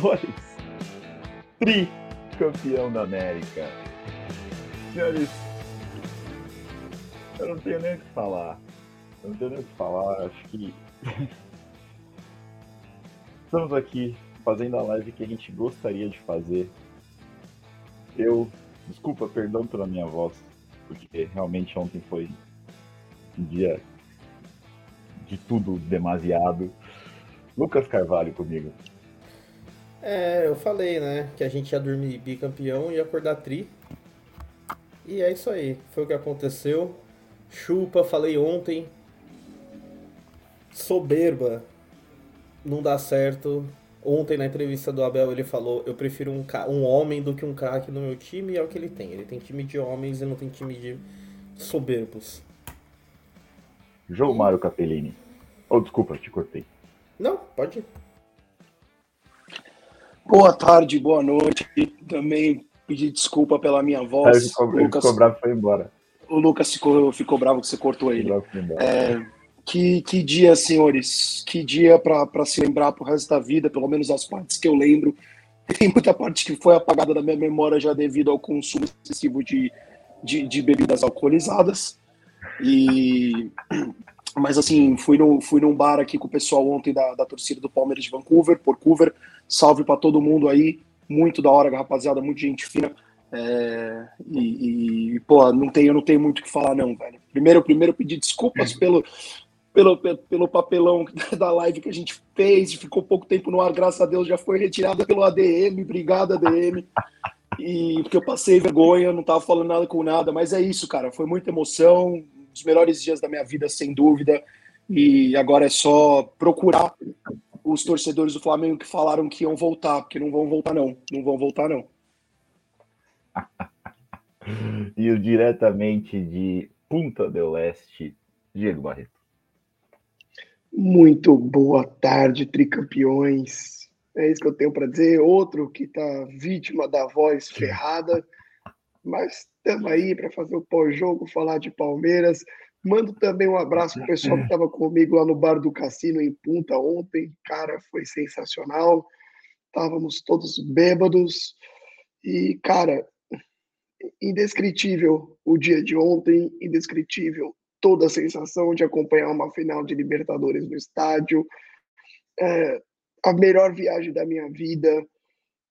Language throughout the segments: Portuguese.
dois, tri campeão da América. Senhores, eu não tenho nem o que falar. Eu não tenho nem o que falar, acho que. Estamos aqui fazendo a live que a gente gostaria de fazer. Eu, desculpa, perdão pela minha voz, porque realmente ontem foi um dia de tudo demasiado. Lucas Carvalho comigo. É, eu falei, né, que a gente ia dormir bicampeão e acordar tri. E é isso aí, foi o que aconteceu. Chupa, falei ontem. Soberba, não dá certo. Ontem na entrevista do Abel ele falou: eu prefiro um, um homem do que um craque no meu time, e é o que ele tem. Ele tem time de homens e não tem time de soberbos. João Mário Capellini. Oh, desculpa, te cortei. Não, pode ir. Boa tarde, boa noite. Também pedir desculpa pela minha voz. Ele ficou, Lucas, ficou bravo e foi embora. O Lucas ficou, ficou bravo que você cortou ele. É, que, que dia, senhores. Que dia para se lembrar pro resto da vida, pelo menos as partes que eu lembro. Tem muita parte que foi apagada da minha memória já devido ao consumo excessivo de, de, de bebidas alcoolizadas. E mas assim, fui, no, fui num bar aqui com o pessoal ontem da, da torcida do Palmeiras de Vancouver, Vancouver. Salve para todo mundo aí. Muito da hora, rapaziada, muita gente fina. É, e, e, pô, não tenho, não tenho muito o que falar, não, velho. Primeiro, primeiro pedir desculpas pelo, pelo, pelo papelão da live que a gente fez, ficou pouco tempo no ar, graças a Deus já foi retirada pelo ADM, obrigado ADM. E porque eu passei vergonha, não tava falando nada com nada, mas é isso, cara. Foi muita emoção, dos melhores dias da minha vida, sem dúvida. E agora é só procurar os torcedores do Flamengo que falaram que iam voltar, porque não vão voltar, não. Não vão voltar, não. e o diretamente de Punta del Oeste, Diego Barreto. Muito boa tarde, tricampeões. É isso que eu tenho para dizer. Outro que está vítima da voz ferrada. Mas estamos aí para fazer o pós-jogo, falar de Palmeiras. Mando também um abraço para o pessoal que estava comigo lá no bar do Cassino em Punta ontem. Cara, foi sensacional. Estávamos todos bêbados. E, cara, indescritível o dia de ontem, indescritível toda a sensação de acompanhar uma final de Libertadores no estádio. É, a melhor viagem da minha vida.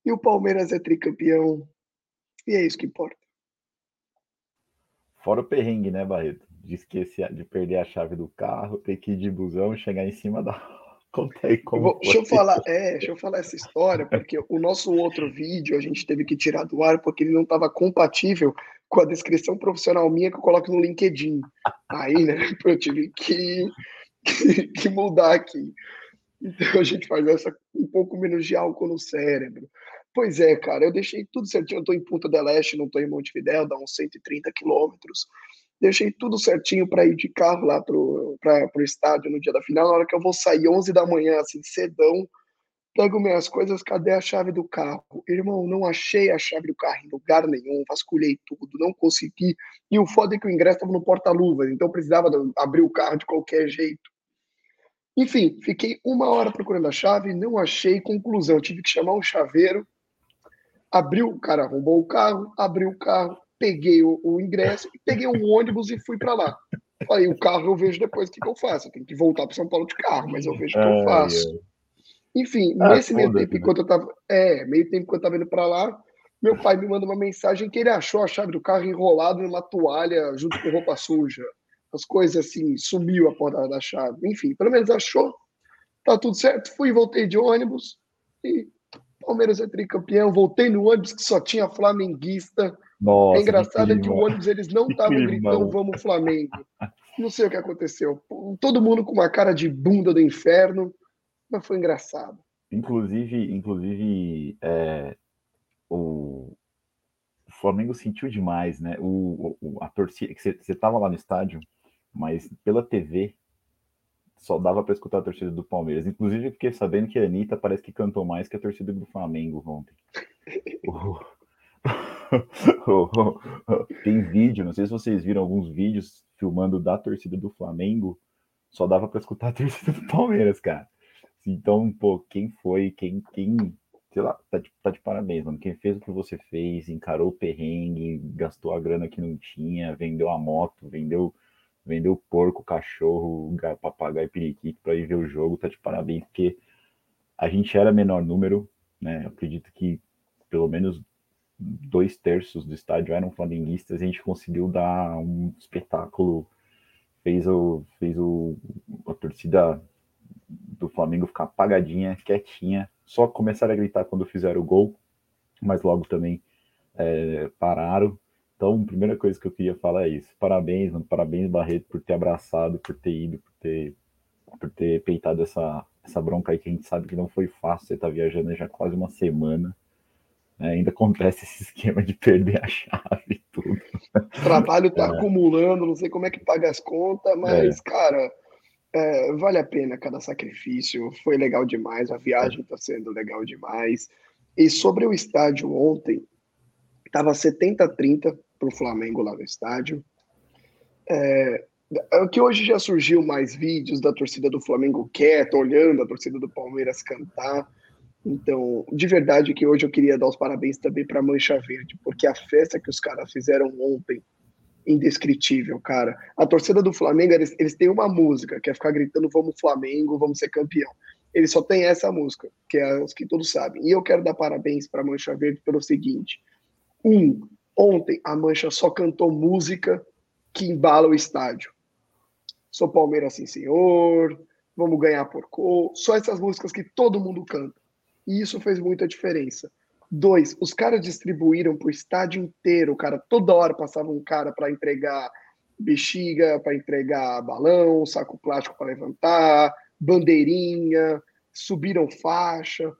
E o Palmeiras é tricampeão. E é isso que importa. Fora o perrengue, né, Barreto? De esquecer, de perder a chave do carro, ter que ir de busão, chegar em cima da. Conta aí como. Vou, deixa eu falar, é, deixa eu falar essa história, porque o nosso outro vídeo a gente teve que tirar do ar porque ele não estava compatível com a descrição profissional minha que eu coloco no LinkedIn. Aí, né, eu tive que, que, que mudar aqui. Então a gente faz essa um pouco menos de álcool no cérebro. Pois é, cara, eu deixei tudo certinho. Eu estou em Punta del Este, não estou em Montevidéu, dá uns 130 quilômetros. Deixei tudo certinho para ir de carro lá pro, pra, pro estádio no dia da final. Na hora que eu vou sair 11 da manhã, assim, cedão, pego minhas coisas, cadê a chave do carro? Irmão, não achei a chave do carro em lugar nenhum, vasculhei tudo, não consegui. E o foda é que o ingresso estava no porta-luvas, então precisava abrir o carro de qualquer jeito. Enfim, fiquei uma hora procurando a chave, não achei. Conclusão, tive que chamar um chaveiro abriu, o cara arrombou o carro, abriu o carro, peguei o, o ingresso, peguei um ônibus e fui para lá. Aí o carro eu vejo depois o que, que eu faço. Eu tenho que voltar para São Paulo de carro, mas eu vejo o que eu faço. Enfim, ah, nesse meio tempo, né? enquanto eu tava. É, meio tempo que eu tava indo para lá, meu pai me manda uma mensagem que ele achou a chave do carro enrolado numa toalha junto com roupa suja. As coisas assim, sumiu a porta da chave. Enfim, pelo menos achou. Tá tudo certo. Fui e voltei de ônibus e Palmeiras é tricampeão, voltei no ônibus que só tinha flamenguista. Nossa, é engraçado é que o ônibus eles não estavam gritando vamos Flamengo. Não sei o que aconteceu. Todo mundo com uma cara de bunda do inferno, mas foi engraçado. Inclusive, inclusive é, o, o, Flamengo sentiu demais, né? O, o a torcida, você estava lá no estádio, mas pela TV só dava para escutar a torcida do Palmeiras. Inclusive, fiquei sabendo que a Anitta parece que cantou mais que a torcida do Flamengo ontem. Tem vídeo, não sei se vocês viram alguns vídeos filmando da torcida do Flamengo, só dava para escutar a torcida do Palmeiras, cara. Então, pô, quem foi, quem, quem, sei lá, tá de, tá de parabéns, mano. Quem fez o que você fez, encarou o perrengue, gastou a grana que não tinha, vendeu a moto, vendeu, vendeu porco, cachorro, papagaio, periquito para ir ver o jogo, tá de parabéns, porque a gente era menor número, né? Eu acredito que pelo menos dois terços do estádio eram flamenguistas, a gente conseguiu dar um espetáculo, fez, o, fez o, a torcida do Flamengo ficar apagadinha, quietinha, só começaram a gritar quando fizeram o gol, mas logo também é, pararam. Então, a primeira coisa que eu queria falar é isso. Parabéns, mano, parabéns, Barreto, por ter abraçado, por ter ido, por ter, por ter peitado essa, essa bronca aí que a gente sabe que não foi fácil. Você tá viajando já quase uma semana. Né? Ainda acontece esse esquema de perder a chave e tudo. O trabalho tá é. acumulando, não sei como é que paga as contas, mas, é. cara, é, vale a pena cada sacrifício. Foi legal demais, a viagem está sendo legal demais. E sobre o estádio ontem, estava 70-30 para o Flamengo lá no estádio. É, é, que hoje já surgiu mais vídeos da torcida do Flamengo quieta, olhando a torcida do Palmeiras cantar. Então, de verdade que hoje eu queria dar os parabéns também para Mancha Verde, porque a festa que os caras fizeram ontem indescritível, cara. A torcida do Flamengo, eles, eles têm uma música, que é ficar gritando vamos Flamengo, vamos ser campeão. Eles só têm essa música, que é os que todos sabem. E eu quero dar parabéns para Mancha Verde pelo seguinte: um, ontem a Mancha só cantou música que embala o estádio. Sou Palmeiras, sim, senhor. Vamos ganhar por gol. Só essas músicas que todo mundo canta. E isso fez muita diferença. Dois, os caras distribuíram pro estádio inteiro, cara. Toda hora passava um cara para entregar bexiga, para entregar balão, saco plástico para levantar, bandeirinha, subiram faixa.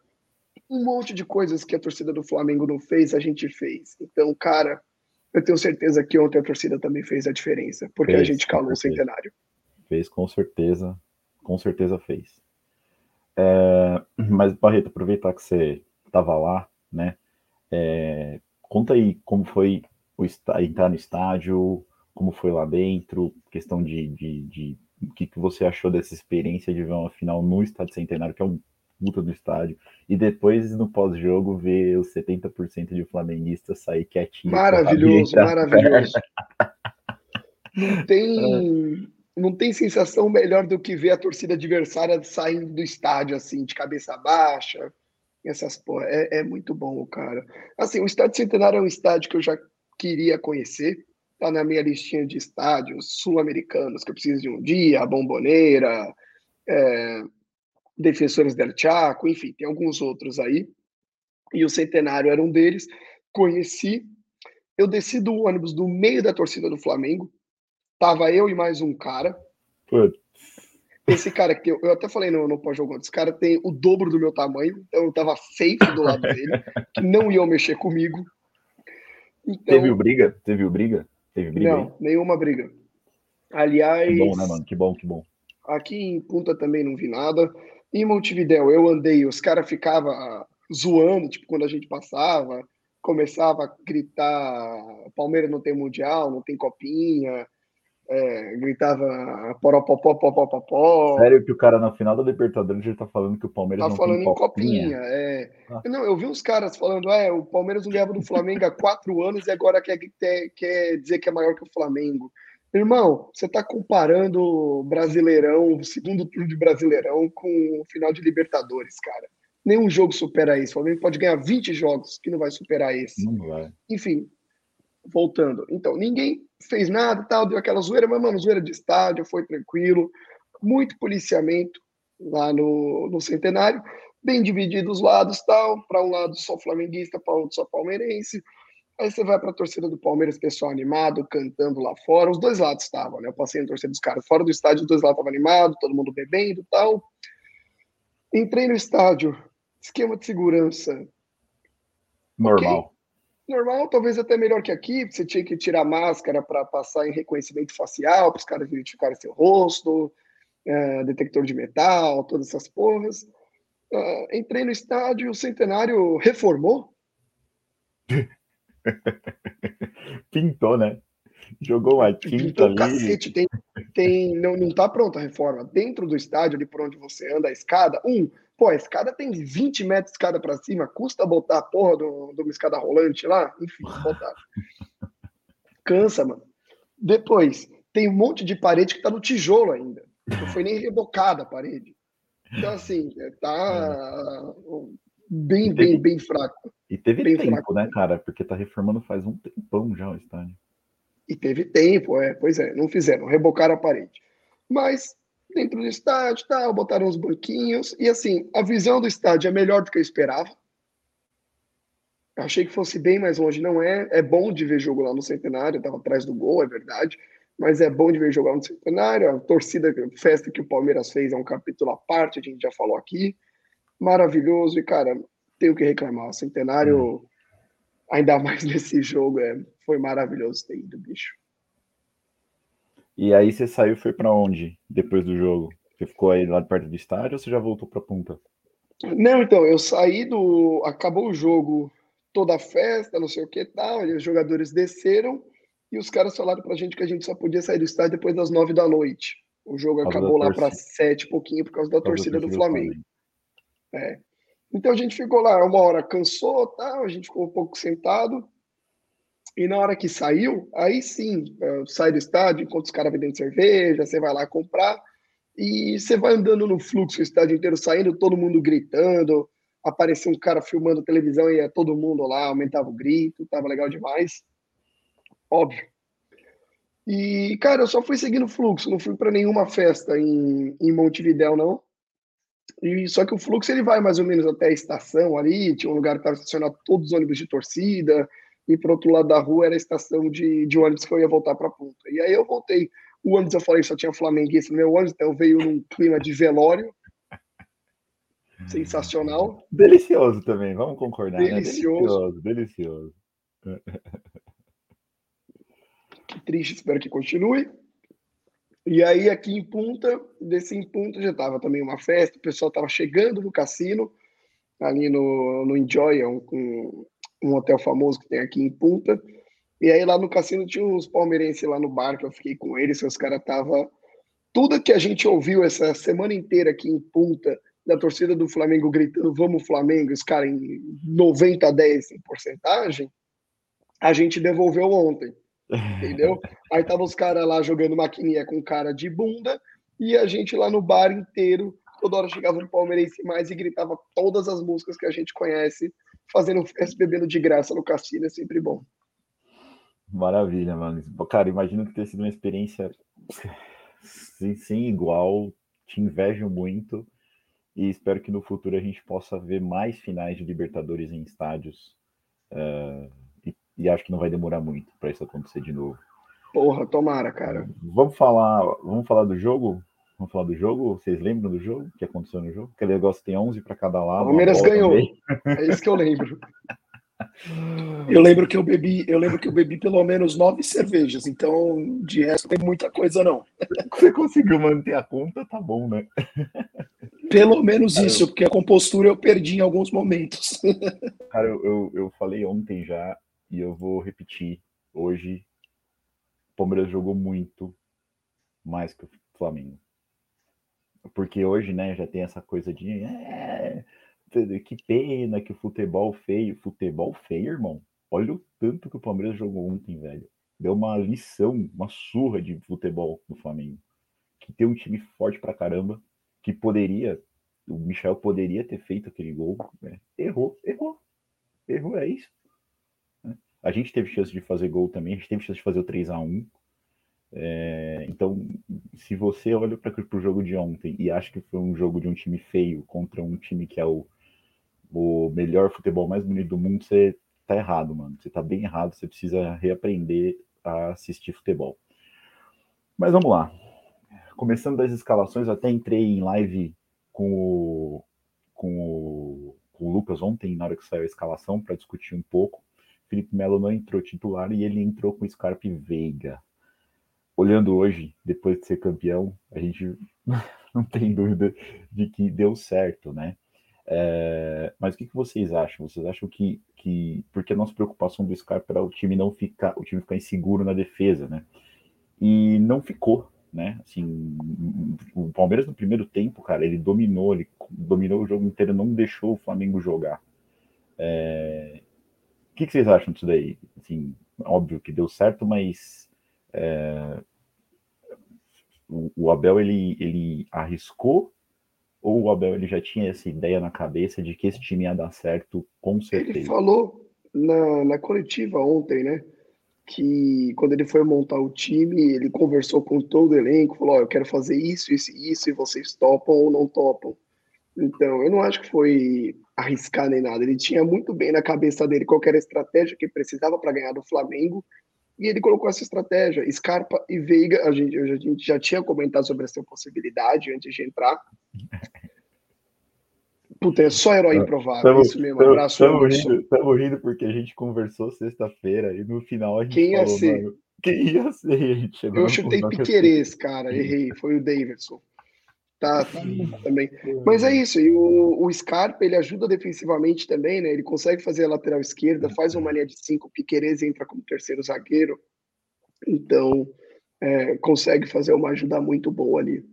Um monte de coisas que a torcida do Flamengo não fez, a gente fez. Então, cara, eu tenho certeza que ontem a torcida também fez a diferença, porque fez, a gente calou o centenário. Fez, com certeza. Com certeza fez. É, mas, Barreto, aproveitar que você estava lá, né? É, conta aí como foi o entrar no estádio, como foi lá dentro, questão de, de, de o que, que você achou dessa experiência de ver uma final no Estádio Centenário, que é um puta do estádio, e depois no pós-jogo ver os 70% de flamenguistas sair quietinho. Maravilhoso, maravilhoso. Não tem, não tem sensação melhor do que ver a torcida adversária saindo do estádio assim, de cabeça baixa, essas porra, é, é muito bom, cara. Assim, o Estádio Centenário é um estádio que eu já queria conhecer, tá na minha listinha de estádios sul-americanos que eu preciso de um dia, a Bomboneira, é, Defensores del Chaco, enfim, tem alguns outros aí. E o Centenário era um deles. Conheci. Eu desci do ônibus do meio da torcida do Flamengo. Tava eu e mais um cara. Putz. Esse cara que eu, eu até falei no, no pós-jogo, esse cara tem o dobro do meu tamanho, então eu tava feito do lado dele, que não iam mexer comigo. Então, Teve o briga? Teve o briga? Teve briga? Não, aí? nenhuma briga. Aliás. Que bom, né, mano? Que bom, que bom. Aqui em Punta também não vi nada. Em Montevidéu eu andei, os caras ficavam zoando, tipo, quando a gente passava, começava a gritar: Palmeiras não tem mundial, não tem copinha é, gritava poropopó, popopó. Sério que o cara na final da Libertadores já tá falando que o Palmeiras tá não falando tem em copinha. é. ah. Não, eu vi uns caras falando, é, o Palmeiras não ganhava do Flamengo há quatro anos e agora quer, quer dizer que é maior que o Flamengo. Irmão, você tá comparando o Brasileirão, o segundo turno de Brasileirão com o final de Libertadores, cara. Nenhum jogo supera isso. O Flamengo pode ganhar 20 jogos que não vai superar esse. Não vai. Enfim, voltando. Então, ninguém fez nada tal, deu aquela zoeira, mas, mano, zoeira de estádio, foi tranquilo. Muito policiamento lá no, no Centenário, bem dividido os lados tal. Para um lado só flamenguista, para outro só palmeirense. Aí você vai para a torcida do Palmeiras, pessoal animado, cantando lá fora. Os dois lados estavam, né? Eu passei na torcida dos caras fora do estádio, os dois lados estavam animados, todo mundo bebendo tal. Entrei no estádio, esquema de segurança. Normal. Okay normal, talvez até melhor que aqui, você tinha que tirar máscara para passar em reconhecimento facial, para os caras identificarem seu rosto, é, detector de metal, todas essas porras. Uh, entrei no estádio, o Centenário reformou. Pintou, né? Jogou uma tinta ali. Cacete, tem, tem, não, não tá pronta a reforma. Dentro do estádio, ali por onde você anda, a escada, um, pô, a escada tem 20 metros de escada para cima, custa botar a porra de uma escada rolante lá? Enfim, botar. Cansa, mano. Depois, tem um monte de parede que tá no tijolo ainda. Não foi nem rebocada a parede. Então, assim, tá bem, teve, bem, bem fraco. E teve bem tempo, fraco. né, cara? Porque tá reformando faz um tempão já o estádio. E teve tempo, é, pois é, não fizeram, rebocaram a parede. Mas dentro do estádio, tal, botaram uns banquinhos, e assim, a visão do estádio é melhor do que eu esperava. Eu achei que fosse bem mais longe, não é. É bom de ver jogo lá no Centenário, estava atrás do gol, é verdade, mas é bom de ver jogo lá no Centenário. A torcida, a festa que o Palmeiras fez é um capítulo à parte, a gente já falou aqui. Maravilhoso, e cara, tenho que reclamar. O Centenário, hum. ainda mais nesse jogo, é, foi maravilhoso ter ido, bicho. E aí você saiu e foi para onde depois do jogo? Você ficou aí lá perto do estádio ou você já voltou para Punta? Não, então, eu saí do. Acabou o jogo, toda a festa, não sei o que tal, e os jogadores desceram e os caras falaram pra gente que a gente só podia sair do estádio depois das nove da noite. O jogo acabou lá para sete pouquinho por causa da torcida, do Flamengo. Flamengo. É. Então a gente ficou lá uma hora, cansou, tal, a gente ficou um pouco sentado. E na hora que saiu, aí sim, é, sai do estádio, enquanto os caras vendendo cerveja, você vai lá comprar e você vai andando no fluxo, o estádio inteiro saindo, todo mundo gritando, apareceu um cara filmando televisão e ia todo mundo lá, aumentava o grito, tava legal demais. Óbvio. E, cara, eu só fui seguindo o fluxo, não fui para nenhuma festa em, em Montevidéu, não. E só que o fluxo ele vai mais ou menos até a estação ali, tinha um lugar que estava estacionado todos os ônibus de torcida, e para outro lado da rua era a estação de, de ônibus que eu ia voltar para a ponta. E aí eu voltei. O ônibus eu falei só tinha flamenguista no meu ônibus, então veio num clima de velório. Sensacional. Delicioso também, vamos concordar. Delicioso. Né? Delicioso, delicioso. Que triste, espero que continue. E aí, aqui em Punta, desse em Punta já estava também uma festa, o pessoal estava chegando no cassino, ali no, no Enjoy, é um, um hotel famoso que tem aqui em Punta. E aí lá no cassino tinha uns palmeirenses lá no bar que eu fiquei com eles, os caras tava tudo que a gente ouviu essa semana inteira aqui em Punta, da torcida do Flamengo gritando vamos Flamengo, os caras em 90 a 10 em porcentagem, a gente devolveu ontem. Entendeu? aí tava os caras lá jogando maquininha com cara de bunda e a gente lá no bar inteiro, toda hora chegava um palmeirense mais e gritava todas as músicas que a gente conhece fazendo festa bebendo de graça no cassino é sempre bom. Maravilha, mano. Cara, imagino que ter sido uma experiência sem, sem igual. Te invejo muito e espero que no futuro a gente possa ver mais finais de Libertadores em estádios. Uh, e, acho que não vai demorar muito para isso acontecer de novo. Porra, tomara, cara. Vamos falar, vamos falar do jogo? Vamos falar do jogo? Vocês lembram do jogo? O que aconteceu no jogo? Aquele negócio tem 11 para cada lado. O Palmeiras ganhou. Também. É isso que eu lembro. Eu lembro que eu bebi, eu lembro que eu bebi pelo menos nove cervejas, então de resto tem muita coisa não. Você conseguiu manter a conta, tá bom, né? Pelo menos cara, isso, porque a compostura eu perdi em alguns momentos. Cara, eu, eu, eu falei ontem já e eu vou repetir hoje. O Palmeiras jogou muito mais que o Flamengo. Porque hoje, né, já tem essa coisa de. É, que pena que o futebol feio. Futebol feio, irmão. Olha o tanto que o Palmeiras jogou ontem, velho. Deu uma lição, uma surra de futebol no Flamengo. Que tem um time forte pra caramba. Que poderia. O Michel poderia ter feito aquele gol. Né? Errou, errou. Errou, é isso. A gente teve chance de fazer gol também. A gente teve chance de fazer o 3 a 1 é, então, se você olha para o jogo de ontem e acha que foi um jogo de um time feio contra um time que é o, o melhor futebol mais bonito do mundo, você tá errado, mano. Você tá bem errado, você precisa reaprender a assistir futebol. Mas vamos lá. Começando das escalações, até entrei em live com o, com o, com o Lucas ontem, na hora que saiu a escalação, para discutir um pouco. Felipe Melo não entrou titular e ele entrou com Scarpe Veiga olhando hoje, depois de ser campeão, a gente não tem dúvida de que deu certo, né? É, mas o que, que, vocês acham? Vocês acham que, que porque a nossa preocupação do Scarpa era o time não ficar, o time ficar inseguro na defesa, né? E não ficou, né? Assim, o Palmeiras no primeiro tempo, cara, ele dominou, ele dominou o jogo inteiro, não deixou o Flamengo jogar. É... O que, que, vocês acham disso daí? Assim, óbvio que deu certo, mas é... o, o, Abel ele, ele arriscou ou o Abel ele já tinha essa ideia na cabeça de que esse time ia dar certo com certeza? Ele falou na, na coletiva ontem, né? que quando ele foi montar o time, ele conversou com todo o elenco, falou: oh, eu quero fazer isso, isso e isso, e vocês topam ou não topam. Então, eu não acho que foi arriscar nem nada. Ele tinha muito bem na cabeça dele qual era a estratégia que precisava para ganhar do Flamengo, e ele colocou essa estratégia. Scarpa e Veiga, a gente, a gente já tinha comentado sobre essa possibilidade antes de entrar. Puta, é só herói improvável, tamo, isso mesmo. Tamo, Abraço. Estamos rindo, rindo porque a gente conversou sexta-feira e no final a gente Quem falou, ia ser? Mano, quem ia ser? Eu chutei Piquerez, cara, errei. Foi o Davidson. Tá, tá também. Mas é isso, e o, o Scarpa, ele ajuda defensivamente também, né? Ele consegue fazer a lateral esquerda, faz uma linha de cinco, Piquerez entra como terceiro zagueiro. Então, é, consegue fazer uma ajuda muito boa ali.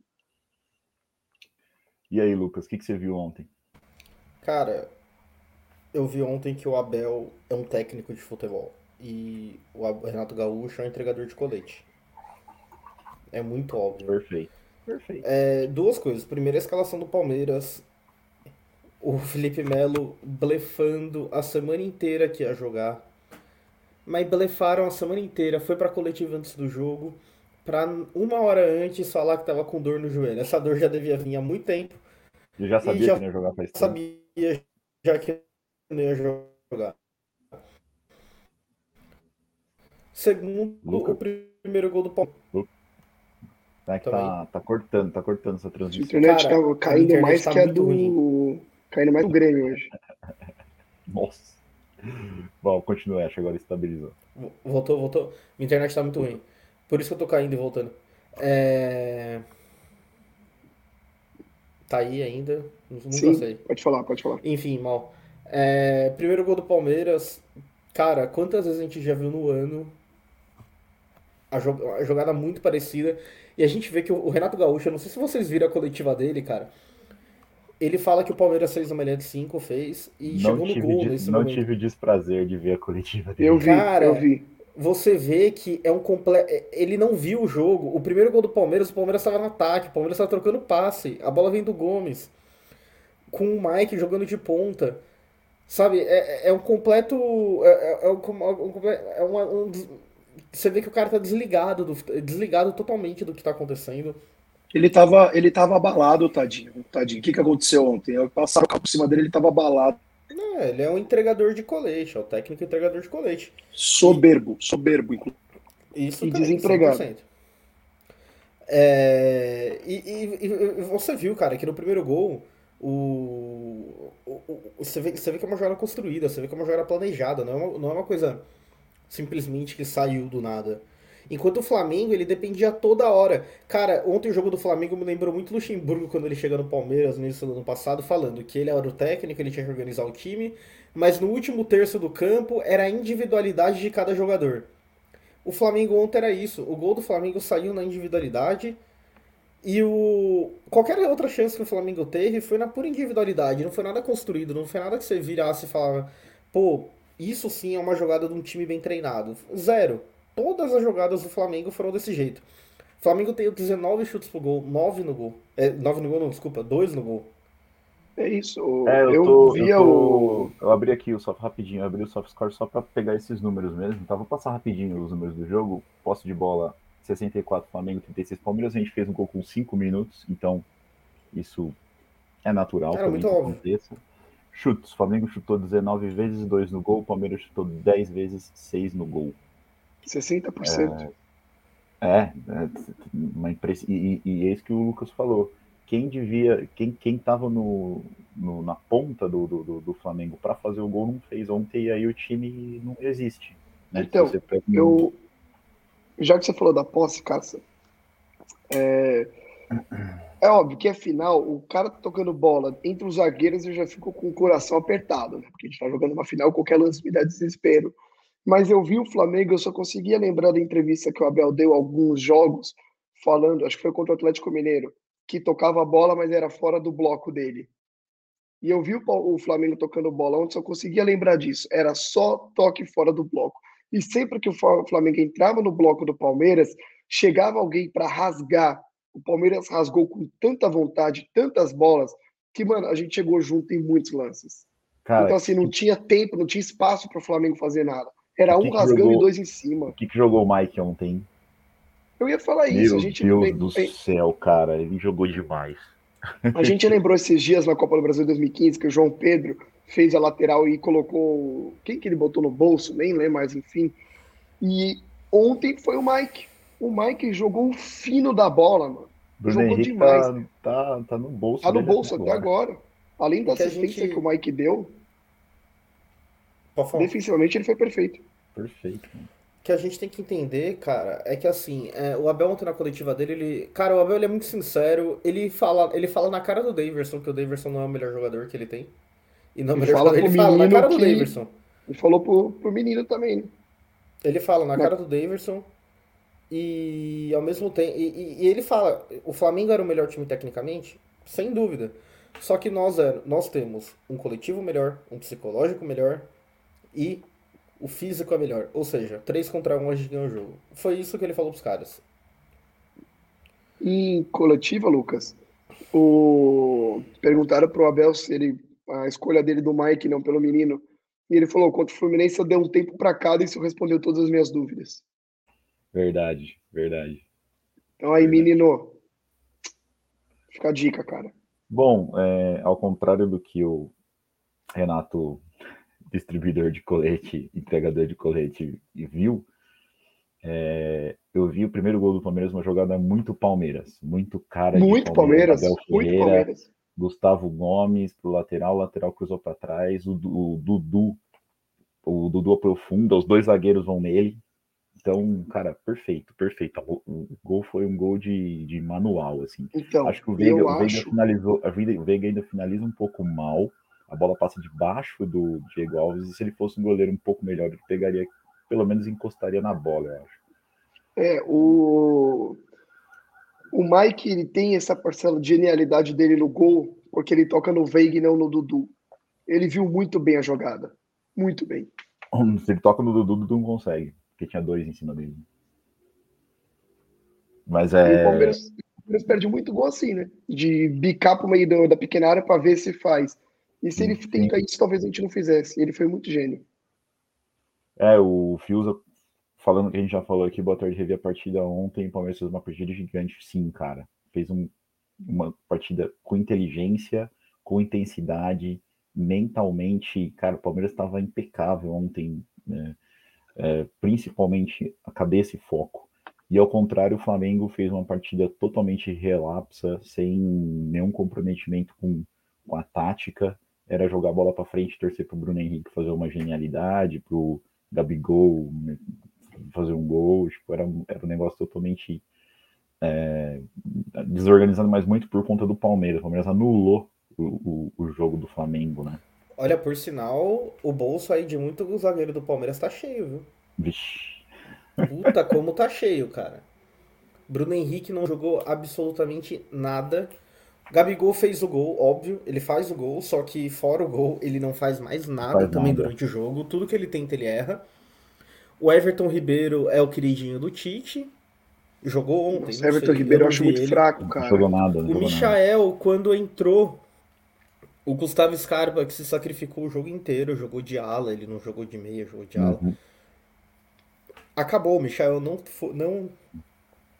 E aí, Lucas, o que, que você viu ontem? Cara, eu vi ontem que o Abel é um técnico de futebol e o Renato Gaúcho é um entregador de colete. É muito óbvio. Perfeito. Perfeito. É, duas coisas. Primeiro, a escalação do Palmeiras. O Felipe Melo blefando a semana inteira que ia jogar. Mas blefaram a semana inteira. Foi pra coletiva antes do jogo. Pra uma hora antes falar que tava com dor no joelho. Essa dor já devia vir há muito tempo. Eu já sabia já que não ia jogar faz tempo. Sabia já que não ia jogar. Segundo, Luca. o primeiro gol do Palmeiras. É que tá, tá, cortando, tá cortando essa transmissão. A internet Cara, tá caindo internet mais tá que a do. Ruim. Caindo mais do Grêmio hoje. Nossa. Bom, continua, acho agora estabilizou. Voltou, voltou. Minha internet tá muito ruim. Por isso que eu tô caindo e voltando. É... Tá aí ainda? Nunca Sim, sei. Pode falar, pode falar. Enfim, mal. É, primeiro gol do Palmeiras. Cara, quantas vezes a gente já viu no ano a, a jogada muito parecida. E a gente vê que o, Renato Gaúcho, eu não sei se vocês viram a coletiva dele, cara. Ele fala que o Palmeiras fez uma linha de 5, fez, e não chegou no gol nesse não momento. Não tive o desprazer de ver a coletiva dele. Eu vi, cara, eu vi você vê que é um completo. É, ele não viu o jogo. O primeiro gol do Palmeiras, o Palmeiras estava no ataque, o Palmeiras estava trocando passe. A bola vem do Gomes. Com o Mike jogando de ponta. Sabe? É, é, é um completo. É, é, é um, é uma, um, você vê que o cara tá desligado, do, desligado totalmente do que tá acontecendo. Ele tava, ele tava abalado, tadinho. Tadinho. O que, que aconteceu ontem? Passaram o carro por cima dele, ele tava abalado. Não, ele é um entregador de colete, é o técnico entregador de colete. Soberbo, soberbo, inclusive. Isso e também, desempregado. 100%. É, e, e, e, você viu, cara, que no primeiro gol o, o, o, você, vê, você vê que é uma jogada construída, você vê que é uma jogada planejada, não é uma, não é uma coisa simplesmente que saiu do nada. Enquanto o Flamengo, ele dependia toda hora. Cara, ontem o jogo do Flamengo me lembrou muito Luxemburgo quando ele chega no Palmeiras no início do ano passado, falando que ele era o técnico, ele tinha que organizar o time, mas no último terço do campo era a individualidade de cada jogador. O Flamengo ontem era isso. O gol do Flamengo saiu na individualidade. E o qualquer outra chance que o Flamengo teve foi na pura individualidade, não foi nada construído, não foi nada que você virasse e falava, pô, isso sim é uma jogada de um time bem treinado. Zero. Todas as jogadas do Flamengo foram desse jeito. O Flamengo tem 19 chutes pro gol, 9 no gol. É, 9 no gol, não, desculpa, 2 no gol. É isso. É, eu, eu tô, via eu, tô, o. Eu abri aqui o soft rapidinho, eu abri o soft score só para pegar esses números mesmo. Então vou passar rapidinho os números do jogo. Posse de bola 64 Flamengo, 36 Palmeiras. A gente fez um gol com 5 minutos, então isso é natural. Era muito óbvio. Aconteça. Chutes: Flamengo chutou 19 vezes, 2 no gol. Palmeiras chutou 10 vezes, 6 no gol. 60%. É, é, é uma impress... e, e, é isso que o Lucas falou. Quem devia, quem, quem tava no, no na ponta do, do, do Flamengo para fazer o gol não fez ontem, e aí o time não existe. Né? Então, eu, já que você falou da posse, Caça, é, é óbvio que é final, o cara tá tocando bola entre os zagueiros eu já fico com o coração apertado, né? Porque a gente tá jogando uma final, qualquer lance me dá desespero. Mas eu vi o Flamengo, eu só conseguia lembrar da entrevista que o Abel deu alguns jogos, falando, acho que foi contra o Atlético Mineiro, que tocava a bola, mas era fora do bloco dele. E eu vi o Flamengo tocando bola onde só conseguia lembrar disso. Era só toque fora do bloco. E sempre que o Flamengo entrava no bloco do Palmeiras, chegava alguém para rasgar. O Palmeiras rasgou com tanta vontade, tantas bolas, que, mano, a gente chegou junto em muitos lances. Cara, então, assim, não que... tinha tempo, não tinha espaço para o Flamengo fazer nada. Era um rasgando jogou... e dois em cima. O que, que jogou o Mike ontem? Eu ia falar Meu isso. A gente Deus do céu, cara, ele jogou demais. A gente lembrou esses dias na Copa do Brasil 2015 que o João Pedro fez a lateral e colocou. Quem que ele botou no bolso? Nem lembro mais, enfim. E ontem foi o Mike. O Mike jogou o fino da bola, mano. Bruno jogou Henrique demais. Tá, tá, tá, no bolso. Tá no bolso até agora. agora. Além da que assistência gente... que o Mike deu, defensivamente ele foi perfeito. Perfeito. Mano que a gente tem que entender, cara, é que assim, é, o Abel ontem na coletiva dele, ele. Cara, o Abel ele é muito sincero. Ele fala, ele fala na cara do Daverson que o Daverson não é o melhor jogador que ele tem. E não é o melhor jogador. Ele fala na cara do Daverson. Ele falou pro, pro menino também, né? Ele fala na cara do Daverson. E ao mesmo tempo. E, e, e, ele fala, o Flamengo era o melhor time tecnicamente? Sem dúvida. Só que nós, é, nós temos um coletivo melhor, um psicológico melhor e o físico é melhor. Ou seja, 3 contra 1 a gente ganhou o jogo. Foi isso que ele falou pros caras. Em coletiva, Lucas, o... perguntaram pro Abel se ele a escolha dele do Mike, não pelo menino. E ele falou: contra o Fluminense eu dei um tempo para cada e isso respondeu todas as minhas dúvidas. Verdade, verdade. Então aí, verdade. menino, fica a dica, cara. Bom, é, ao contrário do que o Renato distribuidor de colete, entregador de colete viu, é, eu vi o primeiro gol do Palmeiras, uma jogada muito Palmeiras, muito cara muito Palmeiras, Palmeiras muito Palmeiras. Gustavo Gomes pro lateral, lateral cruzou para trás, o, o, Dudu, o Dudu aprofunda, os dois zagueiros vão nele. Então, cara, perfeito, perfeito. O, o gol foi um gol de, de manual, assim. Então, acho que o Veiga, o Veiga acho... finalizou, a Veiga ainda finaliza um pouco mal, a bola passa debaixo do Diego Alves, e se ele fosse um goleiro um pouco melhor, ele pegaria, pelo menos encostaria na bola, eu acho. É, o, o Mike ele tem essa parcela de genialidade dele no gol, porque ele toca no Veiga e não no Dudu. Ele viu muito bem a jogada. Muito bem. Se ele toca no Dudu, o Dudu não consegue, porque tinha dois em cima dele. Mas é. E o Palmeiras, o Palmeiras perde muito gol assim, né? De bicar pro meio da pequena área para ver se faz. E se ele tenta isso, talvez a gente não fizesse. Ele foi muito gênio. É, o Fiuza, falando que a gente já falou aqui, boa tarde, revi a partida ontem. O Palmeiras fez uma partida gigante, sim, cara. Fez um, uma partida com inteligência, com intensidade, mentalmente. Cara, o Palmeiras estava impecável ontem, né? É, principalmente cabeça e foco. E ao contrário, o Flamengo fez uma partida totalmente relapsa, sem nenhum comprometimento com, com a tática era jogar a bola para frente, torcer para o Bruno Henrique fazer uma genialidade, para o Gabigol né, fazer um gol, tipo, era, era um negócio totalmente é, desorganizado, mas muito por conta do Palmeiras. O Palmeiras anulou o, o, o, jogo do Flamengo, né? Olha, por sinal, o bolso aí de muito zagueiro do Palmeiras tá cheio, viu? Vixe. Puta, como tá cheio, cara. Bruno Henrique não jogou absolutamente nada Gabigol fez o gol, óbvio, ele faz o gol, só que fora o gol ele não faz mais nada faz também nada. durante o jogo. Tudo que ele tenta ele erra. O Everton Ribeiro é o queridinho do Tite. Jogou ontem. O Everton sei, Ribeiro eu acho muito ele. fraco, cara. Não jogou nada. Não o Michael, nada. quando entrou, o Gustavo Scarpa, que se sacrificou o jogo inteiro, jogou de ala, ele não jogou de meia, jogou de ala. Uhum. Acabou, o Michael não. não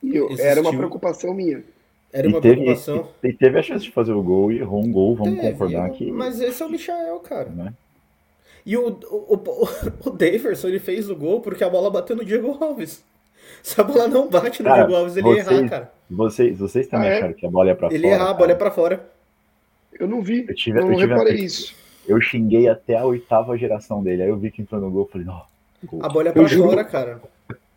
eu, era uma preocupação minha. Era uma e teve, preocupação. E, teve a chance de fazer o gol e errou um gol, vamos teve, concordar que. Mas esse é o Michael, cara. Né? E o, o, o, o Daverson, ele fez o gol porque a bola bateu no Diego Alves. Se a bola não bate no cara, Diego Alves, ele vocês, ia errar, cara. Vocês, vocês também ah, é? acharam que a bola ia pra ele fora? Ele ia errar, a bola ia pra fora. Eu não vi, eu tive, não eu tive reparei isso. Eu xinguei até a oitava geração dele. Aí eu vi que entrou no gol, falei, não. A bola ia pra eu fora, juro, cara.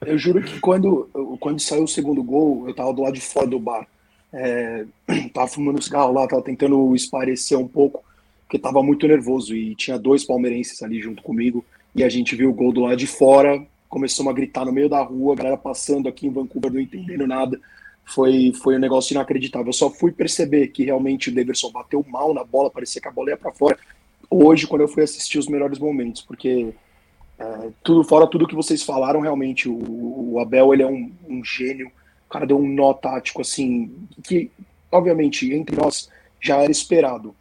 Eu juro que quando, quando saiu o segundo gol, eu tava do lado de fora do bar. É, tava fumando cigarro lá, tava tentando esparecer um pouco, porque tava muito nervoso e tinha dois palmeirenses ali junto comigo e a gente viu o gol do lado de fora, começamos a gritar no meio da rua, a galera passando aqui em Vancouver não entendendo nada. Foi, foi um negócio inacreditável. Eu só fui perceber que realmente o Davidson bateu mal na bola, parecia que a bola ia para fora. Hoje, quando eu fui assistir os melhores momentos, porque é, tudo fora tudo que vocês falaram, realmente o, o Abel ele é um, um, gênio. O cara deu um nó tático assim que, obviamente, entre nós já era esperado,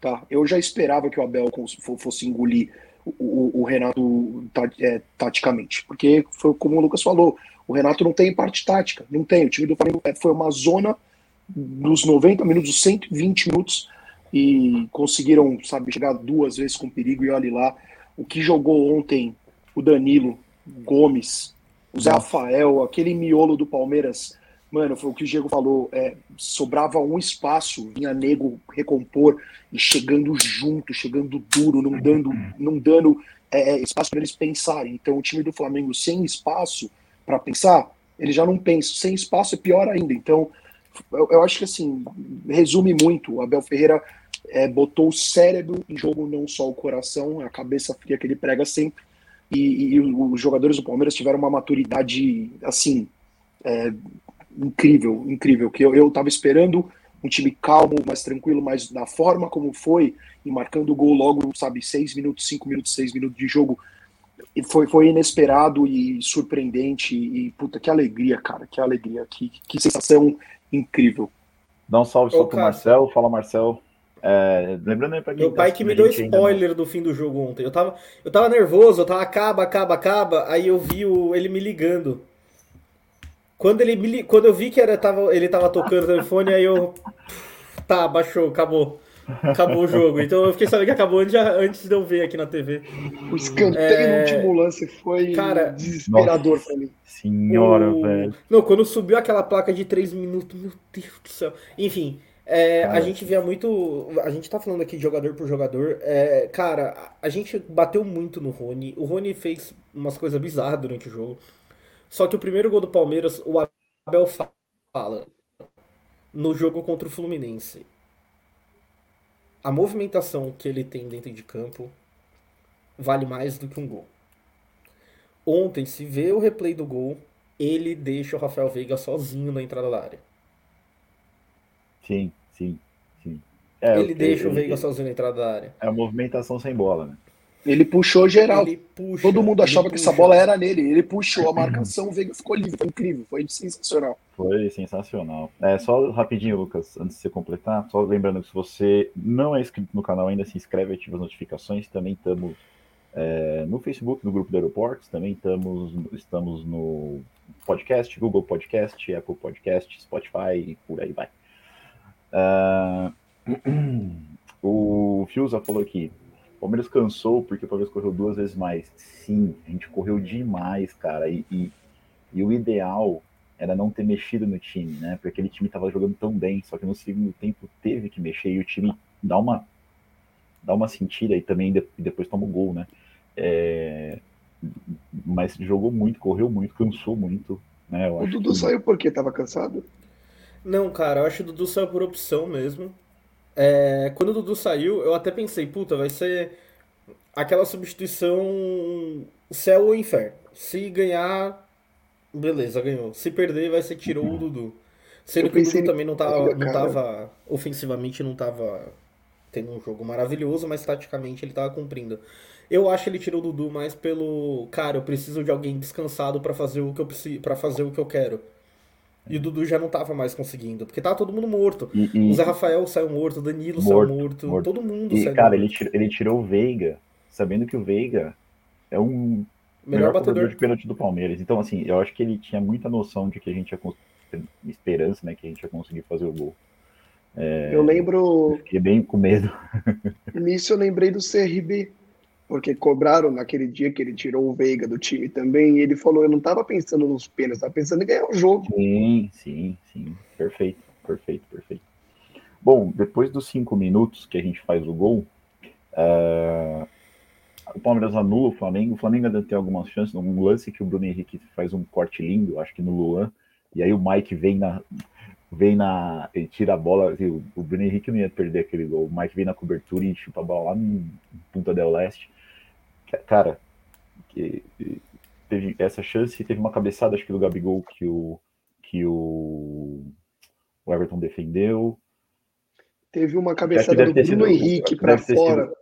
tá? Eu já esperava que o Abel fosse engolir o, o Renato é, taticamente. Porque foi como o Lucas falou, o Renato não tem parte tática, não tem. O time do Flamengo é, foi uma zona dos 90 minutos, 120 minutos, e conseguiram, sabe, chegar duas vezes com perigo e olhe lá. O que jogou ontem o Danilo, Gomes, o Zé Rafael, aquele miolo do Palmeiras Mano, foi o que o Diego falou. É, sobrava um espaço, vinha nego recompor e chegando junto, chegando duro, não dando, não dando é, é espaço para eles pensarem. Então, o time do Flamengo sem espaço para pensar, ele já não pensa. Sem espaço é pior ainda. Então, eu, eu acho que assim, resume muito. O Abel Ferreira é, botou o cérebro em jogo, não só o coração, a cabeça fria que ele prega sempre. E, e os jogadores do Palmeiras tiveram uma maturidade assim. É, incrível, incrível. Que eu, eu tava esperando um time calmo, mais tranquilo, mas da forma como foi, e marcando o gol logo, sabe, seis minutos, cinco minutos, seis minutos de jogo, e foi, foi inesperado e surpreendente. E puta, que alegria, cara, que alegria, que, que sensação incrível. Dá um salve só pro Marcel, fala Marcel. É, lembrando aí pra quem Meu tá pai que me deu spoiler do fim do jogo ontem. Eu tava, eu tava nervoso, eu tava acaba, acaba, acaba. Aí eu vi o, ele me ligando. Quando, ele me, quando eu vi que era, tava, ele tava tocando o telefone, aí eu. Tá, baixou, acabou. Acabou o jogo. Então eu fiquei sabendo que acabou antes, de eu ver aqui na TV. O escanteio é... no último lance foi Cara, desesperador pra mim. Senhora, o... velho. Não, quando subiu aquela placa de 3 minutos, meu Deus do céu. Enfim, é, a gente via muito. A gente tá falando aqui de jogador por jogador. É, cara, a gente bateu muito no Rony. O Rony fez umas coisas bizarras durante o jogo. Só que o primeiro gol do Palmeiras, o Abel fala no jogo contra o Fluminense. A movimentação que ele tem dentro de campo vale mais do que um gol. Ontem, se vê o replay do gol, ele deixa o Rafael Veiga sozinho na entrada da área. Sim, sim, sim. É, ele deixa o Veiga sozinho na entrada da área. É a movimentação sem bola, né? Ele puxou geral. Ele puxa, Todo mundo achava que essa bola era nele. Ele puxou a marcação, o Veiga ficou livre. Foi incrível, foi sensacional. Foi sensacional. É, só rapidinho, Lucas, antes de você completar, só lembrando que se você não é inscrito no canal ainda, se inscreve, ativa as notificações. Também estamos é, no Facebook, no grupo do Aeroportos, também estamos, estamos no podcast, Google Podcast, Apple Podcast, Spotify e por aí vai. Uh, o Fiusa falou aqui, o Palmeiras cansou porque o Palmeiras correu duas vezes mais. Sim, a gente correu demais, cara. E, e, e o ideal era não ter mexido no time, né? Porque aquele time estava jogando tão bem, só que no segundo tempo teve que mexer e o time dá uma dá uma sentida e também de, depois toma o um gol, né? É, mas jogou muito, correu muito, cansou muito. Né? o Dudu que... saiu porque estava cansado? Não, cara, eu acho que o Dudu saiu por opção mesmo. É, quando o Dudu saiu, eu até pensei, puta, vai ser aquela substituição céu ou inferno. Se ganhar, beleza, ganhou. Se perder, vai ser tirou o Dudu. Sendo que o Dudu também não tava, não tava, ofensivamente não tava tendo um jogo maravilhoso, mas taticamente ele tava cumprindo. Eu acho que ele tirou o Dudu mais pelo, cara, eu preciso de alguém descansado para fazer o que eu preciso, para fazer o que eu quero. E o Dudu já não tava mais conseguindo, porque tava todo mundo morto. E, e... O Zé Rafael saiu morto, o Danilo morto, saiu morto, morto, todo mundo e, saiu Cara, morto. Ele, tirou, ele tirou o Veiga, sabendo que o Veiga é um melhor, melhor batedor de pênalti do Palmeiras. Então, assim, eu acho que ele tinha muita noção de que a gente ia esperança, né, que a gente ia conseguir fazer o gol. É, eu lembro. Fiquei bem com medo. Nisso eu lembrei do CRB, porque cobraram naquele dia que ele tirou o Veiga do time também, e ele falou, eu não estava pensando nos pênaltis, estava pensando em ganhar o jogo. Sim, sim, sim. Perfeito, perfeito, perfeito. Bom, depois dos cinco minutos que a gente faz o gol, uh, o Palmeiras anula o Flamengo, o Flamengo ainda tem algumas chances, um lance que o Bruno Henrique faz um corte lindo, acho que no Luan, e aí o Mike vem na, vem na. Ele tira a bola. O, o Bruno Henrique não ia perder aquele gol, mas vem na cobertura e chupa a bola lá no Punta del Leste. Cara, que, teve essa chance teve uma cabeçada, acho que do Gabigol, que o, que o, o Everton defendeu. Teve uma cabeçada do Bruno sido, Henrique para fora. Sido,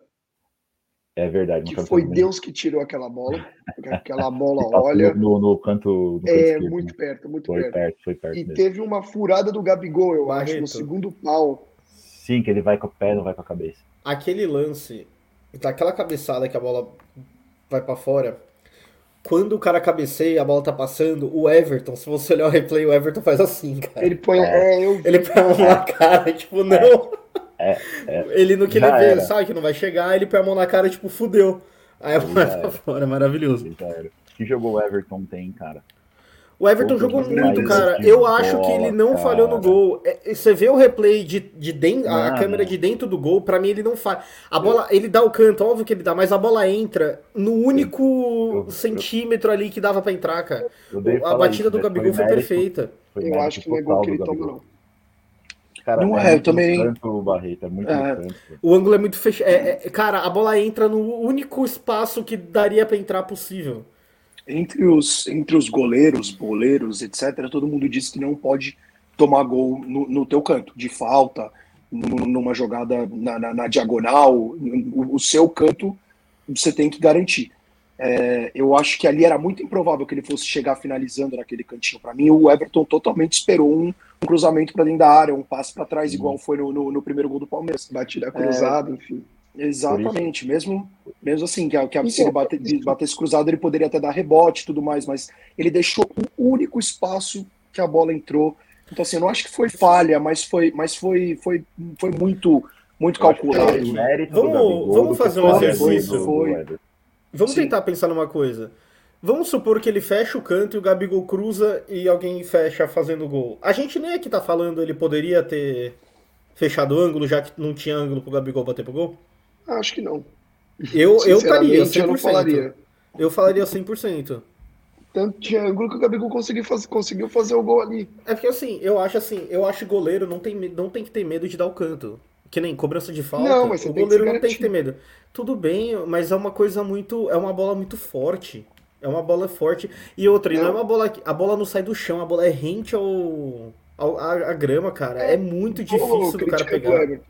é verdade. Que foi Deus que tirou aquela bola. Aquela bola, olha. No, no canto. No é, esquerdo, muito perto, muito foi perto. perto. Foi perto. E mesmo. teve uma furada do Gabigol, eu Barreto. acho, no segundo pau. Sim, que ele vai com o pé, não vai com a cabeça. Aquele lance, daquela cabeçada que a bola vai para fora. Quando o cara cabeceia, a bola tá passando, o Everton, se você olhar o replay, o Everton faz assim, cara. Ele põe. É, é eu... Ele põe a mão na cara, tipo, não. É, é, ele no que ele vê, sabe que não vai chegar, ele põe a mão na cara, tipo, fudeu. Aí a bola vai pra fora, maravilhoso. Que jogou o Everton tem, cara? O Everton jogou muito, cara. Eu acho que ele não cara. falhou no gol. É, você vê o replay de, de dentro, a câmera de dentro do gol, para mim ele não falha. A bola, ele dá o canto, óbvio que ele dá, mas a bola entra no único eu, eu, centímetro ali que dava para entrar, cara. A batida do Gabigol foi, foi perfeita. Foi eu acho que não é gol que ele toma, não. Cara, não é, é eu também. Tanto, Barreto, é muito é. O ângulo é muito fechado. É, é, cara, a bola entra no único espaço que daria para entrar possível entre os, entre os goleiros, boleiros, etc., todo mundo diz que não pode tomar gol no, no teu canto, de falta, numa jogada na, na, na diagonal, o, o, seu canto você tem que garantir. É, eu acho que ali era muito improvável que ele fosse chegar finalizando naquele cantinho. Para mim, o Everton totalmente esperou um, um cruzamento para dentro da área, um passe para trás, uhum. igual foi no, no, no, primeiro gol do Palmeiras. Batida cruzada, é, enfim. Exatamente, mesmo, mesmo assim, que, que se ele bate, batesse cruzado, ele poderia até dar rebote e tudo mais, mas ele deixou o único espaço que a bola entrou. Então, assim, eu não acho que foi falha, mas foi, mas foi, foi, foi muito, muito calculado. Vamos, vamos fazer um exercício. Foi, Vamos Sim. tentar pensar numa coisa. Vamos supor que ele fecha o canto e o Gabigol cruza e alguém fecha fazendo gol. A gente nem aqui tá falando ele poderia ter fechado o ângulo, já que não tinha ângulo pro Gabigol bater pro gol? Acho que não. Eu, eu estaria, 100%. Eu não falaria. Eu falaria 100%. Tanto tinha ângulo que o Gabigol conseguiu fazer, conseguiu fazer o gol ali. É porque assim, eu acho assim, eu acho que goleiro não tem, não tem que ter medo de dar o canto. Que nem cobrança de falta. Não, mas o goleiro não tem que ter medo. Tudo bem, mas é uma coisa muito. É uma bola muito forte. É uma bola forte. E outra, não, não é uma bola. A bola não sai do chão, a bola é rente ao. ao a, a, grama, cara. É, é muito difícil do cara pegar.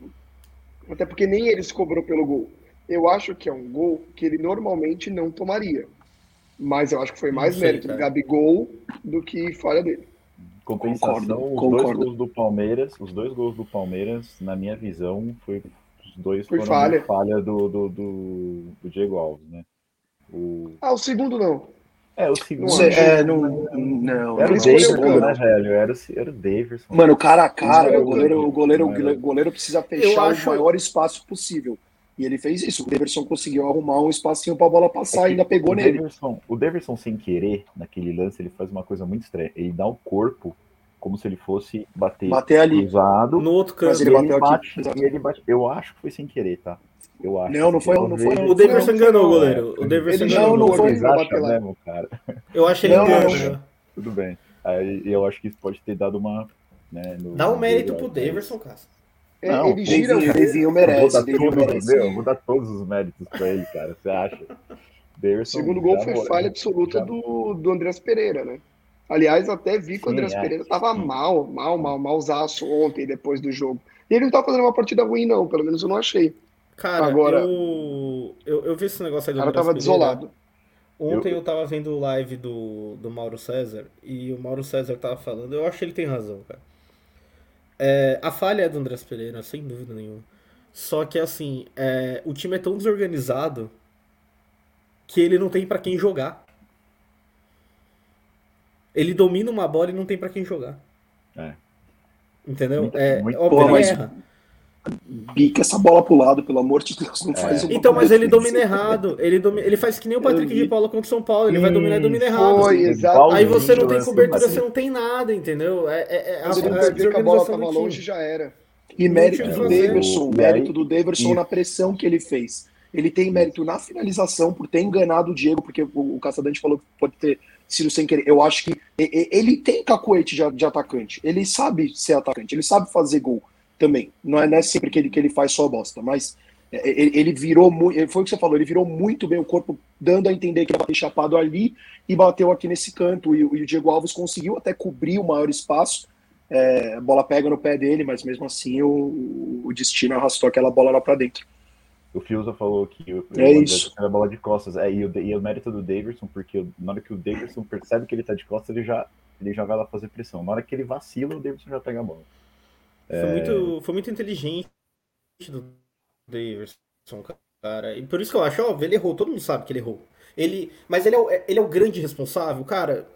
Até porque nem ele se cobrou pelo gol. Eu acho que é um gol que ele normalmente não tomaria. Mas eu acho que foi mais sei, mérito cara. do Gabigol do que falha dele. Compensação, concordo, os concordo. dois gols do Palmeiras, os dois gols do Palmeiras, na minha visão, foi os dois foi falha, falha do, do, do, do Diego Alves, né? O... Ah, o segundo não. É, o segundo. Não, é, não, não. Era o Davidson, né, velho? Era, era o Davidson. Mano, cara a cara, o goleiro, o goleiro, o goleiro precisa fechar acho... o maior espaço possível. E ele fez isso. O Davidson conseguiu arrumar um espacinho para a bola passar é e ainda pegou o nele. Davidson, o Davidson, sem querer, naquele lance, ele faz uma coisa muito estranha. Ele dá o corpo como se ele fosse bater, bater ali. cruzado. No outro canto. Mas ele, ele bate, aqui. ele bate. Eu acho que foi sem querer, tá? Eu acho. Não, não foi, não foi. O Davidson enganou o goleiro. O Davidson enganou não, não foi. Mesmo, cara. Eu acho ele engano. Tudo bem. Aí eu acho que isso pode ter dado uma. Né, no, Dá um mérito pro Davidson, cara. É, não, ele gira, o Devinho merece. Eu vou, dar merece. Meu, vou dar todos os méritos pra ele, cara. Você acha? o segundo gol foi falha absoluta do, do Andrés Pereira, né? Aliás, até vi que o Andrés é, Pereira tava sim. mal, mal, mal, malzaço ontem, depois do jogo. E ele não tá fazendo uma partida ruim, não. Pelo menos eu não achei. Cara, Agora, eu, eu, eu vi esse negócio aí do O cara tava Pereira. desolado. Ontem eu... eu tava vendo o live do, do Mauro César e o Mauro César tava falando, eu acho que ele tem razão, cara. É, a falha é do Andrés Pereira, sem dúvida nenhuma. Só que assim, é, o time é tão desorganizado que ele não tem para quem jogar. Ele domina uma bola e não tem para quem jogar. É. Entendeu? Muito, é, muito óbvio, ele erra bica essa bola pro lado, pelo amor de Deus, não é. faz uma Então, mas ele domina errado. Ele, domina, ele faz que nem o Patrick de Paula contra o São Paulo. Ele vai dominar e domina errado. Foi, exato. Aí você não tem cobertura, você não tem nada, entendeu? É, é, é a, a, a, a bola tava longe, já era. E mérito do Daverson, mérito do Daverson na pressão que ele fez. Ele tem mérito na finalização por ter enganado o Diego, porque o, o Caçadante falou que pode ter Ciro sem querer. Eu acho que ele tem cacuete de, de atacante. Ele sabe ser atacante, ele sabe fazer gol também. Não é, não é sempre que ele, que ele faz só bosta, mas é, ele, ele virou muito. Foi o que você falou, ele virou muito bem o corpo, dando a entender que ele bateu chapado ali e bateu aqui nesse canto. E, e, o Diego Alves conseguiu até cobrir o maior espaço. É, a bola pega no pé dele, mas mesmo assim o, o destino arrastou aquela bola lá para dentro. O Fiuza falou que o, é isso. era bola de costas. É, e, o, e o mérito do Davidson, porque na hora que o Davidson percebe que ele tá de costas, ele já, ele já vai lá fazer pressão. Na hora que ele vacila, o Davidson já pega a bola. Foi, é... muito, foi muito inteligente do Davidson, cara. E por isso que eu acho, óbvio, ele errou. Todo mundo sabe que ele errou. Ele, mas ele é, o, ele é o grande responsável, cara.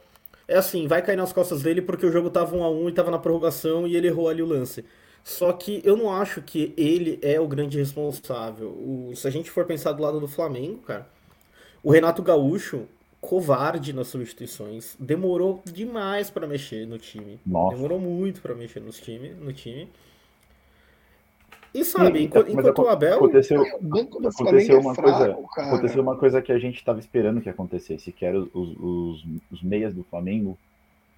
É assim, vai cair nas costas dele porque o jogo tava 1 a 1 e tava na prorrogação e ele errou ali o lance. Só que eu não acho que ele é o grande responsável. O, se a gente for pensar do lado do Flamengo, cara, o Renato Gaúcho, covarde nas substituições, demorou demais para mexer no time. Nossa. Demorou muito para mexer nos time, no time. E sabe, enquanto, enquanto o Abel. Aconteceu, aconteceu é uma, fraco, coisa, aconteceu uma coisa que a gente estava esperando que acontecesse, que era os, os, os meias do Flamengo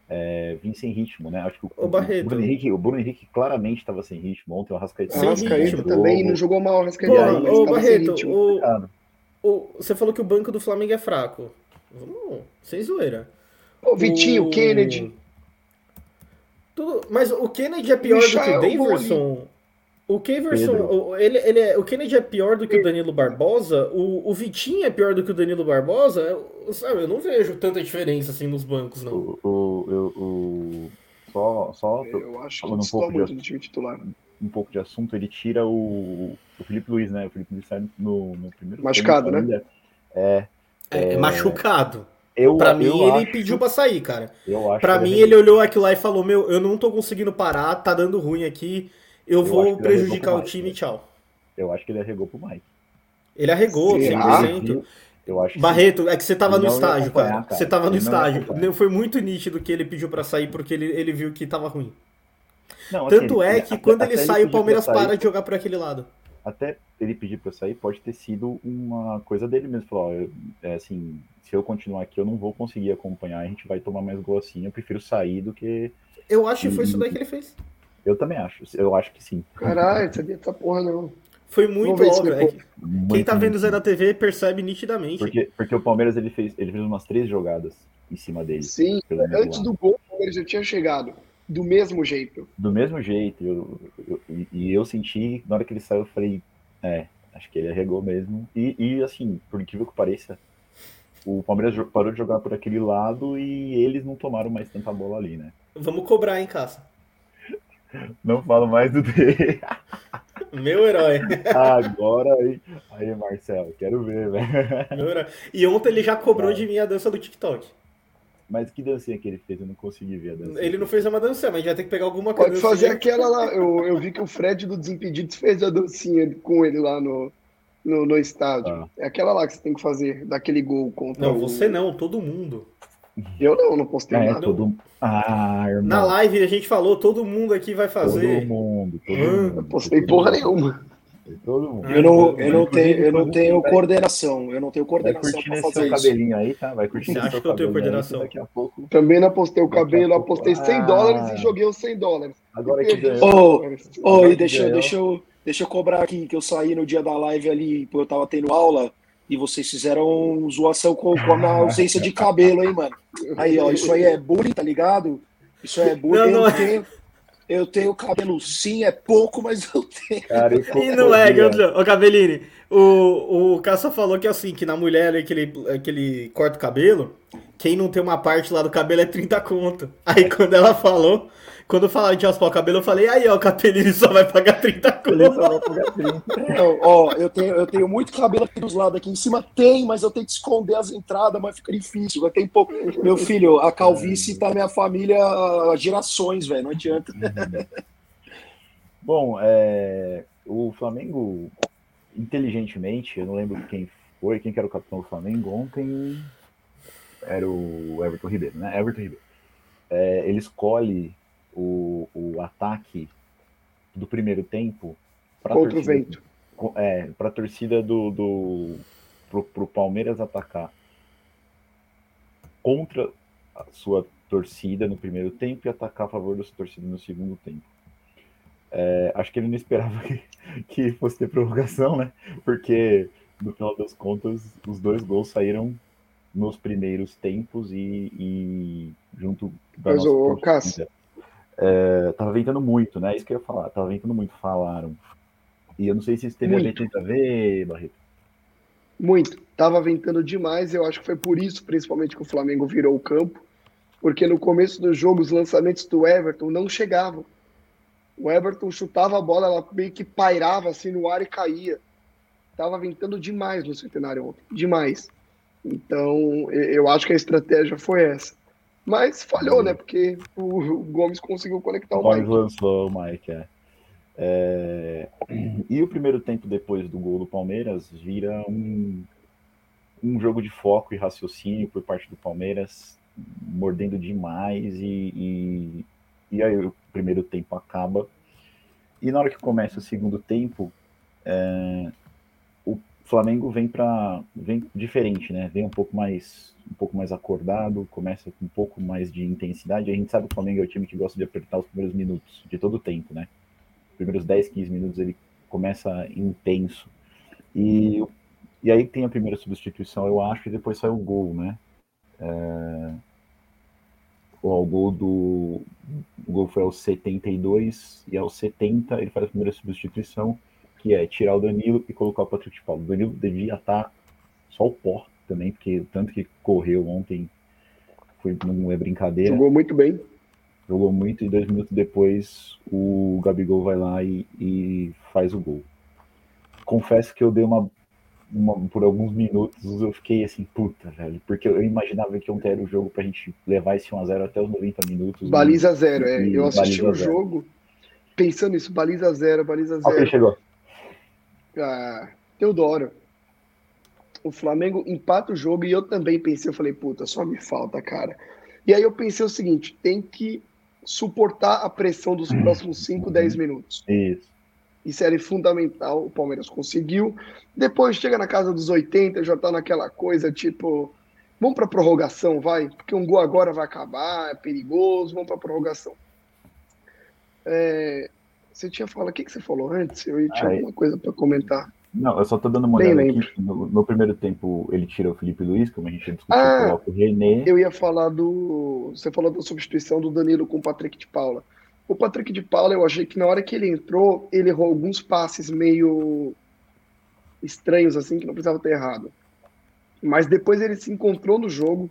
é, vir sem ritmo, né? Acho que o, o, Barreto. o Bruno Henrique, o Bruno Henrique claramente estava sem ritmo. Ontem o Arrascaeta, sem ritmo também não jogou mal o Arrascaeta. Ô, Barreto, o, o, você falou que o banco do Flamengo é fraco. Vamos, sem zoeira. O Vitinho, o Kennedy. Tudo, mas o Kennedy é pior do que o Daverson. O Keverson, ele, ele é, o Kennedy é pior do que o Danilo Barbosa, o, o Vitinho é pior do que o Danilo Barbosa, eu, sabe, eu não vejo tanta diferença assim nos bancos, não. O, o, o, só, só eu acho que um pouco muito de, do time titular. Um pouco de assunto, ele tira o, o Felipe Luiz, né? O Felipe Luiz sai no, no primeiro. Machucado, né? É, é, é, machucado. Eu, pra mim, ele acho... pediu pra sair, cara. Eu acho pra mim, ele olhou aquilo lá e falou: Meu, eu não tô conseguindo parar, tá dando ruim aqui eu, vou prejudicar o time, tchau. Eu acho que ele arregou pro Mike. Ele arregou, Será? 100%. Eu acho Barreto, é que você tava no estágio, cara. cara. Você tava no ele estágio. Foi muito nítido que ele pediu para sair porque ele, ele viu que tava ruim. Não, assim, Tanto é que quando ele sai, o Palmeiras para de jogar por aquele lado. Até ele pedir para sair pode ter sido uma coisa dele mesmo. Falou, é assim, se eu continuar aqui, eu não vou conseguir acompanhar, a gente vai tomar mais gol assim, eu prefiro sair do que. Eu acho que foi isso daí que ele fez. Eu também acho. Eu acho que sim. Caralho, sabia dessa porra não. Foi muito óbvio. É quem tá vendo o Zé da TV percebe nitidamente. Porque, porque o Palmeiras ele fez, ele fez umas três jogadas em cima dele. Sim, antes do gol, o Palmeiras já tinha chegado. Do mesmo jeito. Do mesmo jeito. Eu, eu, e eu senti, na hora que ele saiu, eu falei, é, acho que ele arregou mesmo. E, e assim, por incrível que pareça, o Palmeiras parou de jogar por aquele lado e eles não tomaram mais tanta bola ali, né? Vamos cobrar em casa. Não falo mais do dele. Meu herói. Agora aí, aí Marcelo, quero ver, velho. E ontem ele já cobrou de mim a dança do TikTok. Mas que dancinha que ele fez? Eu não consegui ver a dança. Ele não fez uma dança, mas vai ter que pegar alguma coisa. Pode fazer aquela lá. Eu, eu vi que o Fred do Desimpedidos fez a dancinha com ele lá no, no, no estádio. Ah. É aquela lá que você tem que fazer, daquele gol contra Não, o... você não, todo mundo. Eu não, não postei é, nada. Todo... Ah, irmão. Na live a gente falou, todo mundo aqui vai fazer. Todo mundo, todo mundo. Não postei porra nenhuma. Todo mundo. Eu não, eu não tenho, eu não tenho coordenação. Eu não tenho coordenação para fazer isso. cabelinho aí, tá? Vai curtir Você acha que eu tenho coordenação? Daqui a pouco. Também não postei o cabelo, apostei 100 ah. dólares e joguei os 100 dólares. Agora que ganhou. Oh, oh, e deixa, deixa, eu, deixa eu cobrar aqui que eu saí no dia da live ali, porque eu tava tendo aula. E vocês fizeram zoação com, com a ausência de cabelo, hein, mano? Aí, ó, isso aí é bullying, tá ligado? Isso é bullying. Não, não é. Eu tenho cabelo sim, é pouco, mas eu tenho. Cara, e não é, ô Cabelini. O, o Caça falou que assim, que na mulher que ele, que ele corta o cabelo, quem não tem uma parte lá do cabelo é 30 conto. Aí quando ela falou, quando falaram de raspar o cabelo, eu falei, aí, ó, o Capelini só vai pagar 30 conto. Ele só vai pagar 30. Não, ó, eu tenho, eu tenho muito cabelo aqui dos lados, aqui em cima tem, mas eu tenho que esconder as entradas, mas fica difícil. Tem pouco. Meu filho, a calvície tá minha família há gerações, velho, não adianta. Bom, é, o Flamengo, inteligentemente, eu não lembro quem foi, quem que era o capitão do Flamengo ontem, era o Everton Ribeiro, né? Everton Ribeiro. É, ele escolhe o, o ataque do primeiro tempo para torcida, vento. É, para a torcida do, do pro, pro Palmeiras atacar contra a sua torcida no primeiro tempo e atacar a favor da sua torcida no segundo tempo. É, acho que ele não esperava que, que, fosse ter prorrogação, né? Porque no final das contas os dois gols saíram nos primeiros tempos e, e junto da Mas o Cássio. É, tava ventando muito, né? Isso que eu ia falar. Tava ventando muito, falaram. E eu não sei se isso teve muito. a ver, Barreto. Muito. Tava ventando demais. Eu acho que foi por isso, principalmente, que o Flamengo virou o campo. Porque no começo do jogo, os lançamentos do Everton não chegavam. O Everton chutava a bola, ela meio que pairava assim no ar e caía. Tava ventando demais no centenário ontem. Demais. Então, eu acho que a estratégia foi essa. Mas falhou, né? Porque o Gomes conseguiu conectar o, o Mike. lançou o Mike, é. é. E o primeiro tempo depois do gol do Palmeiras vira um, um jogo de foco e raciocínio por parte do Palmeiras, mordendo demais e, e, e aí o primeiro tempo acaba. E na hora que começa o segundo tempo, é, Flamengo vem para vem diferente, né? Vem um pouco mais um pouco mais acordado, começa com um pouco mais de intensidade. A gente sabe que o Flamengo é o time que gosta de apertar os primeiros minutos de todo o tempo, né? Os primeiros 10, 15 minutos ele começa intenso. E, e aí tem a primeira substituição, eu acho, e depois sai o gol, né? É... O, gol do o gol foi aos 72 e aos 70 ele faz a primeira substituição que é tirar o Danilo e colocar o Patrick de Paulo. O Danilo devia estar só o pó também, porque tanto que correu ontem foi, não é brincadeira. Jogou muito bem. Jogou muito e dois minutos depois o Gabigol vai lá e, e faz o gol. Confesso que eu dei uma, uma, por alguns minutos eu fiquei assim, puta, velho, porque eu imaginava que ontem era o jogo pra gente levar esse 1x0 até os 90 minutos. Baliza zero, é. Eu assisti o jogo pensando nisso, baliza zero, baliza zero. Ok, chegou ah, Teodoro. O Flamengo empata o jogo e eu também pensei, eu falei, puta, só me falta, cara. E aí eu pensei o seguinte, tem que suportar a pressão dos próximos 5, 10 minutos. Isso. Isso era fundamental, o Palmeiras conseguiu. Depois chega na casa dos 80, já tá naquela coisa tipo, vamos para prorrogação, vai, porque um gol agora vai acabar, é perigoso, vamos para prorrogação. É, você tinha falado, o que, que você falou antes? Eu tinha Aí. alguma coisa para comentar. Não, eu só tô dando uma olhada aqui. No, no, primeiro tempo ele tira o Felipe Luiz, como a gente discutiu, ah, coloca o René. Eu ia falar do. Você falou da substituição do Danilo com o Patrick de Paula. O Patrick de Paula, eu achei que na hora que ele entrou, ele errou alguns passes meio estranhos, assim, que não precisava ter errado. Mas depois ele se encontrou no jogo.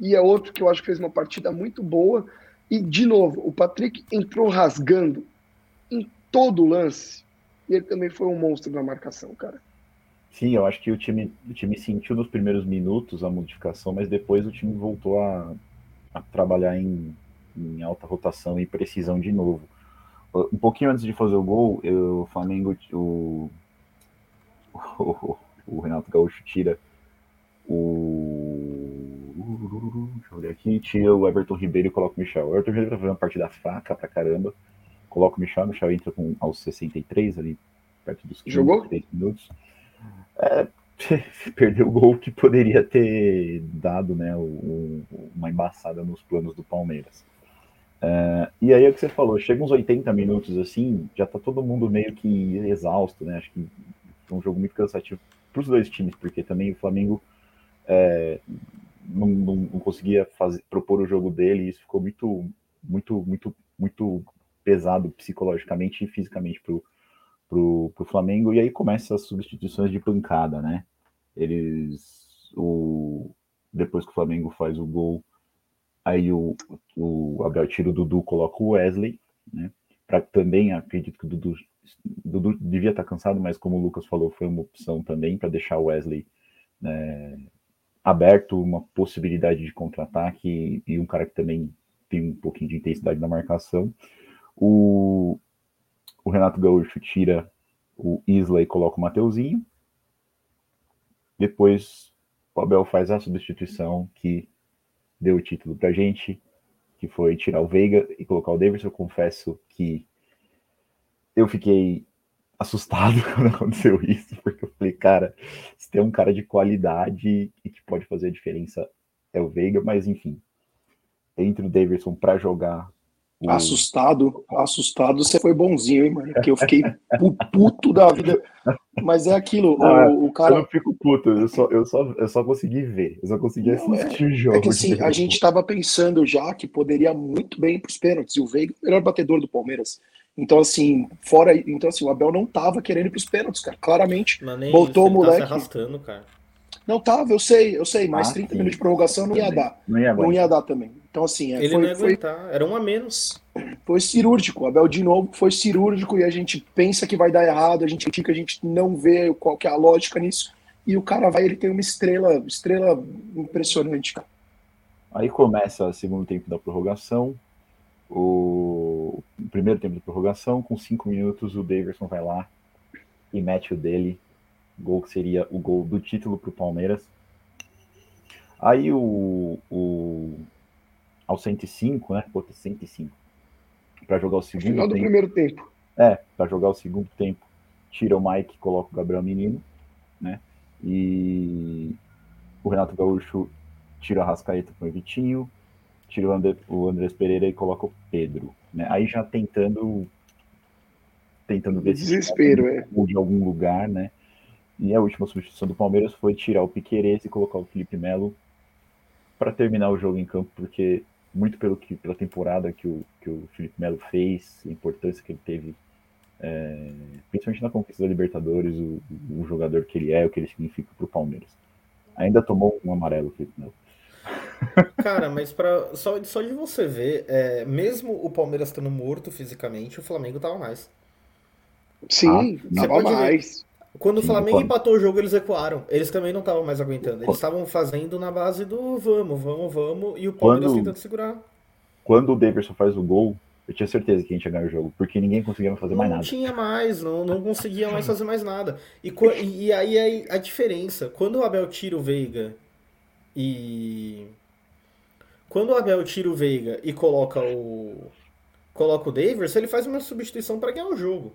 E é outro que eu acho que fez uma partida muito boa. E, de novo, o Patrick entrou rasgando todo o lance. E ele também foi um monstro na marcação, cara. Sim, eu acho que o time, o time sentiu nos primeiros minutos a modificação, mas depois o time voltou a, a trabalhar em, em, alta rotação e precisão de novo. Um pouquinho antes de fazer o gol, eu, o Flamengo, o, o, o Renato Gaúcho tira o. Deixa eu ver aqui, tira o Everton Ribeiro e coloca o Michel. O Everton Ribeiro tá fazendo uma partida fraca pra caramba coloca o Michel, o Michel entra com, aos 63 ali, perto dos 15, Jogou? minutos. É, perdeu o gol que poderia ter dado né, o, uma embaçada nos planos do Palmeiras. É, e aí é o que você falou, chega uns 80 minutos assim, já tá todo mundo meio que exausto, né? Acho que foi um jogo muito cansativo para os dois times, porque também o Flamengo é, não, não, não, conseguia fazer, propor o jogo dele, e isso ficou muito, muito, muito, muito pesado psicologicamente e fisicamente pro, pro, pro Flamengo, e aí começa as substituições de pancada, né? Eles. O, depois que o Flamengo faz o gol, aí o, o Abel tira o Dudu, coloca o Wesley, né? Pra, também acredito que o Dudu, Dudu devia estar cansado, mas como o Lucas falou, foi uma opção também para deixar o Wesley né, aberto, uma possibilidade de contra-ataque e um cara que também tem um pouquinho de intensidade na marcação. O, o Renato Gaúcho tira o Isla e coloca o Mateuzinho. Depois o Abel faz a substituição que deu o título pra gente, que foi tirar o Veiga e colocar o Davidson. Eu confesso que eu fiquei assustado quando aconteceu isso, porque eu falei, cara, se tem um cara de qualidade e que pode fazer a diferença é o Veiga, mas enfim, entre o Davidson para jogar. Assustado, assustado, você foi bonzinho, hein, mano? Porque eu fiquei puto da vida. Mas é aquilo, não, o, o, cara. Eu não fico puto, eu só, eu, só, eu só consegui ver, eu só consegui assistir é, o jogo. É que assim, a gente tava pensando já que poderia muito bem para os pênaltis, e o Veiga é o melhor batedor do Palmeiras. Então, assim, fora. Então, assim, o Abel não tava querendo ir pros pênaltis, cara. Claramente. Botou isso, o moleque. Tá se arrastando, cara. Não tava, eu sei, eu sei, mais ah, 30 sim. minutos de prorrogação não ia dar. Não ia, não ia dar também. Então, assim, é, Ele foi, não ia aguentar, era um a menos. Foi cirúrgico. O Abel, de novo, foi cirúrgico e a gente pensa que vai dar errado, a gente fica, a gente não vê qual que é a lógica nisso. E o cara vai, ele tem uma estrela, estrela impressionante, cara. Aí começa o segundo tempo da prorrogação o primeiro tempo de prorrogação, com cinco minutos, o Davidson vai lá e mete o dele, gol que seria o gol do título para o Palmeiras. Aí o, o ao 105, né? Bota 105 para jogar o segundo Final tempo. do primeiro tempo. É, para jogar o segundo tempo, tira o Mike, coloca o Gabriel Menino, né? E o Renato Gaúcho tira a Rascaeta com o Vitinho, tira o, André, o Andrés Pereira e coloca o Pedro, né? Aí já tentando tentando ver Desespero, se é. de algum lugar, né? E a última substituição do Palmeiras foi tirar o Piqueires e colocar o Felipe Melo para terminar o jogo em campo, porque muito pelo que pela temporada que o, que o Felipe Melo fez, a importância que ele teve, é, principalmente na conquista da Libertadores, o, o, jogador que ele é, o que ele significa para o Palmeiras. Ainda tomou um amarelo, Felipe Melo. Cara, mas pra, só, só de você ver, é, mesmo o Palmeiras estando morto fisicamente, o Flamengo tava mais. Sim, ah, tava mais. Ver. Quando Sim, o Flamengo empatou o jogo, eles recuaram. Eles também não estavam mais aguentando. Eles estavam fazendo na base do vamos, vamos, vamos, e o Palmeiras quando, tentando segurar. Quando o Davidson faz o gol, eu tinha certeza que a gente ia ganhar o jogo, porque ninguém conseguia fazer não mais nada. Não tinha mais, não, não conseguia mais fazer mais nada. E, e, aí a diferença, quando o Abel tira o Veiga e quando o Abel tira o Veiga e coloca o coloca o Davis, ele faz uma substituição para ganhar o jogo.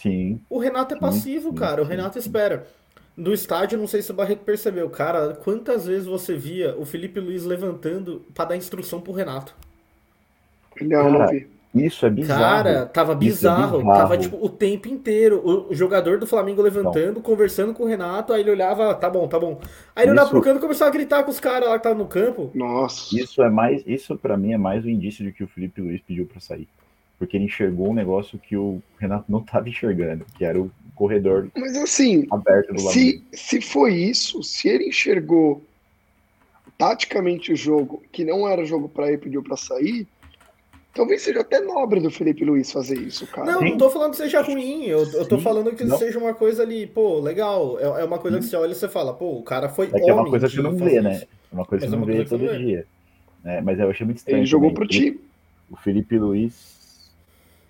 Sim. O Renato é passivo, sim, cara. O Renato espera. Do estádio, não sei se o Barreto percebeu, cara, quantas vezes você via o Felipe Luiz levantando para dar instrução pro Renato? Não, cara, não vi. Isso é bizarro. Cara, tava bizarro. É bizarro. Tava, tipo, o tempo inteiro. O jogador do Flamengo levantando, não. conversando com o Renato, aí ele olhava, tá bom, tá bom. Aí ele isso... olhava pro canto e começava a gritar com os caras lá que estavam no campo. Nossa. Isso é mais. Isso para mim é mais um indício de que o Felipe Luiz pediu para sair. Porque ele enxergou um negócio que o Renato não tava enxergando, que era o corredor Mas assim, aberto do lado. Se, se foi isso, se ele enxergou taticamente o jogo, que não era jogo para ele pediu para sair, Talvez seja até nobre do Felipe Luiz fazer isso, cara. Não, não tô falando que seja ruim. Eu, eu tô falando que não. seja uma coisa ali, pô, legal. É, é uma coisa que você olha e você fala, pô, o cara foi. É, é uma coisa que você não vê, né? É uma coisa que você não vê todo dia. É, mas eu achei muito estranho. Ele jogou pro time. O Felipe Luiz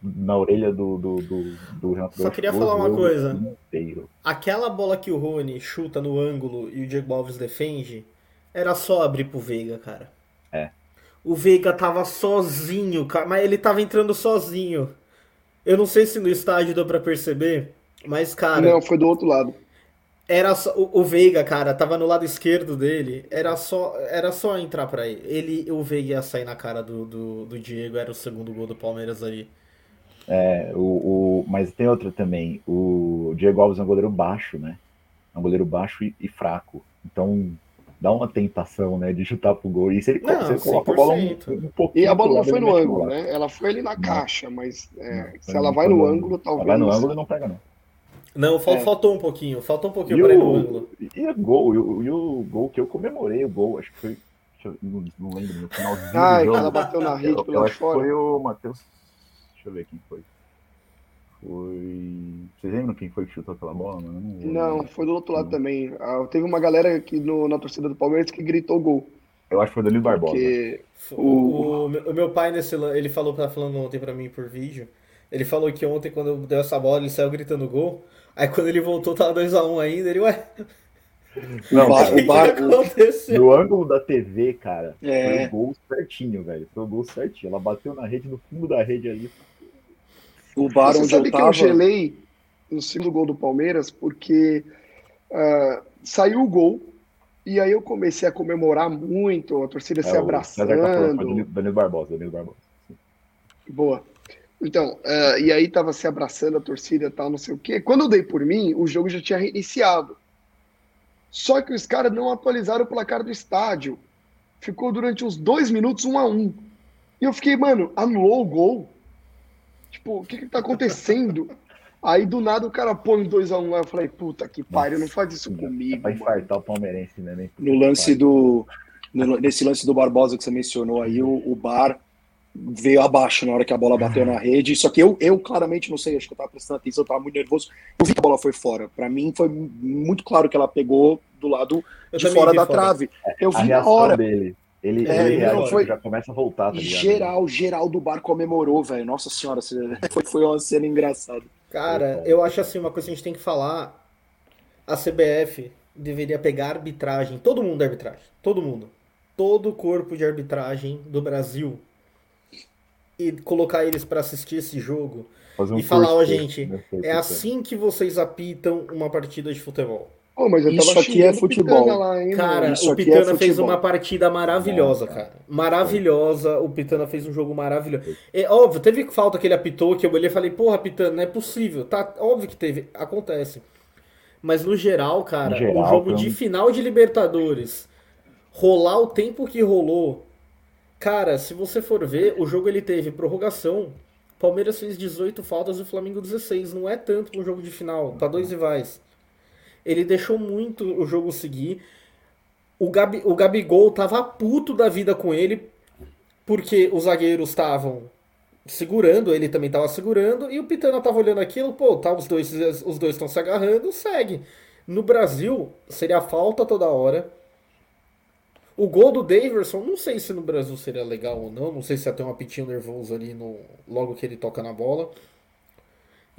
na orelha do, do, do, do Renato Só queria falar uma coisa. Inteiro. Aquela bola que o Rony chuta no ângulo e o Diego Alves defende, era só abrir pro Veiga, cara. É o Veiga tava sozinho, mas ele tava entrando sozinho. Eu não sei se no estádio deu pra perceber, mas, cara. Não, foi do outro lado. Era só, o, o Veiga, cara, tava no lado esquerdo dele. Era só, era só entrar para ele. ele. O Veiga ia sair na cara do, do, do Diego, era o segundo gol do Palmeiras ali. É, o, o, mas tem outra também. O Diego Alves é um goleiro baixo, né? É um goleiro baixo e, e fraco. Então, dá uma tentação, né, de chutar pro gol. E se ele, não, você coloca a bola um, um pouquinho. E a bola não foi no ângulo, né? Ela foi ali na não. caixa, mas é, não, se ela vai no ângulo, talvez. Ela vai no ângulo e não pega, não. Não, é. faltou um pouquinho, faltou um pouquinho para ir no ângulo. E o gol, e o, e o gol que eu comemorei, o gol, acho que foi. Eu, não, não, lembro, no finalzinho. Ai, ela bateu na rede pelo fora. Foi o Matheus. Deixa eu ver quem foi. Foi. Vocês lembram quem foi que chutou aquela bola? Não, não foi do outro lado não. também. Ah, teve uma galera aqui no, na torcida do Palmeiras que gritou gol. Eu acho que foi o Danilo Barbosa. Porque o... O, o, meu pai, nesse, ele falou, tá falando ontem pra mim por vídeo. Ele falou que ontem, quando deu essa bola, ele saiu gritando gol. Aí quando ele voltou, tava 2x1 um ainda. Ele, ué. Não, o bar, o, no ângulo da TV, cara, é. foi o gol certinho, velho. Foi o gol certinho. Ela bateu na rede, no fundo da rede ali. O bar Você onde sabe eu tava... que eu gelei no segundo gol do Palmeiras porque uh, saiu o gol E aí eu comecei a comemorar muito, a torcida é, se abraçando. Danilo, Danilo Barbosa, Danilo Barbosa. Boa. Então, uh, e aí tava se abraçando a torcida e tal, não sei o quê. Quando eu dei por mim, o jogo já tinha reiniciado. Só que os caras não atualizaram o placar do estádio. Ficou durante uns dois minutos, um a um. E eu fiquei, mano, anulou o gol? Tipo, o que que tá acontecendo? Aí do nada o cara põe 2x1 um lá. Eu falei, puta que pariu, não faz isso comigo. É pra infartar o palmeirense, né? No lance do. No, nesse lance do Barbosa que você mencionou aí, o, o Bar veio abaixo na hora que a bola bateu na rede. Só que eu, eu claramente não sei, acho que eu tava prestando atenção, eu tava muito nervoso. Eu vi que a bola foi fora. Para mim foi muito claro que ela pegou do lado eu de fora da fora. trave. Eu vi na hora. Dele. Ele, é, ele não, foi, já começa a voltar. Tá geral, geral do bar comemorou, velho. Nossa senhora, foi, foi uma cena engraçada. Cara, eu acho assim, uma coisa que a gente tem que falar. A CBF deveria pegar arbitragem, todo mundo é arbitragem, todo mundo. Todo o corpo de arbitragem do Brasil e colocar eles para assistir esse jogo um e falar, ó, oh, gente, é assim que vocês apitam uma partida de futebol. Oh, mas isso aqui é futebol. Lá, hein, cara, isso o é Pitana é fez uma partida maravilhosa, cara. Maravilhosa. O Pitana fez um jogo maravilhoso. É óbvio, teve falta que ele apitou, que eu olhei e falei, porra, Pitana, não é possível. Tá, óbvio que teve, acontece. Mas no geral, cara, o um jogo de final de Libertadores, rolar o tempo que rolou, Cara, se você for ver, o jogo ele teve prorrogação. Palmeiras fez 18 faltas e o Flamengo 16. Não é tanto um jogo de final, tá dois rivais. Ele deixou muito o jogo seguir. O, Gabi, o Gabigol tava puto da vida com ele, porque os zagueiros estavam segurando, ele também tava segurando, e o Pitana tava olhando aquilo, pô, tá, os dois os dois estão se agarrando, segue. No Brasil, seria falta toda hora. O gol do Daverson, não sei se no Brasil seria legal ou não, não sei se até um apitinho nervoso ali no logo que ele toca na bola.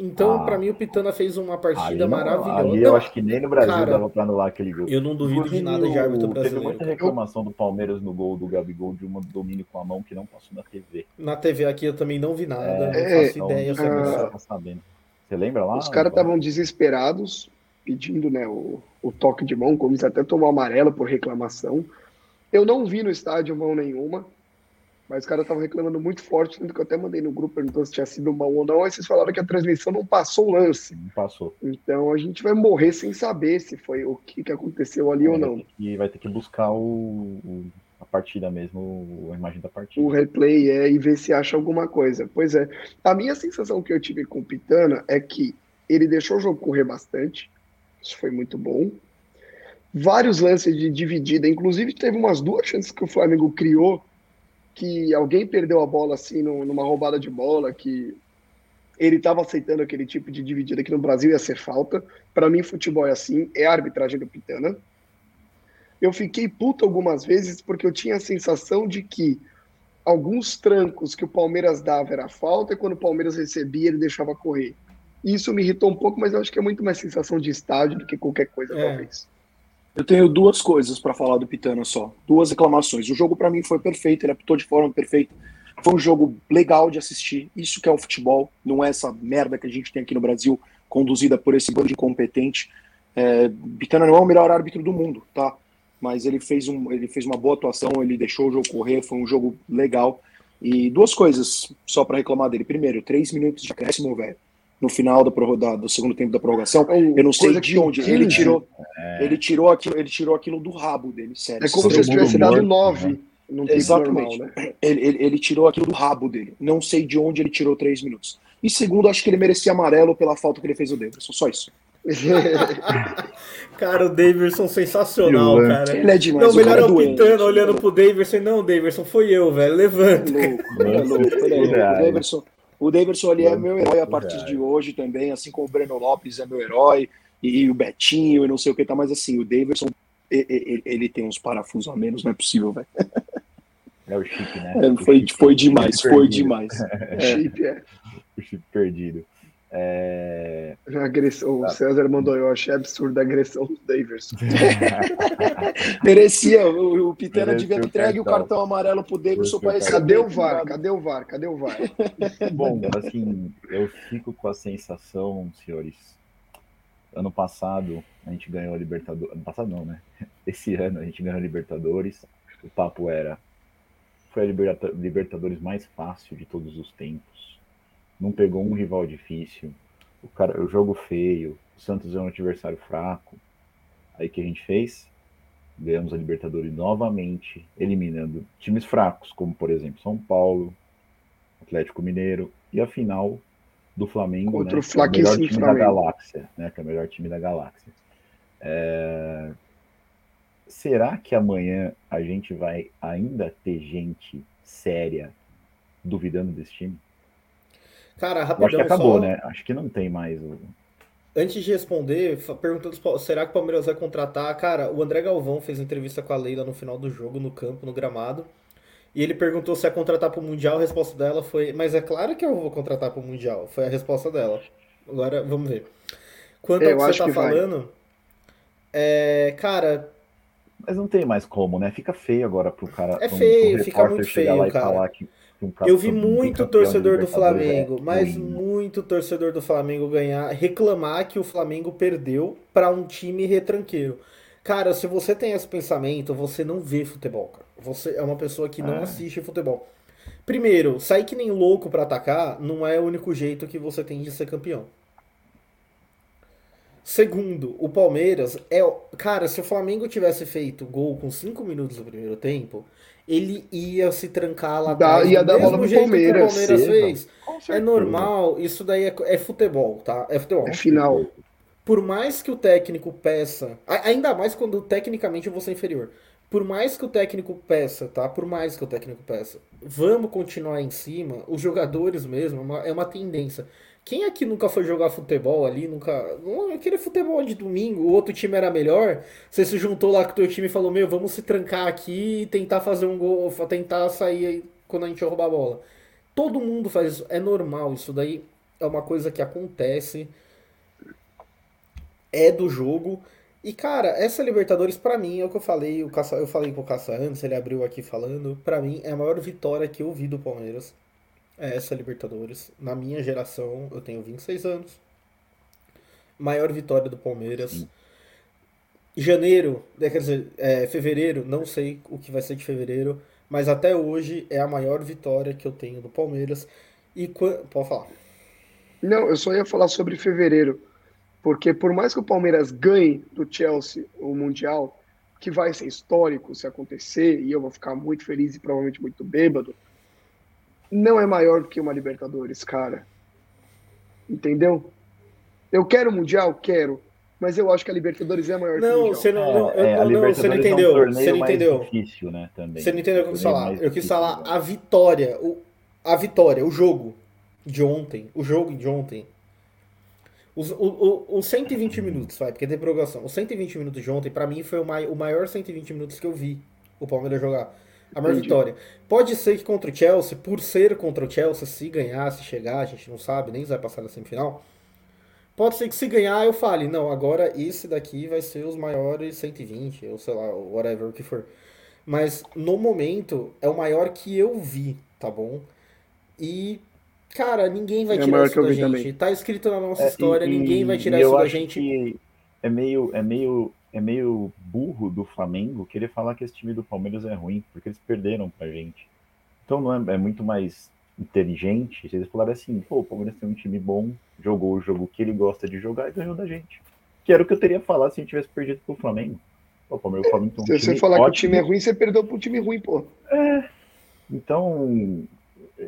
Então, ah, para mim, o Pitana fez uma partida ali, maravilhosa. Ali eu acho que nem no Brasil cara, dava pra anular aquele gol. Eu não duvido de nada de árbitro brasileiro. Teve muita reclamação do Palmeiras no gol do Gabigol de um domínio com a mão que não passou na TV. Na TV aqui eu também não vi nada, é, não faço então, ideia sobre isso. Tá sabendo. Você lembra lá? Os caras estavam desesperados, pedindo né, o, o toque de mão, como se até tomou amarelo por reclamação. Eu não vi no estádio mão nenhuma, mas os caras estavam reclamando muito forte, tanto que eu até mandei no grupo perguntando se tinha sido mão ou não, aí vocês falaram que a transmissão não passou o lance. Não passou. Então a gente vai morrer sem saber se foi o que, que aconteceu ali é, ou não. E vai ter que buscar o, o, a partida mesmo, a imagem da partida. O replay é e ver se acha alguma coisa. Pois é. A minha sensação que eu tive com o Pitana é que ele deixou o jogo correr bastante. Isso foi muito bom vários lances de dividida, inclusive teve umas duas chances que o Flamengo criou, que alguém perdeu a bola assim numa roubada de bola, que ele estava aceitando aquele tipo de dividida que no Brasil ia ser falta. Para mim, futebol é assim, é a arbitragem do Pitana. Eu fiquei puto algumas vezes porque eu tinha a sensação de que alguns trancos que o Palmeiras dava era falta e quando o Palmeiras recebia ele deixava correr. Isso me irritou um pouco, mas eu acho que é muito mais sensação de estádio do que qualquer coisa, é. talvez. Eu tenho duas coisas para falar do Pitana só. Duas reclamações. O jogo para mim foi perfeito, ele apitou de forma perfeita. Foi um jogo legal de assistir. Isso que é o futebol, não é essa merda que a gente tem aqui no Brasil, conduzida por esse bando incompetente. É, Pitana não é o melhor árbitro do mundo, tá? Mas ele fez, um, ele fez uma boa atuação, ele deixou o jogo correr, foi um jogo legal. E duas coisas só para reclamar dele. Primeiro, três minutos de acréscimo, velho no final do, da, do segundo tempo da prorrogação. É eu não sei de onde. Ele tirou, é. ele, tirou aquilo, ele tirou aquilo do rabo dele, sério. É como se tivesse dado nove. Né? Exatamente. Normal, né? ele, ele, ele, tirou aquilo do rabo dele. Não sei de onde ele tirou três minutos. E segundo, acho que ele merecia amarelo pela falta que ele fez o Davidson. Só isso. cara, o Davidson sensacional, cara. Ele é demais. Não, melhor é o Pitano olhando pro Davidson. Não, Davidson, foi eu, velho. Levanta. Louco, é louco. Ele é louco. O Davidson, o Davidson ali é meu herói a partir de hoje também, assim como o Breno Lopes é meu herói, e, o Betinho e não sei o que tá, mas assim, o Davidson, ele, ele tem uns parafusos a menos, não é possível, velho. É o chip, né? É, foi, foi demais, foi demais. É. Chip, é. O chip perdido. É... Agressão, o César mandou, eu achei absurda a agressão do Daverson. Merecia, o, o Pitana devia ter entregue o cartão amarelo pro Daverson para receber. Cadê o VAR? Cadê o VAR? Cadê o VAR? Bom, assim, eu fico com a sensação, senhores, ano passado a gente ganhou a Libertadores. Ano passado não, né? Esse ano a gente ganhou a Libertadores. O papo era. Foi a Libertadores mais fácil de todos os tempos. Não pegou um rival difícil. O, cara, o jogo feio. O Santos é um adversário fraco. Aí que a gente fez? Ganhamos a Libertadores novamente, eliminando times fracos, como por exemplo São Paulo, Atlético Mineiro, e a final do Flamengo, Contra né, o, é o melhor time Flamengo. da galáxia, né, que é o melhor time da galáxia. É... Será que amanhã a gente vai ainda ter gente séria duvidando desse time? Cara, rapidão, acho que acabou, só... né? Acho que não tem mais o Antes de responder, perguntando será que o Palmeiras vai contratar? Cara, o André Galvão fez entrevista com a Leila no final do jogo, no campo, no gramado. E ele perguntou se ia contratar pro Mundial. A resposta dela foi: Mas é claro que eu vou contratar pro Mundial. Foi a resposta dela. Agora, vamos ver. Quanto ao que você tá falando, é, cara. Mas não tem mais como, né? Fica feio agora pro cara. É feio, um fica muito feio, cara. Que eu vi muito torcedor do Flamengo, é mas muito torcedor do Flamengo ganhar, reclamar que o Flamengo perdeu para um time retranqueiro. Cara, se você tem esse pensamento, você não vê futebol, cara. Você é uma pessoa que não é. assiste futebol. Primeiro, sair que nem louco para atacar não é o único jeito que você tem de ser campeão. Segundo, o Palmeiras é. Cara, se o Flamengo tivesse feito gol com 5 minutos no primeiro tempo, ele ia se trancar lá atrás. Ia dar bola pro Palmeiras. o Palmeiras fez. É normal, isso daí é, é, futebol, tá? É futebol. É final. Por mais que o técnico peça, ainda mais quando tecnicamente você é inferior. Por mais que o técnico peça, tá? Por mais que o técnico peça, vamos continuar em cima. Os jogadores mesmo, é uma, é uma tendência. Quem aqui nunca foi jogar futebol ali, nunca. Aquele futebol de domingo, o outro time era melhor. Você se juntou lá com o teu time e falou: Meu, vamos se trancar aqui e tentar fazer um gol, tentar sair quando a gente roubar a bola. Todo mundo faz isso, é normal. Isso daí é uma coisa que acontece, é do jogo. E cara, essa Libertadores para mim é o que eu falei, o Caça, eu falei pro Caça antes, ele abriu aqui falando, para mim é a maior vitória que eu vi do Palmeiras é essa Libertadores. Na minha geração, eu tenho 26 anos. Maior vitória do Palmeiras. Sim. Janeiro, é, quer dizer, é, fevereiro, não sei o que vai ser de fevereiro, mas até hoje é a maior vitória que eu tenho do Palmeiras. E pode falar. Não, eu só ia falar sobre fevereiro, porque por mais que o Palmeiras ganhe do Chelsea o Mundial, que vai ser histórico se acontecer, e eu vou ficar muito feliz e provavelmente muito bêbado, não é maior do que uma Libertadores, cara. Entendeu? Eu quero o Mundial? Quero. Mas eu acho que a Libertadores é maior não, que o Você não, não, é, não, não, você não entendeu. É um você não entendeu. Difícil, né, também. Você não entendeu o que eu quis falar. Eu quis falar né? a vitória. O, a vitória, o jogo de ontem. O jogo de ontem. Os, o, o, os 120 minutos, vai, porque tem prorrogação. Os 120 minutos de ontem, para mim, foi o, mai, o maior 120 minutos que eu vi o Palmeiras jogar a maior Entendi. vitória. Pode ser que contra o Chelsea, por ser contra o Chelsea, se ganhar, se chegar, a gente não sabe, nem vai passar na semifinal. Pode ser que se ganhar eu fale, não, agora esse daqui vai ser os maiores 120, ou sei lá, whatever o que for. Mas no momento é o maior que eu vi, tá bom? E, cara, ninguém vai é tirar isso da gente. Também. Tá escrito na nossa é, história, e, ninguém vai tirar isso da gente. é meio, é meio é meio burro do Flamengo querer falar que esse time do Palmeiras é ruim, porque eles perderam pra gente. Então não é, é muito mais inteligente se eles falarem assim, pô, o Palmeiras tem um time bom, jogou o jogo que ele gosta de jogar e ganhou da gente. Que era o que eu teria falado se a gente tivesse perdido pro Flamengo. Pô, o Palmeiras, o Flamengo tem um se você falar ótimo. que o time é ruim, você perdeu pro time ruim, pô. É. Então,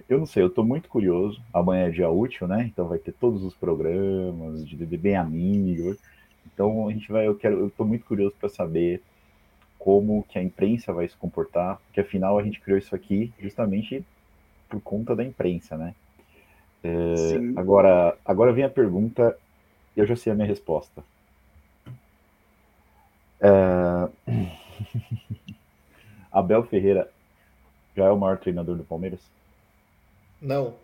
eu não sei, eu tô muito curioso. Amanhã é dia útil, né? Então vai ter todos os programas de bem amigo. Então a gente vai, eu quero, eu estou muito curioso para saber como que a imprensa vai se comportar, porque afinal a gente criou isso aqui justamente por conta da imprensa, né? É, agora, agora vem a pergunta, eu já sei a minha resposta. É... Abel Ferreira já é o maior treinador do Palmeiras? Não.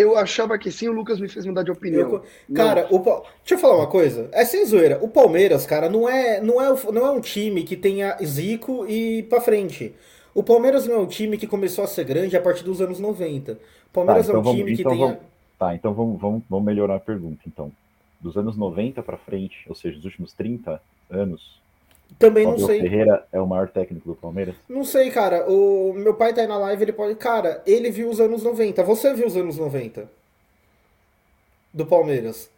Eu achava que sim, o Lucas me fez mudar de opinião. Eu, cara, o, deixa eu falar uma coisa. É sem zoeira. O Palmeiras, cara, não é, não é, não é um time que tenha Zico e pra frente. O Palmeiras não é um time que começou a ser grande a partir dos anos 90. O Palmeiras tá, então é um vamos, time que então tenha. Vamos, tá, então vamos, vamos, vamos melhorar a pergunta, então. dos anos 90 para frente, ou seja, dos últimos 30 anos, também não sei. Ferreira é o maior técnico do Palmeiras? Não sei, cara. O meu pai tá aí na live, ele pode. Cara, ele viu os anos 90. Você viu os anos 90 do Palmeiras?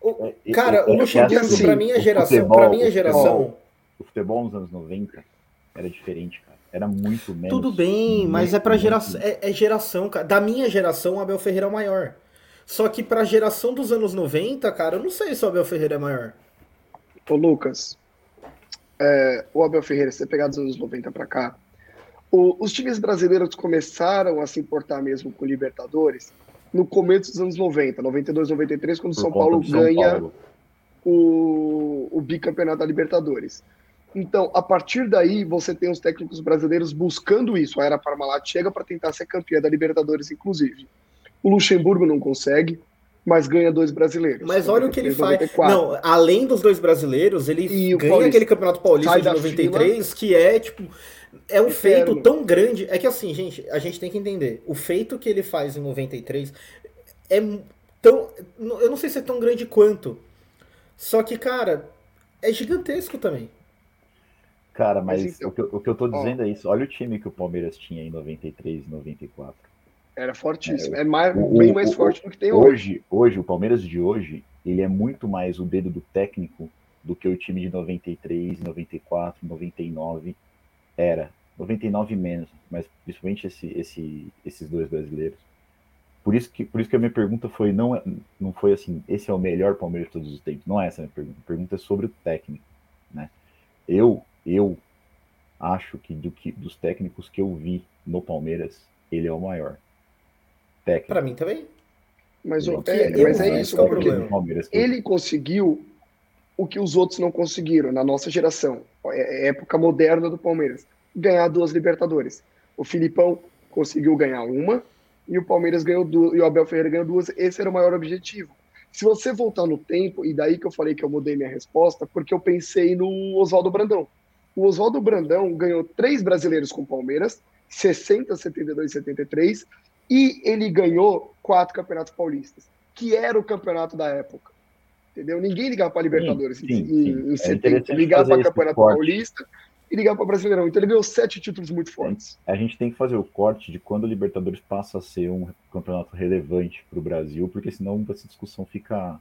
O, é, cara, é, o Luxemburgo, assim, pra minha geração, futebol, pra minha geração. O futebol nos anos 90 era diferente, cara. Era muito menos. Tudo bem, muito, mas é pra geração. É, é, geração, cara. Da minha geração, o Abel Ferreira é o maior. Só que pra geração dos anos 90, cara, eu não sei se o Abel Ferreira é maior. Ô, Lucas, é, o Abel Ferreira, se você pegar dos anos 90 para cá, o, os times brasileiros começaram a se importar mesmo com Libertadores no começo dos anos 90, 92, 93, quando o São Paulo São ganha Paulo. O, o bicampeonato da Libertadores. Então, a partir daí, você tem os técnicos brasileiros buscando isso. A Era Parmalat chega para tentar ser campeã da Libertadores, inclusive. O Luxemburgo não consegue, mas ganha dois brasileiros. Mas olha o que ele faz. Não, além dos dois brasileiros, ele e ganha aquele Campeonato Paulista de 93, fila. que é tipo. É um Eterno. feito tão grande. É que assim, gente, a gente tem que entender. O feito que ele faz em 93 é tão. Eu não sei se é tão grande quanto. Só que, cara, é gigantesco também. Cara, mas, mas então, o, que, o, que, eu tô dizendo ó, é isso. Olha o time que o Palmeiras tinha em 93 e 94. Era fortíssimo. É, é mais, o, bem mais o, forte do que tem hoje. Hoje, hoje, o Palmeiras de hoje, ele é muito mais o dedo do técnico do que o time de 93, 94, 99 era. 99 menos, mas principalmente esse, esse, esses dois brasileiros. Por isso que, por isso que a minha pergunta foi não, é, não foi assim, esse é o melhor Palmeiras de todos os tempos. Não é essa a minha pergunta. A pergunta é sobre o técnico, né? Eu, eu acho que, do que dos técnicos que eu vi no Palmeiras, ele é o maior técnico. Para mim também. Mas, o, é, mas é isso, porque ele conseguiu o que os outros não conseguiram na nossa geração, é, é época moderna do Palmeiras, ganhar duas Libertadores. O Filipão conseguiu ganhar uma e o Palmeiras ganhou duas, e o Abel Ferreira ganhou duas. Esse era o maior objetivo. Se você voltar no tempo, e daí que eu falei que eu mudei minha resposta, porque eu pensei no Oswaldo Brandão. O Oswaldo Brandão ganhou três brasileiros com o Palmeiras, 60, 72 e 73, e ele ganhou quatro campeonatos paulistas, que era o campeonato da época. Entendeu? Ninguém ligava para Libertadores sim, sim, 70. É ligava para Campeonato corte. Paulista e ligava para Brasileirão. Então ele ganhou sete títulos muito fortes. A gente tem que fazer o corte de quando o Libertadores passa a ser um campeonato relevante para o Brasil, porque senão essa discussão fica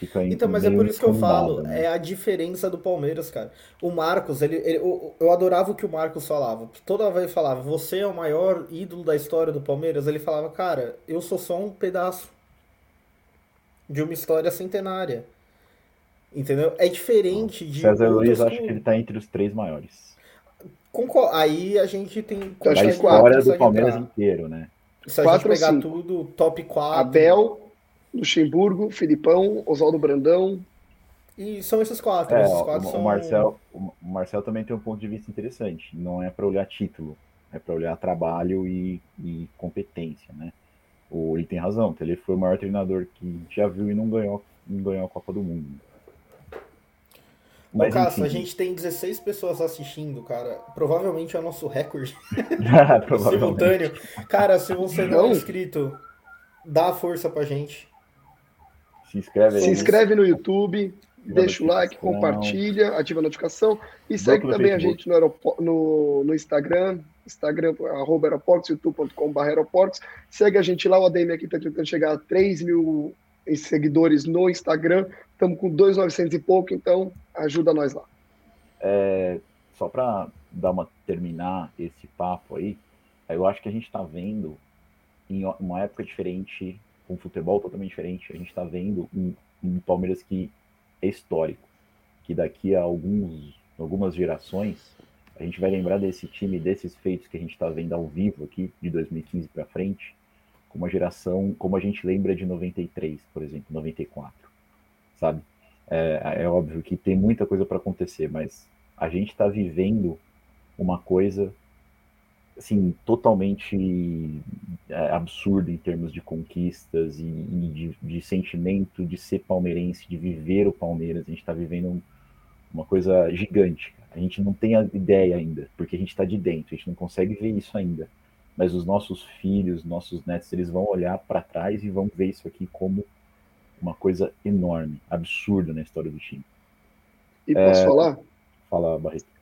Fica então, mas é por isso que eu falo, né? é a diferença do Palmeiras, cara. O Marcos, ele, ele eu, eu, adorava o que o Marcos falava. Toda vez falava, você é o maior ídolo da história do Palmeiras. Ele falava, cara, eu sou só um pedaço de uma história centenária. Entendeu? É diferente de. César Luiz, acho que ele tá entre os três maiores. Aí a gente tem. A história do Palmeiras entrar. inteiro, né? Se a quatro gente pegar tudo, top 4. Abel, Luxemburgo, Filipão, Oswaldo Brandão. E são esses quatro. É, esses quatro o, são... Marcel, o Marcel também tem um ponto de vista interessante. Não é para olhar título, é para olhar trabalho e, e, competência, né? O, ele tem razão, ele foi o maior treinador que já viu e não ganhou, não ganhou a Copa do Mundo. Mas, Cássio, a gente tem 16 pessoas assistindo, cara. Provavelmente é o nosso recorde simultâneo. Cara, se você não é inscrito, dá a força pra gente. Se inscreve aí. Se inscreve no YouTube, deixa o like, compartilha, ativa a notificação e segue também a gente no, no, no Instagram, Instagram, arroba aeroportos, youtube.com.br aeroportos. Segue a gente lá, o ADM aqui está tentando chegar a 3 mil seguidores no Instagram. Estamos com 2,900 e pouco, então ajuda nós lá. É, só para dar uma terminar esse papo aí, eu acho que a gente está vendo em uma época diferente com futebol totalmente diferente. A gente está vendo um, um, Palmeiras que é histórico, que daqui a alguns, algumas gerações a gente vai lembrar desse time, desses feitos que a gente está vendo ao vivo aqui de 2015 para frente, como uma geração, como a gente lembra de 93, por exemplo, 94, sabe? É, é óbvio que tem muita coisa para acontecer, mas a gente está vivendo uma coisa assim, totalmente é, absurdo em termos de conquistas e, e de, de, sentimento de ser palmeirense, de viver o Palmeiras. A gente está vivendo um, uma coisa gigante. A gente não tem a ideia ainda, porque a gente está de dentro, a gente não consegue ver isso ainda. Mas os nossos filhos, nossos netos, eles vão olhar para trás e vão ver isso aqui como uma coisa enorme, absurda na história do time. E posso é... falar? Fala, Barreto.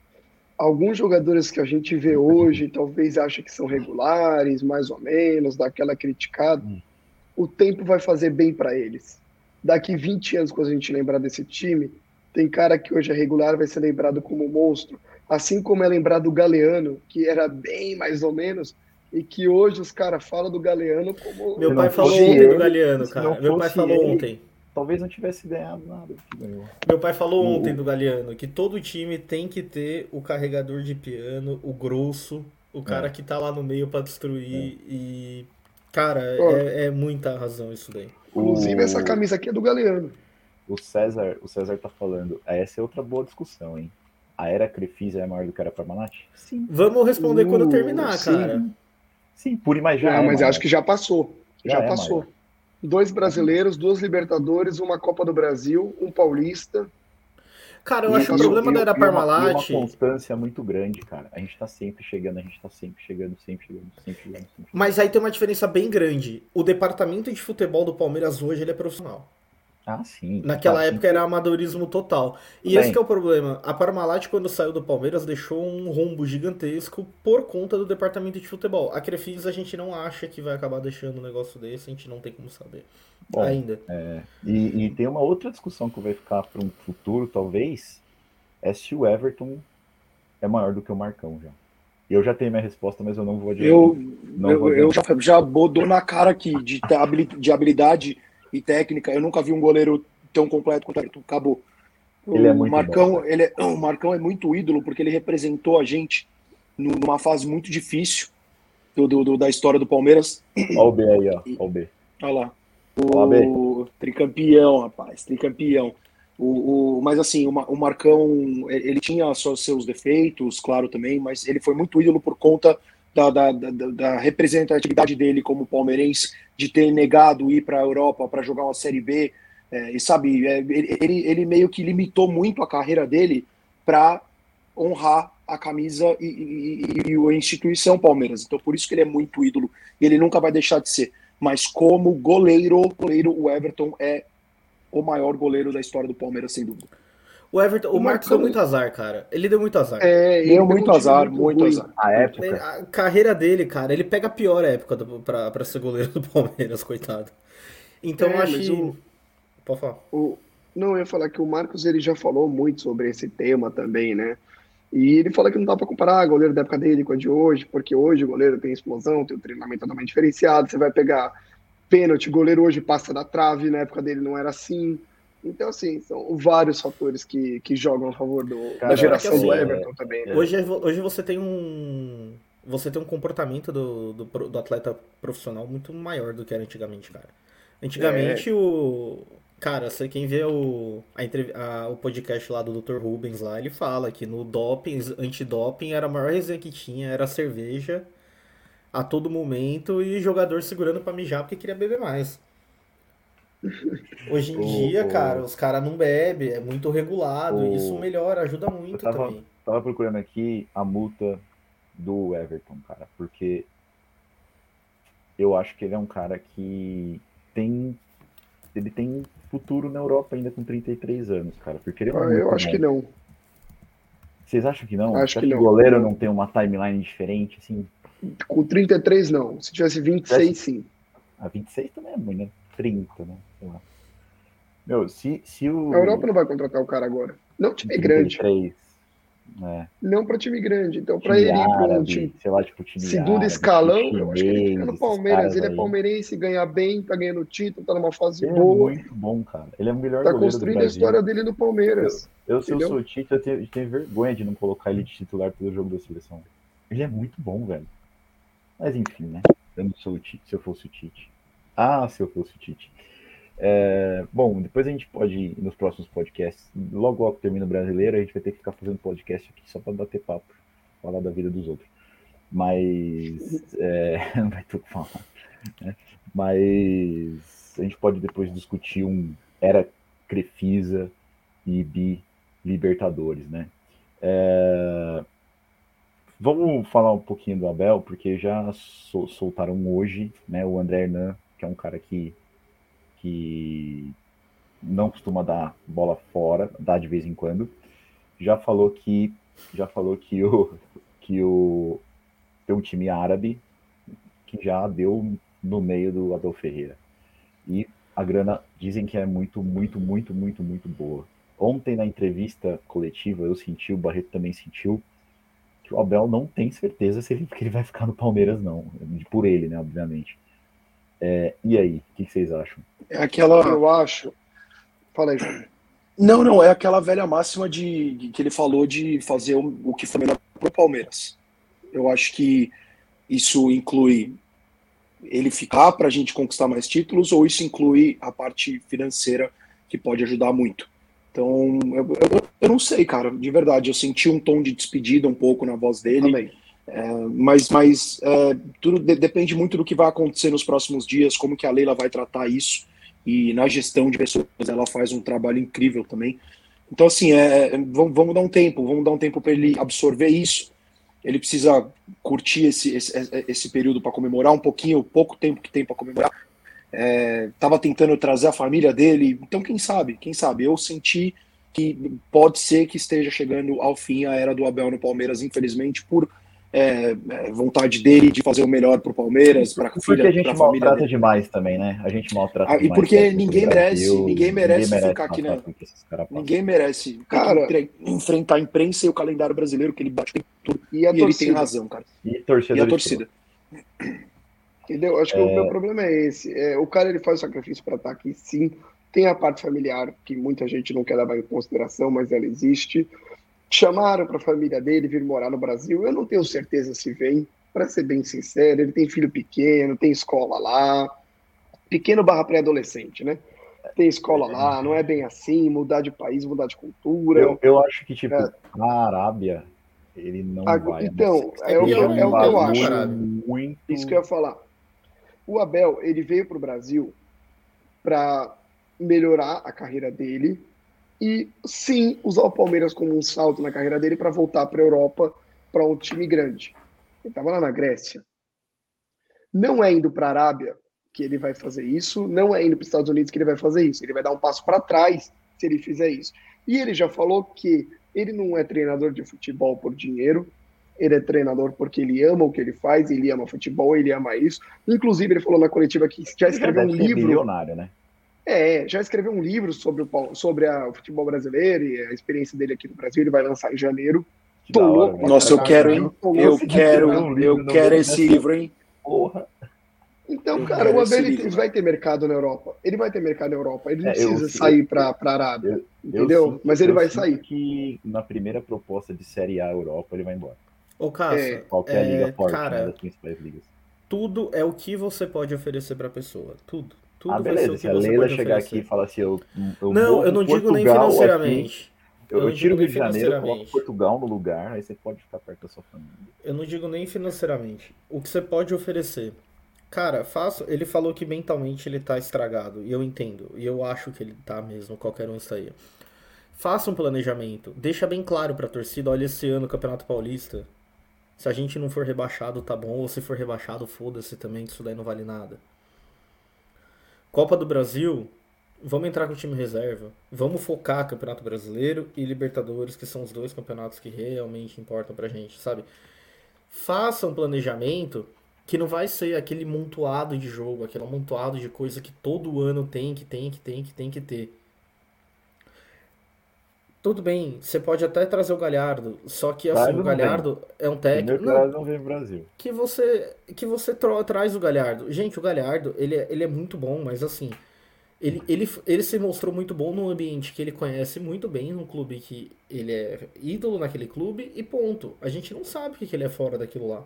Alguns jogadores que a gente vê hoje, talvez acha que são regulares, mais ou menos, daquela criticada, hum. o tempo vai fazer bem para eles. Daqui 20 anos, quando a gente lembrar desse time, tem cara que hoje é regular, vai ser lembrado como monstro. Assim como é lembrado o Galeano, que era bem mais ou menos, e que hoje os caras falam do Galeano como. Meu pai falou ontem ele, do Galeano, cara. Meu pai falou ele, ontem. Talvez não tivesse ganhado nada. Meu pai falou ontem do Galeano que todo time tem que ter o carregador de piano, o grosso, o cara é. que tá lá no meio para destruir. É. E. Cara, é, é, muita razão isso daí. Inclusive, essa camisa aqui é do Galeano. O César, o César tá falando. Essa é outra boa discussão, hein? A era Crefisa é maior do que a era Parmalat? Sim. Vamos responder uh, quando terminar, sim. cara. Sim, por imagem. Ah, é mas acho que já passou. Já, já é passou. Maior. Dois brasileiros, duas Libertadores, uma Copa do Brasil, um Paulista. Cara, eu e acho que o problema da era Parmalat. Uma, uma constância muito grande, cara. A gente tá sempre chegando, a gente tá sempre chegando, sempre chegando, sempre chegando. Sempre chegando. Mas aí tem uma diferença bem grande. O departamento de futebol do Palmeiras hoje ele é profissional. Ah, sim. Naquela época sim. era amadorismo total. E Bem. esse é o problema. A Parmalat, quando saiu do Palmeiras, deixou um rombo gigantesco por conta do departamento de futebol. A Crefis a gente não acha que vai acabar deixando um negócio desse, a gente não tem como saber. Bom, ainda. É, e, e, tem uma outra discussão que vai ficar para um futuro, talvez, é se o Everton é maior do que o Marcão já. Eu já tenho minha resposta, mas eu não vou adiantar. Eu, não eu, vou eu já, já bodou na cara aqui de, de habilidade e técnica. Eu nunca vi um goleiro tão completo quanto o Acabou. Ele é muito Marcão, bom. ele é, o Marcão é muito ídolo porque ele representou a gente numa fase muito difícil do, do, do da história do Palmeiras. Olha o B aí, ó. Olha o B. Olha lá. O, tricampeão, rapaz, tricampeão. O, o, mas assim, o, o Marcão, ele tinha só seus defeitos, claro também, mas ele foi muito ídolo por conta da, da, da, da representatividade dele como palmeirense, de ter negado ir para a Europa para jogar uma Série B. É, e sabe, é, ele, ele meio que limitou muito a carreira dele para honrar a camisa e, e, e, a instituição Palmeiras. Então, por isso que ele é muito ídolo e ele nunca vai deixar de ser. Mas como goleiro, goleiro, o Everton é o maior goleiro da história do Palmeiras, sem dúvida. O Everton, o Marcos deu muito azar, cara. Ele deu muito azar. É, deu muito azar, muito, muito azar. A época. A carreira dele, cara, ele pega a pior época do, pra, pra ser goleiro do Palmeiras, coitado. Então é, acho que. O, Pode falar. O, não, eu ia falar que o Marcos ele já falou muito sobre esse tema também, né? E ele fala que não dá para comparar o goleiro da época dele com a de hoje, porque hoje o goleiro tem explosão, tem um treinamento totalmente diferenciado. Você vai pegar pênalti, o goleiro hoje passa da trave, na época dele não era assim. Então, assim, são vários fatores que, que jogam a favor do, Cara, da geração assim, do Everton é, também. Né? Hoje, hoje você tem um. Você tem um comportamento do, do, do, atleta profissional muito maior do que era antigamente, cara. Antigamente, é. o. Cara, você quem vê o, a, a, o podcast lá do Dr. Rubens lá, ele fala que no doping, antidoping, era a maior resenha que tinha, era cerveja a todo momento e jogador segurando para mijar porque queria beber mais. Hoje em dia, cara, os caras não bebem, é muito regulado, e isso melhora, ajuda muito tava, também. Tava procurando aqui a multa do Everton, cara, porque eu acho que ele é um cara que tem. Ele tem futuro na Europa ainda com 33 anos, cara. Porque ele é ah, eu acho bom. que não. Vocês acham que não? Acho que, que o goleiro não tem uma timeline diferente, assim? Com 33, não. Se tivesse 26, sim. Ah, 26 também é muito, né? 30, né? Sei lá. Meu, se, se o. A Europa não vai contratar o cara agora. Não time 33, grande. É. Não para time grande. Então, para ele ir para um time, sei lá, tipo, time segundo árabe, escalão, eu acho que ele fica no Palmeiras. Ele é palmeirense, ganha bem, tá ganhando título, tá numa fase ele é boa. É muito bom, cara. Ele é o melhor Tá construindo a história dele no Palmeiras. Eu, eu se eu sou o Tite, eu tenho, eu tenho, vergonha de não colocar ele de titular pelo jogo da seleção. Ele é muito bom, velho. Mas enfim, né? Eu não sou o Tite, se eu fosse o Tite. Ah, se eu fosse o Tite. É, bom, depois a gente pode ir nos próximos podcasts. Logo, logo termina o brasileiro, a gente vai ter que ficar fazendo podcast aqui só para bater papo, falar da vida dos outros. Mas é, não vai ter o que falar. Né? Mas a gente pode depois discutir um era Crefisa e Bi Libertadores, né? É, vamos falar um pouquinho do Abel, porque já soltaram hoje, né? O André Hernan que é um cara que, que não costuma dar bola fora, dá de vez em quando. Já falou que já falou que o que o tem um time árabe que já deu no meio do Abel Ferreira. E a grana dizem que é muito, muito, muito, muito, muito boa. Ontem na entrevista coletiva eu senti, o Barreto também sentiu, que o Abel não tem certeza se ele, que ele vai ficar no Palmeiras, não. Por ele, né, obviamente. É, e aí, o que, que, vocês acham? É aquela. Eu acho. Fala aí, João. Não, não, é aquela velha máxima de, de que ele falou de fazer o, o que foi melhor para o Palmeiras. Eu acho que isso inclui ele ficar para a gente conquistar mais títulos ou isso inclui a parte financeira que pode ajudar muito. Então, eu, eu, eu, não sei, cara, de verdade. Eu senti um tom de despedida um pouco na voz dele. É, mas mas é, tudo de, depende muito do que vai acontecer nos próximos dias, como que a Leila vai tratar isso. E na gestão de pessoas, ela faz um trabalho incrível também. Então, assim, é, vamos, vamos dar um tempo, vamos dar um tempo para ele absorver isso ele precisa curtir esse, esse, esse período para comemorar um pouquinho, o pouco tempo que tem para comemorar. Estava é, tentando trazer a família dele, então quem sabe, quem sabe? Eu senti que pode ser que esteja chegando ao fim a era do Abel no Palmeiras, infelizmente, por é, é, vontade dele de fazer o melhor para o Palmeiras, para a filha, Porque a gente maltrata demais também, né? A gente maltrata ah, E porque ninguém merece, ninguém merece, ninguém merece ficar aqui, né? Ninguém merece, cara, enfrentar a imprensa e o calendário brasileiro que ele bate tudo. E, a e ele tem razão, cara. E, torcida e a torcida. Entendeu? Acho que é... o meu problema é esse. É, o cara ele faz o sacrifício para estar aqui, sim. Tem a parte familiar que muita gente não quer levar em consideração, mas ela existe. Chamaram para a família dele vir morar no Brasil. Eu não tenho certeza se vem, para ser bem sincero. Ele tem filho pequeno, tem escola lá. Pequeno barra pré-adolescente, né? Tem escola lá, não é bem assim, mudar de país, mudar de cultura. Eu, eu acho que, tipo, é. na Arábia, ele não vai. Então, é, é, o, é, é o que eu acho. Muito... Isso que eu ia falar. O Abel, ele veio para o Brasil para melhorar a carreira dele, e sim usar o Palmeiras como um salto na carreira dele para voltar para a Europa para um time grande. Ele estava lá na Grécia. Não é indo para a Arábia que ele vai fazer isso, não é indo para os Estados Unidos que ele vai fazer isso. Ele vai dar um passo para trás se ele fizer isso. E ele já falou que ele não é treinador de futebol por dinheiro, ele é treinador porque ele ama o que ele faz, ele ama futebol, ele ama isso. Inclusive, ele falou na coletiva que já escreveu um livro. Milionário, né? É, já escreveu um livro sobre o, sobre a, o futebol brasileiro e a experiência dele aqui no Brasil. Ele vai lançar em janeiro. Tô louco. Nossa, eu quero, hein? Eu quero, eu quero esse livro, hein? Porra. Então, cara, o Abel ele vai ter mercado na Europa. Ele vai ter mercado na Europa. Ele não é, precisa eu, sair para a Arábia. Eu, entendeu? Eu sinto, Mas ele vai sair. que na primeira proposta de Série A Europa ele vai embora. Ô, Cássio, é, qualquer é, liga forte, cara, né, das principais ligas. Tudo é o que você pode oferecer para a pessoa. Tudo. Tudo ah, beleza. Se a Leila chegar oferecer. aqui e falar assim, eu, eu Não, eu não digo nem financeiramente. Aqui, eu, eu, tiro o Rio de Janeiro, coloco Portugal no lugar, aí você pode ficar perto da sua família. Eu não digo nem financeiramente. O que você pode oferecer? Cara, faço. Ele falou que mentalmente ele tá estragado. E eu entendo. E eu acho que ele tá mesmo, qualquer um estaria. Faça um planejamento. Deixa bem claro pra torcida, olha esse ano o Campeonato Paulista. Se a gente não for rebaixado, tá bom. Ou se for rebaixado, foda-se também, que isso daí não vale nada. Copa do Brasil, vamos entrar com o time reserva. Vamos focar Campeonato Brasileiro e Libertadores, que são os dois campeonatos que realmente importam pra gente, sabe? Faça um planejamento que não vai ser aquele montoado de jogo, aquele montoado de coisa que todo ano tem, que tem, que tem, que tem que ter. Tudo bem, você pode até trazer o Galhardo, só que assim, o Galhardo vem. é um técnico. Não, não vem Brasil. Que você, que você traz o Galhardo. Gente, o Galhardo, ele, é, ele é muito bom, mas assim, ele, ele, ele se mostrou muito bom num ambiente que ele conhece muito bem, num clube que ele é ídolo naquele clube, e ponto. A gente não sabe o que ele é fora daquilo lá.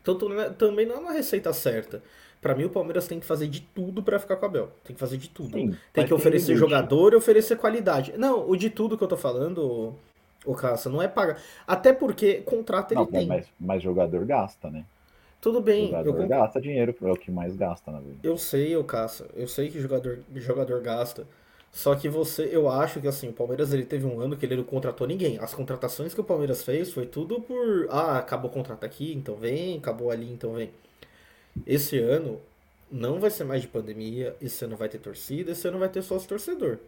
Então também não é uma receita certa. Para mim, o Palmeiras tem que fazer de tudo para ficar com a Bel. Tem que fazer de tudo. Sim, tem que oferecer jogador e oferecer qualidade. Não, o de tudo que eu tô falando, o Caça, não é pagar. Até porque contrato ele não, tem. Mas, mas jogador gasta, né? Tudo bem. Jogador eu... gasta dinheiro, é o que mais gasta na vida. Eu sei, o Caça. Eu sei que jogador, jogador gasta. Só que você, eu acho que assim, o Palmeiras ele teve um ano que ele não contratou ninguém. As contratações que o Palmeiras fez foi tudo por, ah, acabou o contrato aqui, então vem, acabou ali, então vem. Esse ano, não vai ser mais de pandemia, esse ano vai ter torcida, esse ano vai ter sócio torcedor.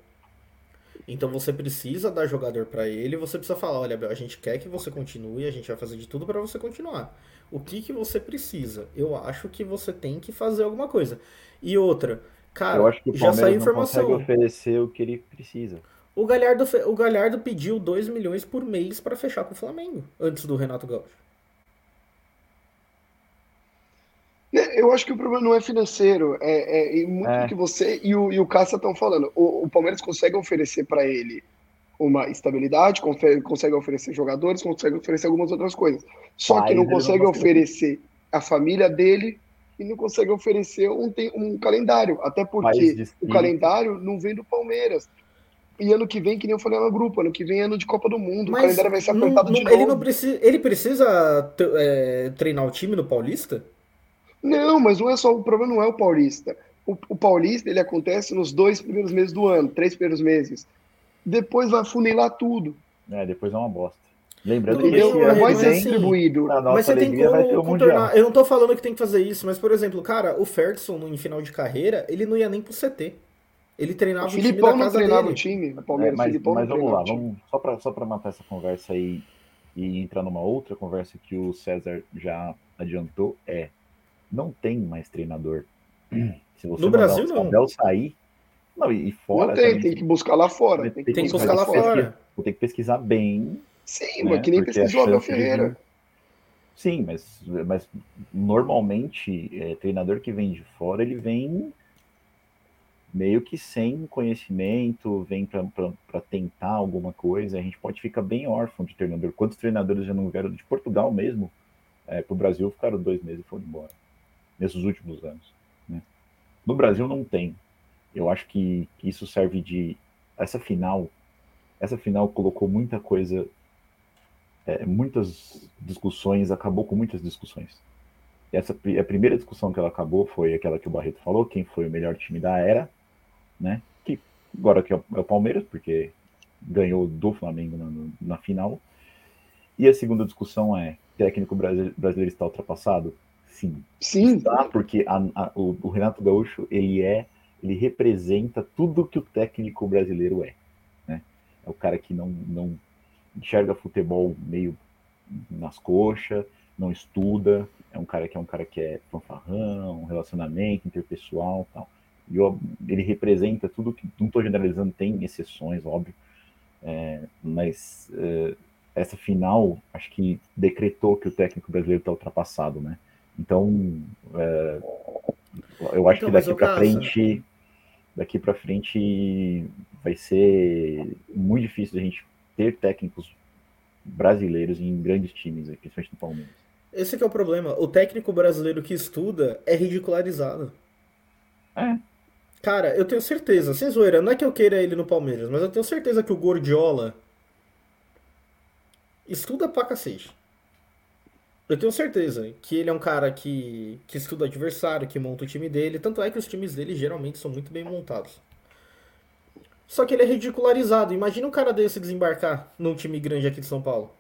Então você precisa dar jogador para ele, você precisa falar, olha, a gente quer que você continue, a gente vai fazer de tudo para você continuar. O que que você precisa? Eu acho que você tem que fazer alguma coisa. E outra, cara, Eu acho que o já saiu informação. Não consegue oferecer o que ele precisa. O Galhardo, o Galhardo pediu 2 milhões por mês para fechar com o Flamengo, antes do Renato Gaúcho. Eu acho que o problema não é financeiro, é, é muito é. que você e o, e o Cassa estão falando. O, o, Palmeiras consegue oferecer para ele uma estabilidade, consegue, consegue, oferecer jogadores, consegue oferecer algumas outras coisas. Só que não consegue não oferecer a família dele e não consegue oferecer um, um calendário. Até porque o calendário não vem do Palmeiras. E ano que vem, que nem eu falei no grupo, ano que vem é ano de Copa do Mundo. Mas o calendário vai ser apertado não, de ele novo. Não precisa, ele precisa é, treinar o time no Paulista? Não, mas não é só o problema não é o paulista. O, o, paulista ele acontece nos dois primeiros meses do ano, três primeiros meses. Depois vai funilar tudo. É, depois é uma bosta. Lembrando que não vai ser distribuído. Mas você tem como contornar. Eu não tô falando que tem que fazer isso, mas por exemplo, cara, o Ferguson em final de carreira, ele não ia nem pro CT. Ele treinava o, o time da casa treinava dele. o time, o Palmeiras. É, mas, Filipão mas vamos lá, vamos, só para só pra matar essa conversa aí e entrar numa outra conversa que o César já adiantou, é não tem mais treinador. Se você no Brasil, o Abel sair. Não, e fora. Não tem, tem que buscar lá fora. Tem que, tem que buscar lá fora. Vou ter que pesquisar bem. Sim, né? mas que nem pesquisou Abel Ferreira. De... Sim, mas, mas normalmente, é, treinador que vem de fora, ele vem meio que sem conhecimento, vem para tentar alguma coisa. A gente pode ficar bem órfão de treinador. Quantos treinadores já não vieram de Portugal mesmo é, para o Brasil, ficaram dois meses e foram embora nesses últimos anos. Né? No Brasil não tem. Eu acho que, isso serve de essa final. Essa final colocou muita coisa, é, muitas discussões, acabou com muitas discussões. Essa a primeira discussão que ela acabou foi aquela que o Barreto falou, quem foi o melhor time da era, né? Que agora que é, é o Palmeiras, porque ganhou do Flamengo na, na final. E a segunda discussão é: técnico brasileiro está ultrapassado? Sim. Sim. Está, porque a, a, o, o, Renato Gaúcho, ele é, ele representa tudo que o técnico brasileiro é. Né? É o cara que não, não enxerga futebol meio nas coxas, não estuda, é um cara que é um cara que é fanfarrão, relacionamento interpessoal tal. E eu, ele representa tudo que, não estou generalizando, tem exceções, óbvio, é, mas é, essa final, acho que decretou que o técnico brasileiro está ultrapassado, né? Então, é, eu acho então, que daqui para frente, daqui para frente vai ser muito difícil a gente ter técnicos brasileiros em grandes times, principalmente no Palmeiras. Esse é o problema. O técnico brasileiro que estuda é ridicularizado. É. Cara, eu tenho certeza, sem zoeira, não é que eu queira ele no Palmeiras, mas eu tenho certeza que o Gordiola estuda pra cacete. Eu tenho certeza que ele é um cara que, que estuda adversário, que monta o time dele. Tanto é que os times dele geralmente são muito bem montados. Só que ele é ridicularizado. Imagina um cara desse desembarcar num time grande aqui de São Paulo.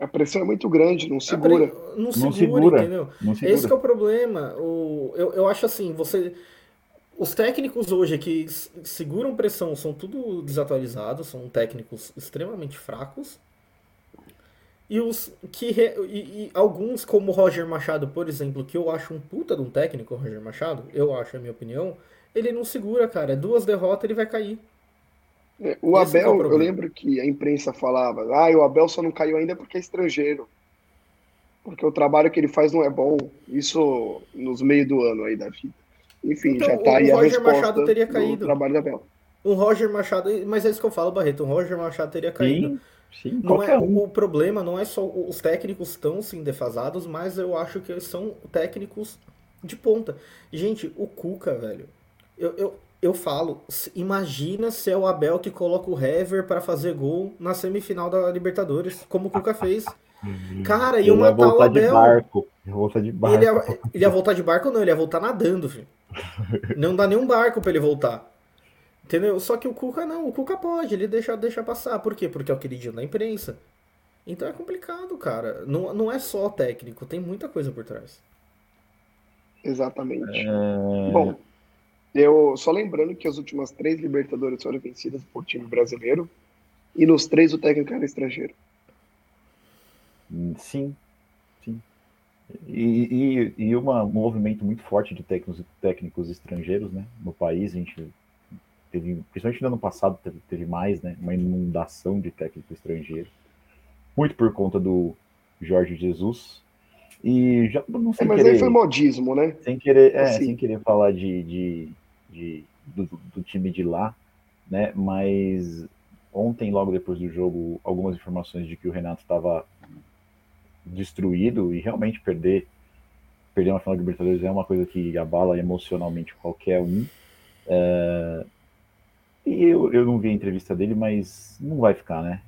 A pressão é muito grande, não segura. Pre... Não, segura, não segura, entendeu? Não segura. Esse é o problema. O... Eu, eu acho assim, você. Os técnicos hoje que seguram pressão são tudo desatualizados, são técnicos extremamente fracos. E os que re, e, e, alguns, como o Roger Machado, por exemplo, que eu acho um puta de um técnico, o Roger Machado, eu acho, a minha opinião, ele não segura, cara. Duas derrotas ele vai cair. É, o Esse Abel, é o eu lembro que a imprensa falava, ah, o Abel só não caiu ainda porque é estrangeiro. Porque o trabalho que ele faz não é bom. Isso nos meios do ano aí da vida. Enfim, então, já tá aí a Roger resposta Machado teria caído. do trabalho do Abel. Um Roger Machado, mas é isso que eu falo, Barreto, um Roger Machado teria caído. Sim. Sim, não é, um. O problema não é só os técnicos estão sim defasados, mas eu acho que eles são técnicos de ponta. Gente, o Cuca, velho, eu, eu, eu falo, imagina se é o Abel que coloca o Hever para fazer gol na semifinal da Libertadores, como o Cuca fez. Cara, ia matar o Abel. De barco. Ia voltar de barco. Ele ia, ele ia voltar de barco não, ele ia voltar nadando, filho. Não dá nenhum barco para ele voltar. Entendeu? Só que o Cuca não, o Cuca pode, ele deixa, deixa passar. Por quê? Porque é o queridinho da imprensa. Então é complicado, cara. Não, não é só técnico, tem muita coisa por trás. Exatamente. É... Bom, eu só lembrando que as últimas três Libertadores foram vencidas por time brasileiro e nos três o técnico era estrangeiro. Sim, sim. E, e, e uma, um movimento muito forte de técnicos, técnicos estrangeiros né, no país. A gente teve, principalmente no ano passado, teve, teve mais, né? Uma inundação de técnico estrangeiro. Muito por conta do Jorge Jesus. E já não sei. É, mas querer, aí foi modismo, né? Sem querer, é, assim. sem querer falar de, de, de do, do, time de lá, né? Mas ontem, logo depois do jogo, algumas informações de que o Renato estava destruído e realmente perder perder uma final de Libertadores é uma coisa que abala emocionalmente qualquer um. É... E eu, eu não vi a entrevista dele, mas não vai ficar, né?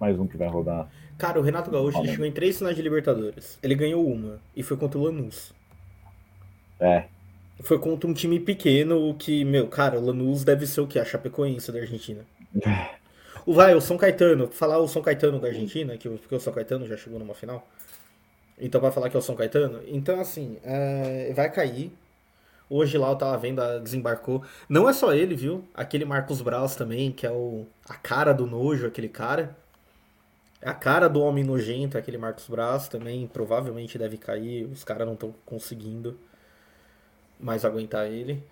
Mais um que vai rodar. Cara, o Renato Gaúcho ele chegou em três finais de Libertadores. Ele ganhou uma e foi contra o Lanús. É. Foi contra um time pequeno que, meu, cara, o Lanús deve ser o que? A Chapecoense da Argentina. o vai, o São Caetano, falar o São Caetano da Argentina, que, porque o São Caetano já chegou numa final. Então vai falar que é o São Caetano. Então, assim, é, vai cair. Hoje lá eu tava vendo, a desembarcou. Não é só ele, viu? Aquele Marcos Braz também, que é o, a cara do nojo, aquele cara. É a cara do homem nojento, aquele Marcos Braz também. Provavelmente deve cair. Os caras não estão conseguindo mais aguentar ele.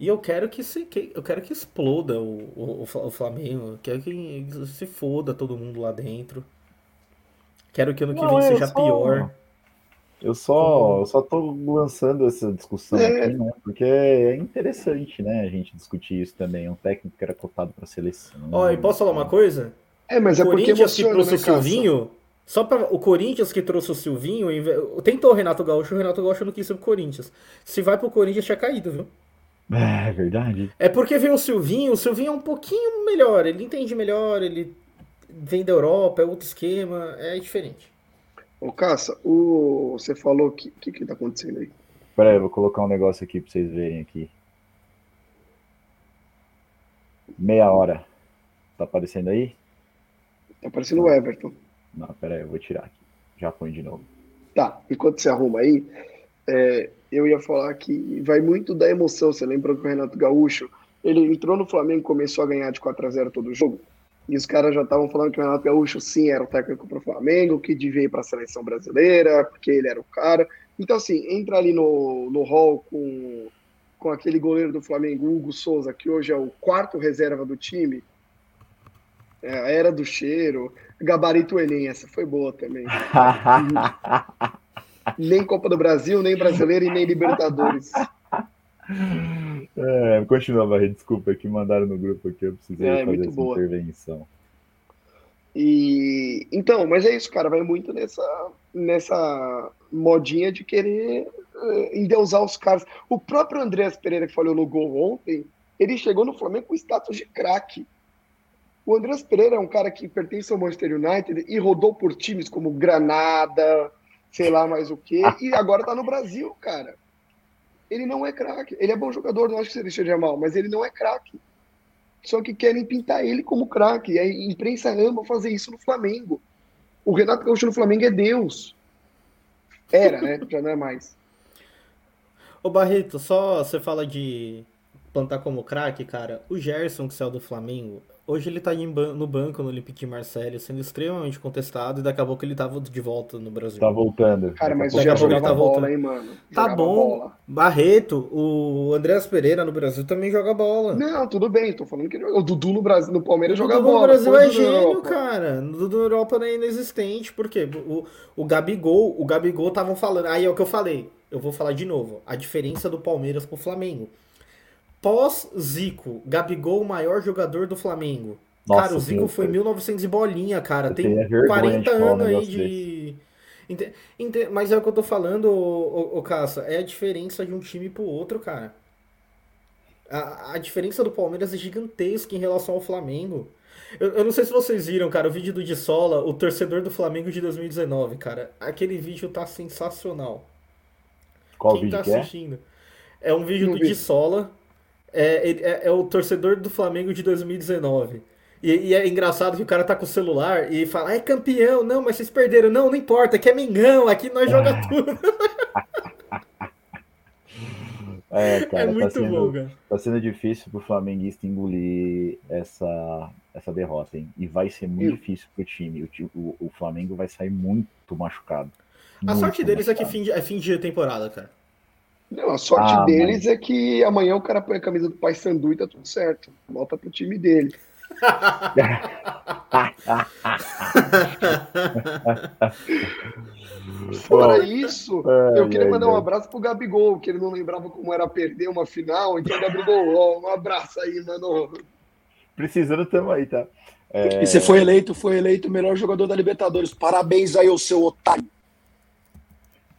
E eu quero que se, que, eu quero que exploda o, o, o Flamengo. Eu quero que se foda todo mundo lá dentro. Quero que ano que não, vem seja só... pior. Eu só, eu só tô lançando essa discussão é. aqui, né? Porque é interessante, né? A gente discutir isso também. Um técnico que era cotado para seleção. Ó, e posso falar uma coisa? É, mas é o Corinthians que trouxe né, o Silvinho. Só para o Corinthians que trouxe o Silvinho, tentou o Renato Gaúcho, o Renato Gaúcho não quis ir pro Corinthians. Se vai pro Corinthians, tinha caído, viu? É verdade. É porque veio o Silvinho, o Silvinho é um pouquinho melhor, ele entende melhor, ele vem da Europa, é outro esquema, é diferente. Ô, Caça, o... você falou que. O que, que tá acontecendo aí? Pera aí, vou colocar um negócio aqui pra vocês verem aqui. Meia hora. Tá aparecendo aí? Tá aparecendo o Everton. Não, pera aí, eu vou tirar aqui. Já põe de novo. Tá, enquanto você arruma aí, é, eu ia falar que vai muito da emoção. Você lembra que o Renato Gaúcho, ele entrou no Flamengo e começou a ganhar de 4 a 0 todo jogo? E os caras já estavam falando que o Renato Gaúcho sim era o técnico para o Flamengo, que devia ir para a seleção brasileira, porque ele era o cara. Então, assim, entra ali no, no hall com, com aquele goleiro do Flamengo, Hugo Souza, que hoje é o quarto reserva do time. É, a era do cheiro. Gabarito Enem, essa foi boa também. nem Copa do Brasil, nem Brasileiro e nem Libertadores. É, continua, Barreto, desculpa, que mandaram no grupo aqui, eu precisei é, fazer essa boa. intervenção. E então, mas é isso, cara, vai muito nessa nessa modinha de querer uh, endeusar os caras. O próprio Andréas Pereira que falou no gol ontem, ele chegou no Flamengo com status de craque. O Andréas Pereira é um cara que pertence ao Manchester United e rodou por times como Granada, sei lá mais o quê, e agora tá no Brasil, cara ele não é craque. Ele é bom jogador, não acho que seja mal, mas ele não é craque. Só que querem pintar ele como craque. A imprensa ama fazer isso no Flamengo. O Renato Gaúcho no Flamengo é Deus. Era, né? Já não é mais. Ô Barreto, só você fala de plantar como craque, cara. O Gerson, que saiu do Flamengo, Hoje ele tá no banco no Olympique de Marseille, sendo extremamente contestado, e daqui a pouco ele tava de volta no Brasil. Tá voltando. Cara, mas daqui a pouco ele tá bola, voltando. Hein, mano? Tá bom. Bola. Barreto, o Andreas Pereira no Brasil também joga bola. Não, tudo bem, tô falando que o Dudu no Brasil, no Palmeiras o joga Dudu bola. no Brasil é gênio, cara. O Dudu na Europa é inexistente, porque o, o Gabigol, o Gabigol estavam falando, aí é o que eu falei, eu vou falar de novo, a diferença do Palmeiras pro Flamengo. Pós-Zico, Gabigol, o maior jogador do Flamengo. Nossa, cara, o Zico Deus, foi em 1900 e bolinha, cara. Tem 40 anos aí de. Ente... Ente... Mas é o que eu tô falando, ô, ô, ô Caça. É a diferença de um time pro outro, cara. A, a diferença do Palmeiras é gigantesca em relação ao Flamengo. Eu, eu, não sei se vocês viram, cara, o vídeo do Dissola, o torcedor do Flamengo de 2019, cara. Aquele vídeo tá sensacional. Qual Quem vídeo tá assistindo? É? é? um vídeo do Dissola. É, é, é o torcedor do Flamengo de 2019. E, e, é engraçado que o cara tá com o celular e fala, é campeão, não, mas vocês perderam. Não, não importa, que é Mengão, aqui nós joga tudo. É, cara, é tá muito tá sendo, bom, cara. Tá sendo difícil pro flamenguista engolir essa, essa derrota, hein? E vai ser muito e... difícil pro time. O, o, o, Flamengo vai sair muito machucado. A muito sorte deles machucado. é que fim de, é fim de temporada, cara. Não, a sorte ah, deles mas... é que amanhã o cara põe a camisa do Pai Sandu e tá tudo certo. Volta pro time dele. Fora isso, é, eu queria mandar um abraço pro Gabigol, que ele não lembrava como era perder uma final. Então, Gabigol, ó, um abraço aí, mano. Precisando, tamo aí, tá? É... E você foi eleito, foi eleito o melhor jogador da Libertadores. Parabéns aí, o seu otário.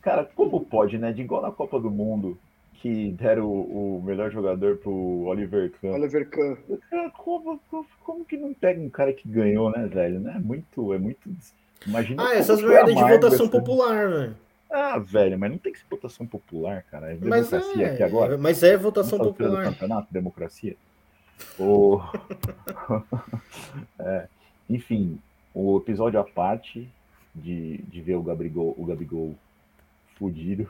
Cara, como pode, né? De igual na Copa do Mundo, que deram o, o melhor jogador pro Oliver Kahn. Oliver Kahn. Como, como, que não pega um cara que ganhou, né, velho? Né? Muito, é muito. Imagina ah, essas merdas de votação essa... popular, velho. Ah, velho, mas não tem que ser votação popular, cara. É democracia é, aqui agora. Mas é votação popular. Campeonato, democracia. O... é, enfim, o episódio à parte de, de ver o Gabigol, o Gabigol fudido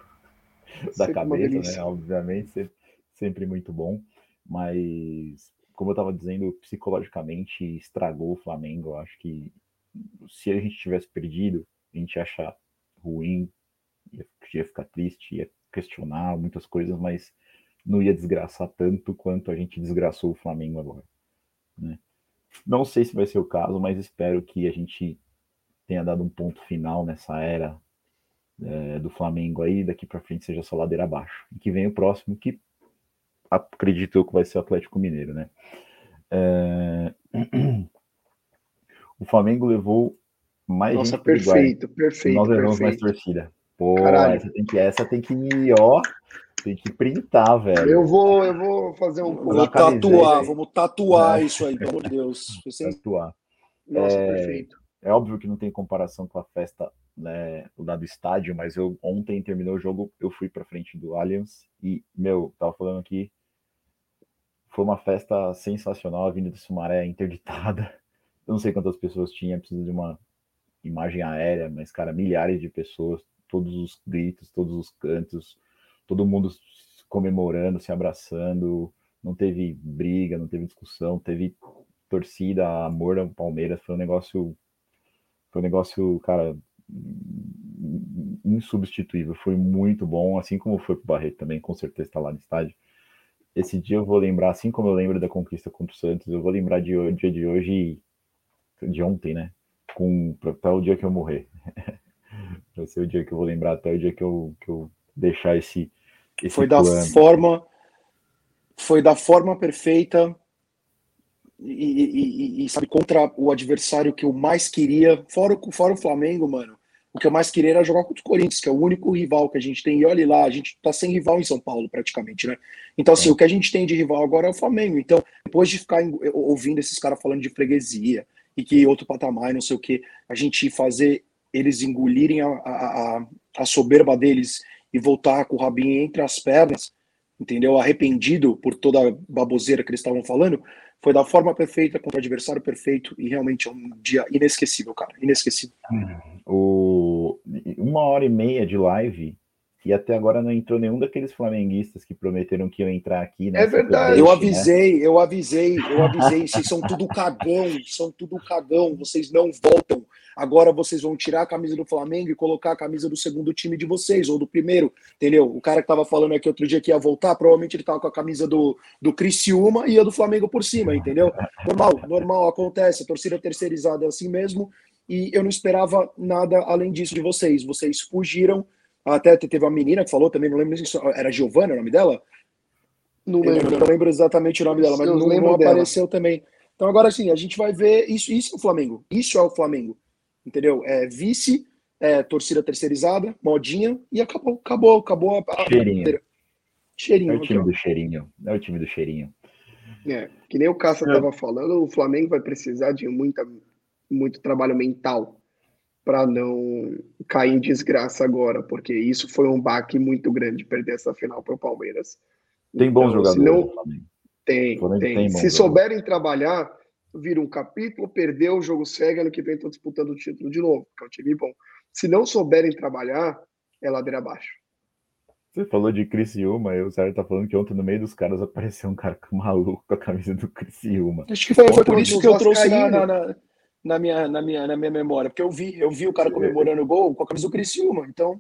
da sempre cabeça, né? Obviamente, sempre, sempre muito bom. Mas, como eu estava dizendo, psicologicamente estragou o Flamengo. Eu acho que se a gente tivesse perdido, a gente ia achar ruim, ia, ia ficar triste, ia questionar muitas coisas, mas não ia desgraçar tanto quanto a gente desgraçou o Flamengo agora. Né? Não sei se vai ser o caso, mas espero que a gente tenha dado um ponto final nessa era é, do Flamengo aí, daqui para frente seja só ladeira abaixo. E que vem o próximo, que acredito eu que vai ser o Atlético Mineiro, né? É... O Flamengo levou mais Nossa, perfeito, perfeito. Nós levamos perfeito. mais torcida. Pô, essa tem, que, essa tem que ó, tem que printar, velho. Eu vou, eu vou fazer um. Vou tatuar, vamos tatuar é. isso aí, pelo amor de Deus. Tatuar. Nossa, é, perfeito. É óbvio que não tem comparação com a festa né, lá do estádio, mas eu ontem terminou o jogo, eu fui para frente do Allianz e, meu, tava falando aqui, foi uma festa sensacional, a Avenida do Sumaré interditada. Eu não sei quantas pessoas tinha, precisa de uma imagem aérea, mas, cara, milhares de pessoas, todos os gritos, todos os cantos, todo mundo comemorando, se abraçando, não teve briga, não teve discussão, teve torcida, amor ao Palmeiras, foi um negócio, foi um negócio, cara, insubstituível, foi muito bom, assim como foi pro Barreto também, com certeza está lá no estádio. Esse dia eu vou lembrar, assim como eu lembro da conquista contra o Santos, eu vou lembrar de dia de hoje, de ontem, né? Com até o dia que eu morrer. Vai ser o dia que eu vou lembrar até o dia que eu, que eu deixar esse, esse foi plano. da forma foi da forma perfeita e, e, e, sabe contra o adversário que eu mais queria fora, fora o Flamengo mano o que eu mais queria era jogar contra o Corinthians, que é o único rival que a gente tem. E olha lá, a gente tá sem rival em São Paulo, praticamente, né? Então, assim, é. o que a gente tem de rival agora é o Flamengo. Então, depois de ficar ouvindo esses caras falando de freguesia e que outro patamar, não sei o que, a gente fazer eles engolirem a, a, a soberba deles e voltar com o rabinho entre as pernas, entendeu? Arrependido por toda a baboseira que eles estavam falando, foi da forma perfeita, contra o adversário perfeito e realmente é um dia inesquecível, cara. Inesquecível. O... Uma hora e meia de live e até agora não entrou nenhum daqueles flamenguistas que prometeram que iam entrar aqui, né? É verdade. eu avisei, né? eu avisei, eu avisei. Vocês são tudo cagão, são tudo cagão. Vocês não voltam. Agora vocês vão tirar a camisa do Flamengo e colocar a camisa do segundo time de vocês, ou do primeiro, entendeu? O cara que tava falando aqui outro dia que ia voltar, provavelmente ele tava com a camisa do, do Criciúma e a do Flamengo por cima, entendeu? Normal, normal, acontece. A torcida terceirizada é assim mesmo. E eu não esperava nada além disso de vocês. Vocês fugiram. Até teve uma menina que falou também, não lembro se era Giovana o nome dela? Não lembro. Eu não lembro exatamente o nome dela, mas não, não apareceu também. Então agora sim, a gente vai ver isso, isso é o Flamengo. Isso é o Flamengo entendeu? É vice, é, torcida terceirizada, modinha, e acabou, acabou, acabou a. Cheirinho. Cheirinho. É o time do cheirinho. É o time do cheirinho. É, que nem o Cássio estava é. falando, o Flamengo vai precisar de muita, muito trabalho mental para não cair em desgraça agora, porque isso foi um baque muito grande perder essa final para o Palmeiras. Tem bons então, jogadores. Não... Tem, tem. tem se souberem trabalhar, vira um capítulo, perdeu, o jogo segue, ano que vem estão disputando o título de novo, que é um time bom. Se não souberem trabalhar, é ladeira abaixo. Você falou de Criciúma, e o Sérgio tá falando que ontem no meio dos caras apareceu um cara maluco com a camisa do Criciúma. Acho que foi, foi por isso que eu trouxe na, na, na, na, minha, na, minha, na minha memória, porque eu vi, eu vi o cara comemorando o gol com a camisa do Criciúma, então...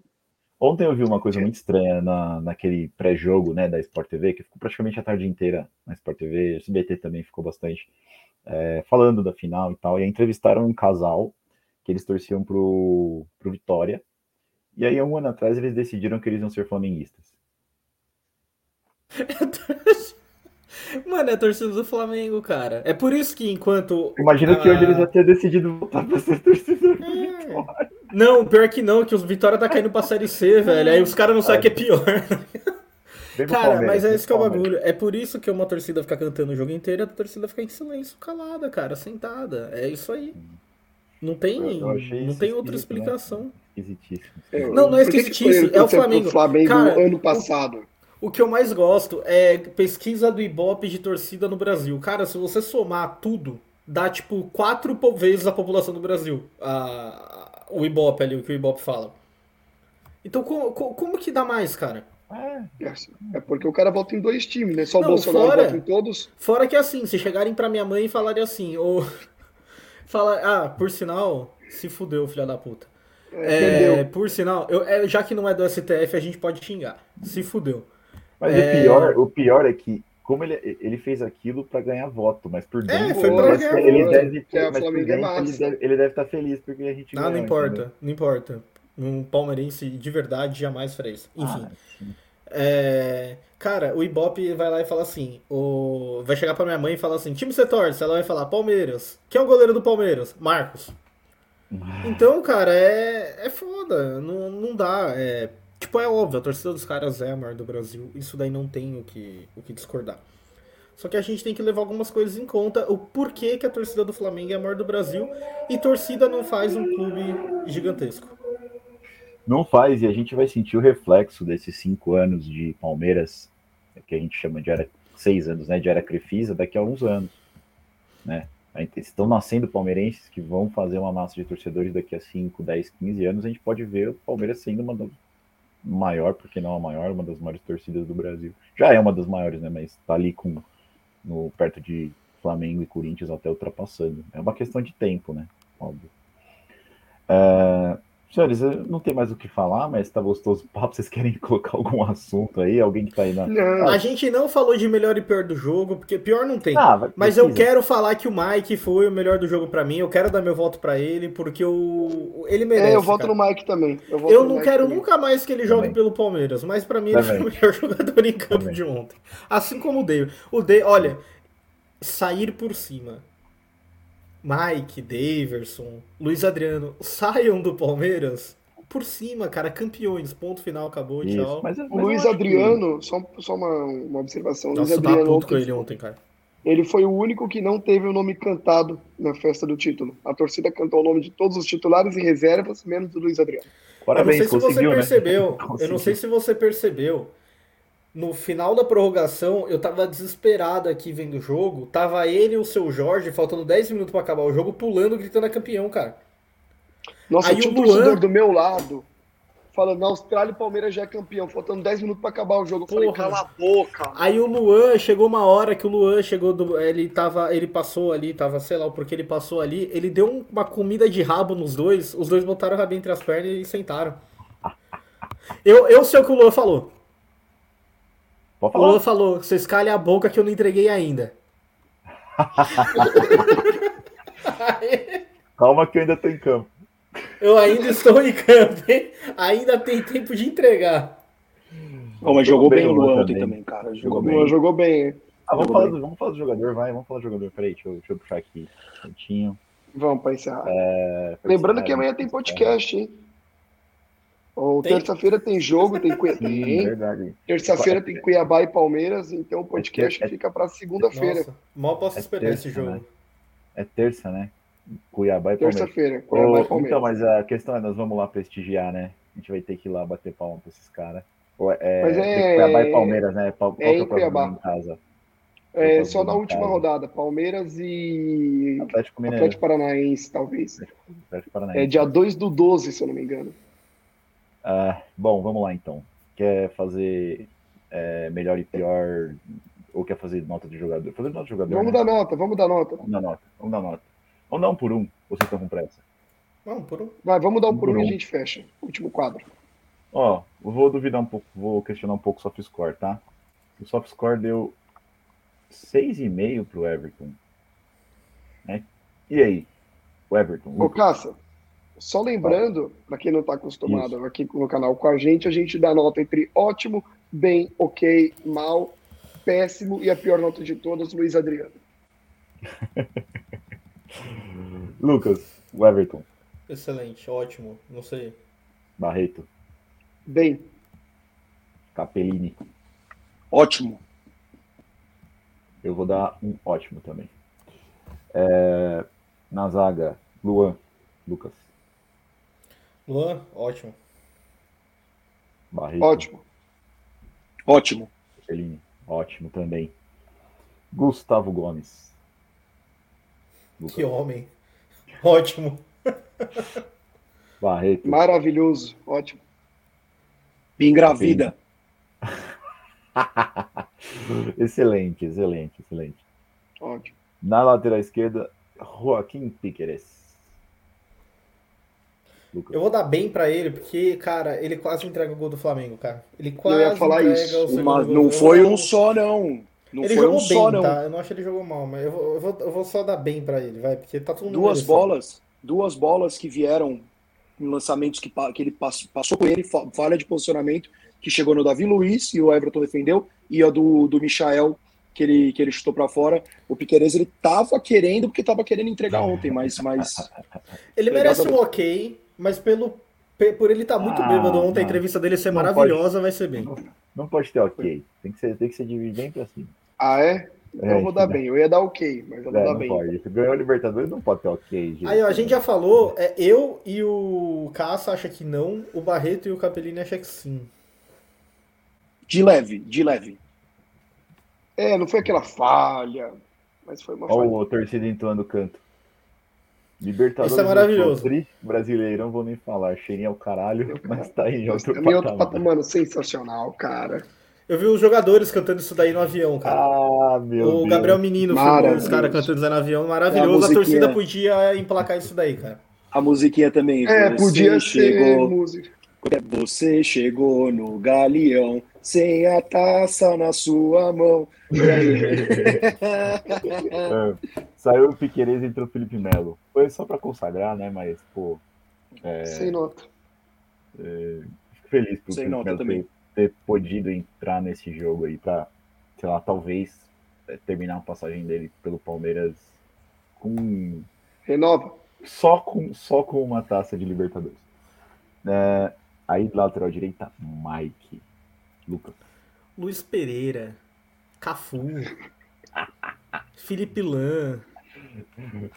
Ontem eu vi uma coisa muito estranha na, naquele pré-jogo né, da Sport TV, que ficou praticamente a tarde inteira na Sport TV, o SBT também ficou bastante, é, falando da final e tal, e entrevistaram um casal que eles torciam pro, pro Vitória, e aí um ano atrás eles decidiram que eles iam ser flamenguistas. Mano, é a torcida do Flamengo, cara. É por isso que enquanto. Imagina que hoje eles já tenham decidido voltar pra ser torcedor do é. Vitória. Não, pior que não, que os Vitória tá caindo pra Série C, velho. Aí os caras não sabem o que é pior. Cara, mas é esse que é o bagulho. É por isso que uma torcida fica cantando o jogo inteiro e a torcida fica em silêncio, calada, cara, sentada. É isso aí. Não tem, não tem outra né? explicação. Né? Esquisitíssimo. Não, não é esquisitíssimo, é o Flamengo. Flamengo cara, ano passado. O, o que eu mais gosto é pesquisa do Ibope de torcida no Brasil. Cara, se você somar tudo, dá tipo quatro vezes a população do Brasil. A, o Ibope ali, o que o Ibope fala. Então, como, como que dá mais, cara? É, é porque o cara vota em dois times, né? Só Não, o Bolsonaro fora, vota em todos. Fora que assim, se chegarem pra minha mãe e falarem assim, ou. Fala, ah, por sinal, se fudeu, filha da puta. É, é por sinal, eu, é, já que não é do STF, a gente pode xingar. Se fudeu. Mas é... o, pior, o pior é que como ele, ele fez aquilo para ganhar voto, mas por é, dentro é, foi pra ganhar ele, voto. deve, é mas por dentro, ele, deve, ele deve estar tá feliz porque a gente Não, ganhou, não importa, entendeu? não importa. Um palmeirense de verdade jamais faria isso. Enfim. Ah, é, cara, o Ibope vai lá e fala assim: o, vai chegar pra minha mãe e falar assim: time você torce? Ela vai falar: Palmeiras. Quem é o goleiro do Palmeiras? Marcos. Então, cara, é, é foda. Não, não dá. É, Tipo, é óbvio, a torcida dos caras é a maior do Brasil. Isso daí não tem o que, o que discordar. Só que a gente tem que levar algumas coisas em conta. O porquê que a torcida do Flamengo é a maior do Brasil. E torcida não faz um clube gigantesco. Não faz, e a gente vai sentir o reflexo desses cinco anos de Palmeiras, que a gente chama de era seis anos, né? De era Crefisa, daqui a uns anos. Né? Estão nascendo palmeirenses que vão fazer uma massa de torcedores daqui a 5, 10, 15 anos. A gente pode ver o Palmeiras sendo uma das maior, porque não a maior, uma das maiores torcidas do Brasil. Já é uma das maiores, né? Mas tá ali com no perto de Flamengo e Corinthians até ultrapassando. É uma questão de tempo, né? Óbvio. Uh, Senhores, não tem mais o que falar, mas tá gostoso o papo. Vocês querem colocar algum assunto aí? Alguém que tá aí na. Não. A gente não falou de melhor e pior do jogo, porque pior não tem. Ah, mas eu quero falar que o Mike foi o melhor do jogo para mim. Eu quero dar meu voto para ele, porque o... ele merece. É, eu voto cara. no Mike também. Eu, eu não quero também. nunca mais que ele jogue também. pelo Palmeiras, mas para mim também. ele foi o melhor jogador em campo também. de ontem. Assim como o David. O David, olha, sair por cima Mike, Daverson, Luiz Adriano saiam do Palmeiras por cima, cara, campeões, ponto final, acabou, Isso, tchau. Mas, mas o Luiz Adriano, que... só, só uma, uma observação. Nossa, Luiz Adriano ontem, com ele ontem, cara. Ele foi o único que não teve o nome cantado na festa do título. A torcida cantou o nome de todos os titulares e reservas, menos do Luiz Adriano. Parabéns, eu não sei se você né? percebeu. Né? Eu não sei se você percebeu no final da prorrogação, eu tava desesperado aqui vendo o jogo. Tava ele e o seu Jorge, faltando 10 minutos para acabar o jogo, pulando, gritando a campeão, cara. Nossa, Aí tinha um Luan... torcedor do meu lado falando, na Austrália o Palmeiras já é campeão, faltando 10 minutos para acabar o jogo. Eu Porra. falei, cala a boca. Aí o Luan, chegou uma hora que o Luan chegou, do, ele tava, ele passou ali, tava, sei lá o porquê ele passou ali, ele deu uma comida de rabo nos dois, os dois botaram o rabinho entre as pernas e sentaram. Eu, eu sei o que o Luan falou. Pode falar. O Luan falou, vocês calem a boca que eu não entreguei ainda. Calma que eu ainda tô em campo. Eu ainda estou em campo, hein? Ainda tem tempo de entregar. Oh, mas jogou, bem o Luan ontem também, cara. Jogou, bem. Jogou bem, ah, vamos, falar do, vamos falar do jogador, vai. Vamos falar do jogador. Peraí, deixa eu, deixa eu puxar aqui. Certinho. Vamos para encerrar. É, Lembrando que amanhã tem podcast, hein? Ou terça-feira tem jogo, tem Cuiabá. Terça-feira tem Cuiabá e Palmeiras, então o podcast é, é, fica para segunda-feira. Mal posso é esperar terça, esse jogo. Né? É terça, né? Cuiabá e Palmeiras. Terça-feira, Cuiabá e Palmeiras. Então, mas a questão é, nós vamos lá prestigiar, né? A gente vai ter que ir lá bater palma para esses caras. É, mas é... Cuiabá e Palmeiras, né? Qual, é em Cuiabá. Em casa? É só na última casa. rodada, Palmeiras e Atlético, Atlético Paranaense, talvez. Atlético Paranaense. É dia 2 do 12, se eu não me engano. Uh, bom, vamos lá então. quer fazer é, melhor e pior, ou quer fazer nota de jogador? Fazer nota de jogador. Vamos né? dar nota, vamos dar nota. Vamos dar nota, vamos dar nota. Vamos dar um por um, ou vocês estão com pressa? Não, por um. Vai, vamos dar um Um por por um e a gente fecha. Último quadro. Ó, vou duvidar um pouco, vou questionar um pouco o soft score, tá? O soft score deu 6,5 pro Everton. Né? E aí? O Everton. Ô, Lucas? Caça, só lembrando, para quem não está acostumado aqui no canal com a gente, a gente dá nota entre ótimo, bem, ok, mal, péssimo e a pior nota de todas, Luiz Adriano. Lucas, o Everton, Excelente, ótimo. Não sei. Barreto, Bem, Capellini. Ótimo. Eu vou dar um ótimo também. É, na zaga, Luan, Lucas, Luan, ótimo. Barreto, ótimo. Ótimo. Capellini, ótimo também. Gustavo Gomes. Lucas, Que homem. Ótimo. Barreto, Maravilhoso, ótimo. Me engravida. excelente, excelente, excelente. Ótimo. Na lateral esquerda, Joaquim Piqueres. Lucas. Eu vou dar bem pra ele, porque, cara, ele quase entrega o gol do Flamengo, cara. Ele quase ia falar entrega isso. Mas não Eu foi um só, não. Não Ele foi jogou um só, bem, não. tá? Eu não acho que ele jogou mal, mas eu vou, eu vou, eu vou só dar bem pra ele, vai, porque tá mundo Duas bolas, duas bolas que vieram em lançamentos que, que ele pass- passou com ele, fa- falha de posicionamento, que chegou no Davi Luiz e o Everton defendeu, e a do, do Michael, que ele, que ele chutou pra fora. O Piqueires, ele tava querendo, porque tava querendo entregar ontem, mas, mas Ele merece um ok, mas pelo, pe- por ele estar muito Ah, bêbado ontem, a não. entrevista dele ser Não maravilhosa, vai ser bem. Não, não pode ter ok. Tem que ser, tem que ser de bem pra cima. Ah, é? Então É, eu vou dar né? bem. Eu ia dar ok, mas eu vou É, dar não bem. pode. Se ganhou a Libertadores, não pode ter ok, gente. Aí, ó, a gente já falou, é, eu e o Caça acha que não, o Barreto e o Capellini acham que sim. de leve, de leve. É, não foi aquela falha, mas foi uma Olha falha. o torcida entoando canto. Libertadores. Isso é maravilhoso. Tri, brasileirão, vou nem falar. Cheirinho ao caralho, mas tá aí em outro Também outro patamar. patamar, mano, sensacional, cara. Eu vi os jogadores cantando isso daí no avião, cara. Ah, meu o Deus. Gabriel Menino filmou os Maravilhoso. caras cantando isso aí no avião, É a maravilhoso. a torcida podia emplacar isso daí, cara. A musiquinha também. É, você podia ser chegou, música. Você chegou no galeão, sem a taça na sua mão. É, saiu o Piqueires e entrou o Felipe Melo. Foi só pra consagrar, né? Mas, pô, é, Sem nota. fico feliz por Sem Felipe nota Melo também. ter, ter podido entrar nesse jogo aí pra, sei lá, talvez é, terminar a passagem dele pelo Palmeiras com Renova. só com, só com uma taça de Libertadores. É, aí, lateral direita, Mike. Lucas. Luiz Pereira, Cafu, Felipe Lan.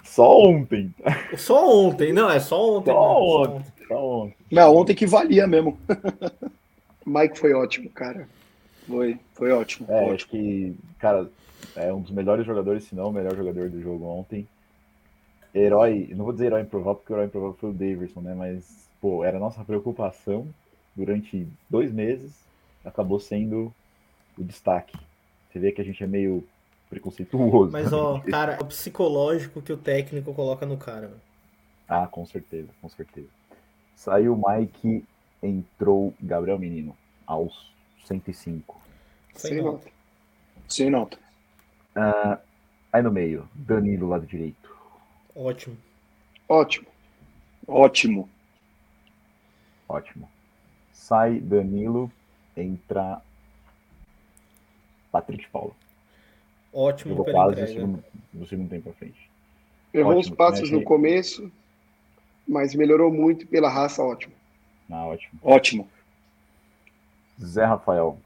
Só ontem. Só ontem, não, é só ontem. Só ontem. Só ontem. Não, ontem que valia mesmo. Mike foi ótimo, cara. Foi, foi ótimo. É, acho ótimo. que, cara, é um dos melhores jogadores, se não o melhor jogador do jogo ontem. Herói, não vou dizer herói improvável, porque o herói improvável foi o Davidson, né? Mas, pô, era nossa preocupação durante dois meses, acabou sendo o destaque. Você vê que a gente é meio preconceituoso. Mas, ó, cara, é o psicológico que o técnico coloca no cara. mano. Ah, com certeza, com certeza. Saiu o Mike, entrou Gabriel Menino, aos 105. Sem Sem nota. nota. Sem nota. Ah, aí no meio, Danilo, lado direito. Ótimo. Ótimo. Ótimo. Ótimo. Sai Danilo, entra Patrick Paulo. Ótimo Jogou pela quase no entrega. segundo, no segundo tempo pra frente. Errou Ótimo, os passos né, no começo, mas melhorou muito pela raça, ótimo. Ah, ótimo. Ótimo. Zé Rafael.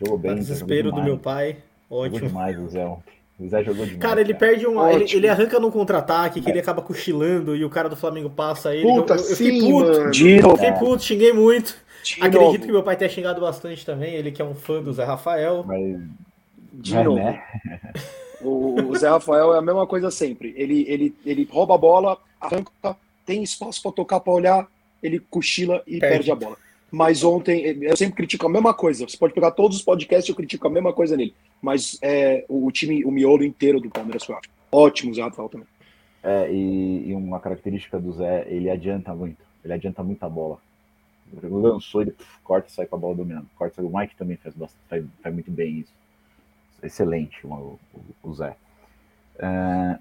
Jogou Pra bem. Desespero jogou do meu pai. Jogou Ótimo. demais o Zé ontem. O Zé jogou demais. Cara, ele perde um. Ele, ele arranca num contra-ataque que ele acaba cochilando e o cara do Flamengo passa ele. Puta, eu, eu, eu fiquei sim, puto. mano. Novo. Fiquei puto, xinguei muito. De Acredito novo. que meu pai tenha xingado bastante também, ele que é um fã do Zé Rafael. Mas, De mas, novo. né? O, o Zé Rafael é a mesma coisa sempre. Ele, ele, ele rouba a bola, arranca, tem espaço pra tocar, pra olhar, ele cochila e Perde. perde, a bola. Mas ontem, eu sempre critico a mesma coisa. Você pode pegar todos os podcasts, eu critico a mesma coisa nele. Mas é, o, time, o miolo inteiro do Palmeiras foi ótimo. Ótimo, Zé Rafael também. É, e, e, uma característica do Zé, ele adianta muito. Ele adianta muito a bola. Ele lançou, ele puf, corta e sai com a bola dominando. Corta, o Mike também faz, faz, faz muito bem isso. Excelente o, o, Zé. É,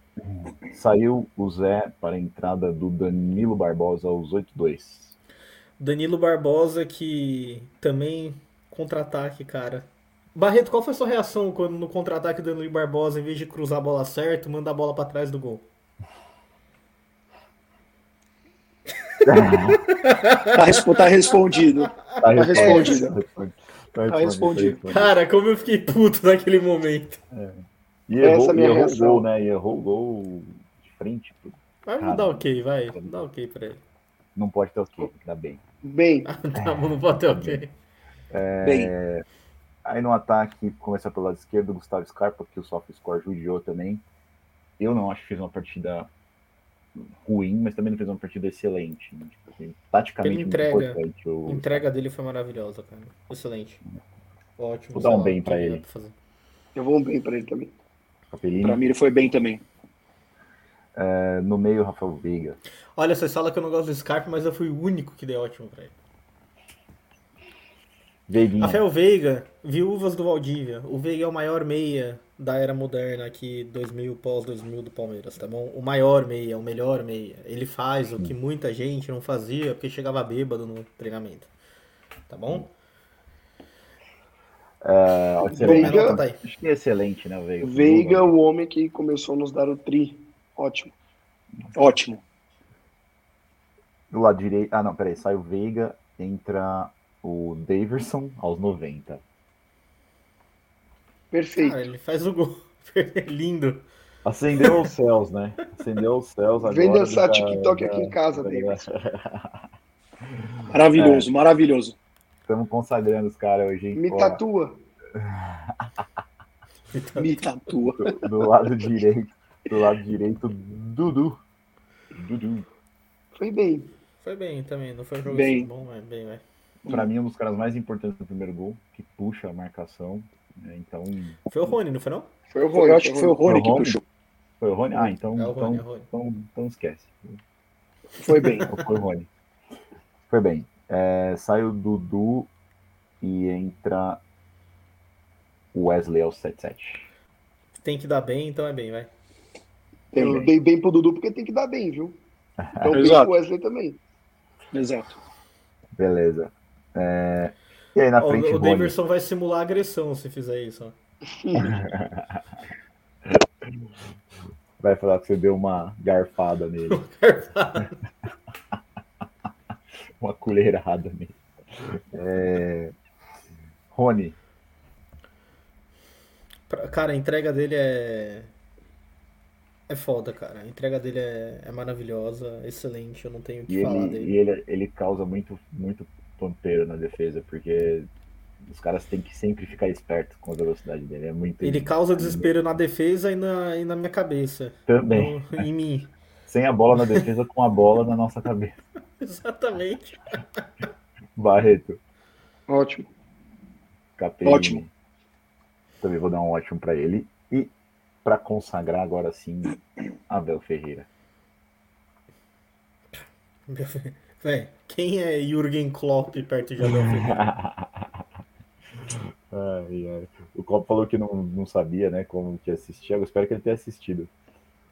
saiu o Zé para a entrada do Danilo Barbosa aos 8-2. Danilo Barbosa que também contra-ataque, cara. Barreto, qual foi a sua reação quando no contra-ataque do Danilo Barbosa, em vez de cruzar a bola certo, manda a bola para trás do gol? tá, tá, respondido. Tá, tá respondido. Tá, tá. Cara, como eu fiquei puto naquele momento. É. E errou, Essa é errou o gol, né? E errou o gol de frente. Vai me dar ok, vai. Dá ok pra ele. Não pode ter ok, ainda bem. Bem. tá não pode ter ok. É... Bem. Aí no ataque, começa pelo lado esquerdo, Gustavo Scarpa, que o soft score judiou também. Eu não acho que fez uma partida ruim, mas também não fez uma partida excelente. Né? Tipo, assim, taticamente entrega, muito importante. O... A entrega dele foi maravilhosa, cara. Excelente. Ótimo. Vou dar um bem para ele. Eu vou um bem para ele também. Para mim ele foi bem também. É, no meio, Rafael Veiga. Olha, você fala que eu não gosto do Scarpa, mas eu fui o único que deu ótimo pra ele. Veiguinha. Rafael Veiga, viúvas do Valdívia. O Veiga é o maior meia da era moderna aqui, 2000, pós-2000 do Palmeiras, tá bom? O maior meia, o melhor meia. Ele faz o que muita gente não fazia porque chegava bêbado no treinamento. Tá bom? Uh, Veiga, tá acho que é excelente, né, Veiga? Veiga, o homem que começou a nos dar o tri. Ótimo. Ótimo. Do lado direito. Ah, não, peraí. Sai o Veiga, entra o Daverson aos 90. Perfeito. Ah, ele faz o gol. Lindo. Acendeu os céus, né? Acendeu os céus agora. Vem dançar tá, TikTok aqui em casa, Daverson. Maravilhoso, é. maravilhoso. Estamos consagrando os caras hoje, hein? Me tatua. Me tatua. Do, do lado direito. Do lado direito, Dudu. Dudu. Foi bem. Foi bem também, não foi um jogo bem. assim bom, mas bem, vai. Pra mim, um dos caras mais importantes do primeiro gol, que puxa a marcação. Né? Então. Foi o Rony, não foi não? Foi o Rony, eu acho que foi o Rony, que puxou. Foi o Rony? Ah, então, é Rony, então, é então, então, esquece. Foi bem. Foi o Rony. Foi bem. É, sai o Dudu e entra o Wesley ao 7-7. Tem que dar bem, então é bem, vai. Eu dei bem pro Dudu porque tem que dar bem, viu? Então bem pro Wesley também. Exato. Beleza. É... E aí na frente, o, o Davidson vai simular agressão se fizer isso. vai falar que você deu uma garfada nele. uma colherada nele. É... Rony. Cara, a entrega dele é é foda, cara. A entrega dele é, é maravilhosa, excelente, eu não tenho o que e falar ele, dele. E ele, ele causa muito, muito ponteiro na defesa, porque os caras têm que sempre ficar esperto com a velocidade dele. É muito. Ele causa desespero na defesa e na, e na minha cabeça. Também. No, em mim. Sem a bola na defesa, com a bola na nossa cabeça. Exatamente. Barreto. Ótimo. Ótimo. Também vou dar um ótimo para ele. E para consagrar agora sim Abel Ferreira. Véi, quem é Jürgen Klopp perto de Abel Ferreira? ai, ai. O Klopp falou que não, não sabia, né, como que assistia. Eu espero que ele tenha assistido.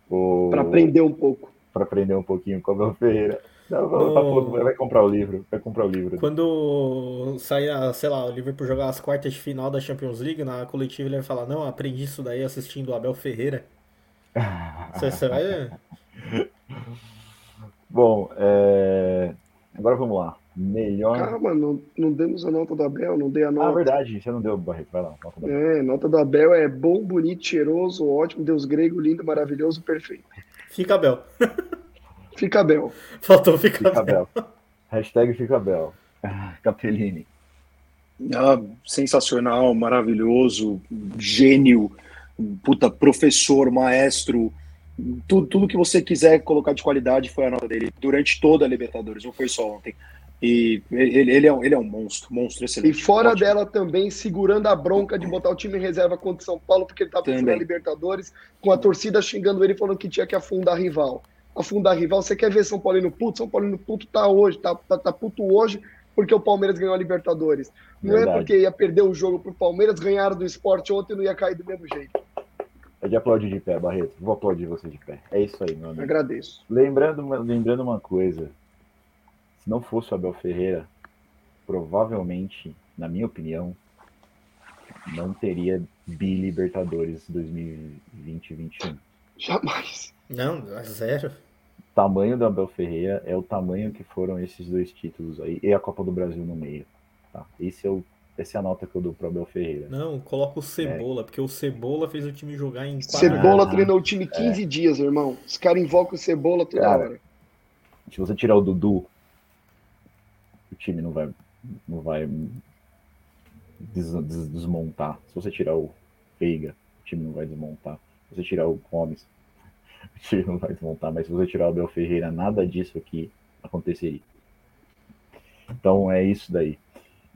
O... Para aprender um pouco. Para aprender um pouquinho com Abel Ferreira. Não, no... tá, vai comprar o livro, vai comprar o livro. Quando sair, sei lá, o Liverpool jogar as quartas de final da Champions League, na coletiva ele vai falar, não, aprendi isso daí assistindo o Abel Ferreira. você, você vai... Bom, é... agora vamos lá. Melhor. Calma, não, não demos a nota do Abel, não dei a nota. Ah, verdade, você não deu, Barreto, vai lá. Nota do é, nota do Abel é bom, bonito, cheiroso, ótimo, Deus grego, lindo, maravilhoso, perfeito. Fica Abel. Fica Bel. Faltou Fica, fica Bel. Bel. Hashtag Fica Bel. Capellini. Ah, sensacional, maravilhoso, gênio, puta, professor, maestro, tudo, tudo que você quiser colocar de qualidade foi a nota dele durante toda a Libertadores, não foi só ontem. E ele, ele, é, um, ele é um monstro, monstro excelente. E fora ótimo. dela também, segurando a bronca de botar o time em reserva contra o São Paulo, porque ele estava pensando na Libertadores, com a torcida xingando ele, falando que tinha que afundar rival. Afundar rival, você quer ver São Paulino puto? São Paulino puto tá hoje, tá, tá, tá puto hoje porque o Palmeiras ganhou a Libertadores. Não é Verdade. é porque ia perder o jogo pro Palmeiras, ganharam do esporte ontem e não ia cair do mesmo jeito. É de aplaudir de pé, Barreto. Vou aplaudir você de pé. É isso aí, meu amigo. Agradeço. Lembrando, lembrando uma coisa. Se não fosse o Abel Ferreira, provavelmente, na minha opinião, não teria bi Libertadores 2020-21. Jamais. Não, zero. O tamanho do Abel Ferreira é o tamanho que foram esses dois títulos aí e a Copa do Brasil no meio. Tá? Esse é o essa é a nota que eu dou pro Abel Ferreira. Não, coloca o Cebola, é. porque o Cebola fez o time jogar em quatro Cebola ah, treinou o time 15 é. dias, irmão. Os caras invocam o Cebola toda Cara, hora. Se você tirar o Dudu, o time não vai, não vai des, des, desmontar. Se você tirar o Veiga, o time não vai desmontar. Se você tirar o Gomes, o time não vai desmontar. Mas se você tirar o Abel Ferreira, nada disso aqui aconteceria. Então é isso daí.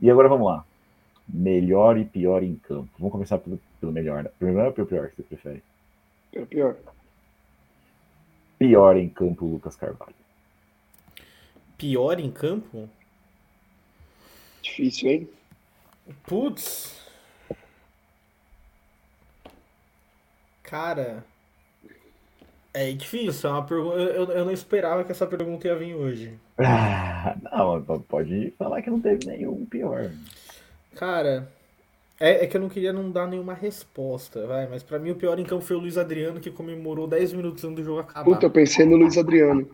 E agora vamos lá melhor e pior em campo. Vamos começar pelo, pelo melhor. Né? Primeiro ou pelo pior que você prefere? Pelo pior. Pior em campo, Lucas Carvalho. Pior em campo? Difícil, hein? Putz. Cara. É difícil, é uma pergunta. Eu, eu não esperava que essa pergunta ia vir hoje. Ah, não, pode falar que não teve nenhum pior. Cara, é, é, que eu não queria não dar nenhuma resposta, vai, mas para mim o pior em campo foi o Luiz Adriano, que comemorou 10 minutos antes do jogo acabar. Puta, eu pensei no Luiz Adriano.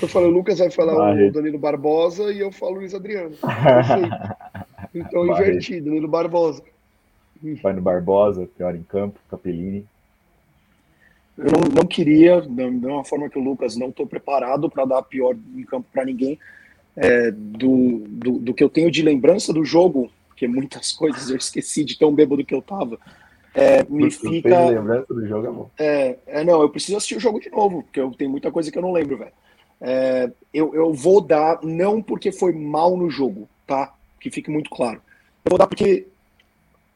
Eu falei, o Lucas vai falar o Danilo Barbosa e eu falo o Luiz Adriano. Então, invertido, Danilo Barbosa. Vai no Barbosa, pior em campo, Capellini. Eu não, não queria, da mesma forma que o Lucas, não estou preparado para dar pior em campo para ninguém é, do, do, do, que eu tenho de lembrança do jogo, porque muitas coisas eu esqueci de tão bêbado que eu tava. É, me fica. lembrança do jogo é bom. É, é, não, eu preciso assistir o jogo de novo, porque eu tenho muita coisa que eu não lembro, velho. É, eu, eu vou dar, não porque foi mal no jogo, tá? Que fique muito claro. Eu vou dar porque